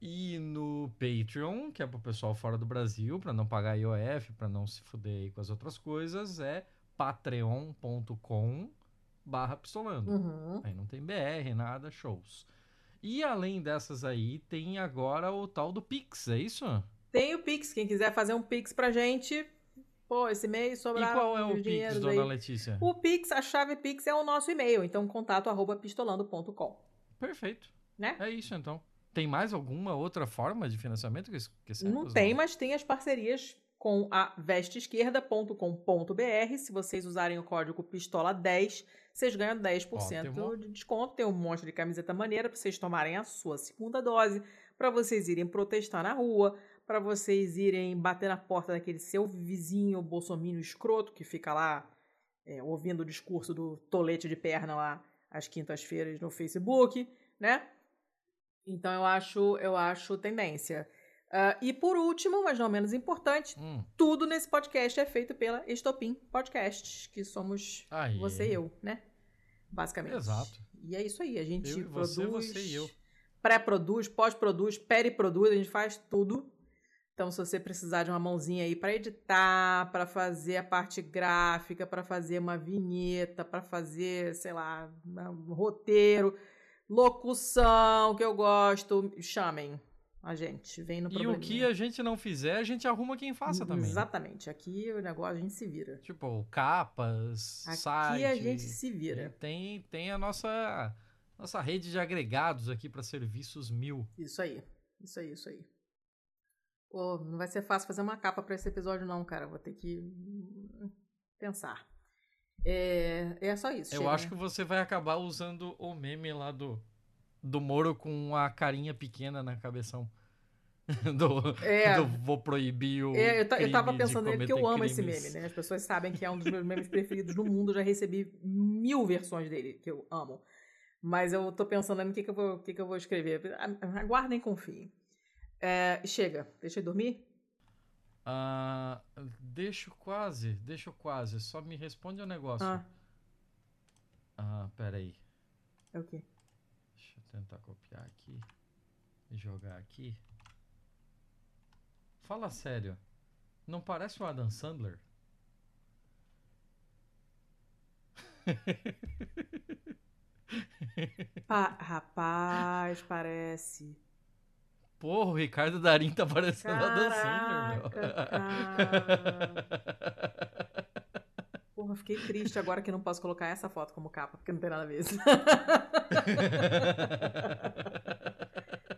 E no Patreon, que é pro pessoal fora do Brasil, pra não pagar IOF, pra não se fuder aí com as outras coisas, é patreon.com barra pistolando. Uhum. Aí não tem BR, nada, shows. E além dessas aí, tem agora o tal do Pix, é isso? Tem o Pix, quem quiser fazer um Pix pra gente. Pô, esse mês E sobraram qual é o Pix, dona aí. Letícia? O Pix, a chave Pix é o nosso e-mail, então contato arroba pistolando.com, Perfeito. né? É isso então. Tem mais alguma outra forma de financiamento que esquecemos? Não tem, mas tem as parcerias com a vesteesquerda.com.br. Se vocês usarem o código PISTOLA10, vocês ganham 10% Ótimo. de desconto. Tem um monte de camiseta maneira para vocês tomarem a sua segunda dose, para vocês irem protestar na rua, para vocês irem bater na porta daquele seu vizinho bolsominion escroto que fica lá é, ouvindo o discurso do tolete de perna lá às quintas-feiras no Facebook, né? Então eu acho, eu acho tendência. Ah, e por último, mas não menos importante, Hum, tudo nesse podcast é feito pela Estopim Podcasts, que somos aí. você e eu, né? Basicamente. Exato. E é isso aí, a gente Eu produz, você, você e eu. pré-produz, pós-produz, periproduz, a gente faz tudo. Então, se você precisar de uma mãozinha aí para editar, para fazer a parte gráfica, para fazer uma vinheta, para fazer, sei lá, um roteiro, locução, que eu gosto, chamem a gente, vem no E problema. o que a gente não fizer, a gente arruma quem faça também. né? Exatamente. Aqui o negócio a gente se vira. Tipo, capas, Aqui site. a gente se vira. Tem, tem a nossa, nossa rede de agregados aqui para serviços mil. Isso aí. Isso aí, isso aí. Pô, não vai ser fácil fazer uma capa pra esse episódio, não, cara. Vou ter que hum, pensar. É, é só isso. Eu chega, acho né? que você vai acabar usando o meme lá do, do Moro com a carinha pequena na cabeção. do, É. do vou proibir o. É, eu, eu tava pensando nele porque eu amo esse crimes. meme, né? As pessoas sabem que é um dos meus memes preferidos no mundo. Já recebi mil versões dele, que eu amo. Mas eu tô pensando no que, que, eu, vou, que, que eu vou escrever. Aguardem e confiem. É, chega, deixa eu dormir. Ah, deixo quase, deixo quase. Só me responde um negócio. Ah, Ah, peraí. é o quê? Deixa eu tentar copiar aqui e jogar aqui. Fala sério. Não parece o Adam Sandler? Pa- rapaz, parece. Porra, o Ricardo Darim tá parecendo a Dan. Porra, fiquei triste agora que não posso colocar essa foto como capa, porque não tem nada a ver.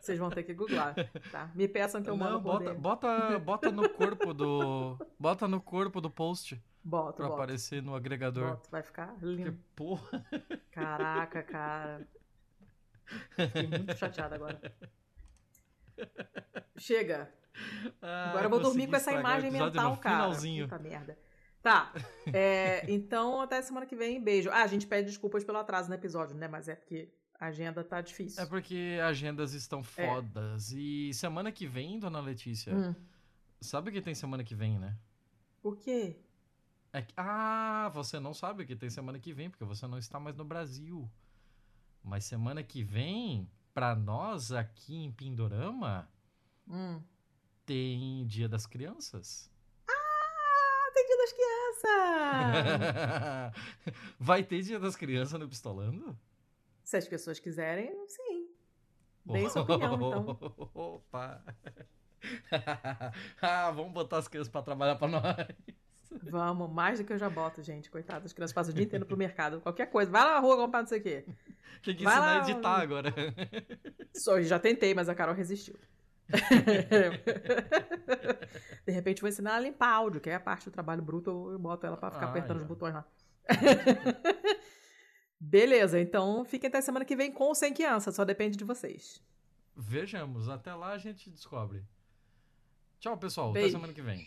Vocês vão ter que googlar, tá? Me peçam que eu mando Não, bota, bota, bota no corpo do. Bota no corpo do post Boto, pra boto, aparecer no agregador. boto. Vai ficar lindo. porra. Caraca, cara. Fiquei muito chateada agora. Chega. Agora eu vou dormir com essa imagem mental, cara. Finalzinho. Puta merda. Tá. é, então, até semana que vem. Beijo. Ah, a gente pede desculpas pelo atraso no episódio, né? Mas é porque a agenda tá difícil. É porque agendas estão fodas. E semana que vem, dona Letícia, Hum, sabe o que tem semana que vem, né? o quê? É que- ah, você não sabe o que tem semana que vem, porque você não está mais no Brasil. Mas semana que vem, pra nós aqui em Pindorama, Hum. tem Dia das Crianças. Ah, tem dia das crianças! Vai ter Dia das Crianças no Pistolando? Se as pessoas quiserem, sim. Deem sua opinião, então. Opa! ah, vamos botar as crianças pra trabalhar pra nós. Vamos, mais do que eu já boto, gente. Coitado, as crianças passam o dia inteiro pro mercado. Qualquer coisa. Vai lá na rua comprar não sei o quê. Tem que Vai ensinar lá, a editar agora. Só, já tentei, mas a Carol resistiu. De repente vou ensinar ela a limpar áudio, que é a parte do trabalho bruto, eu boto ela pra ficar Ah, apertando os botões lá. Beleza, então fiquem até semana que vem com ou sem criança, só depende de vocês. Vejamos, até lá a gente descobre. Tchau, pessoal. Beijo. Até semana que vem.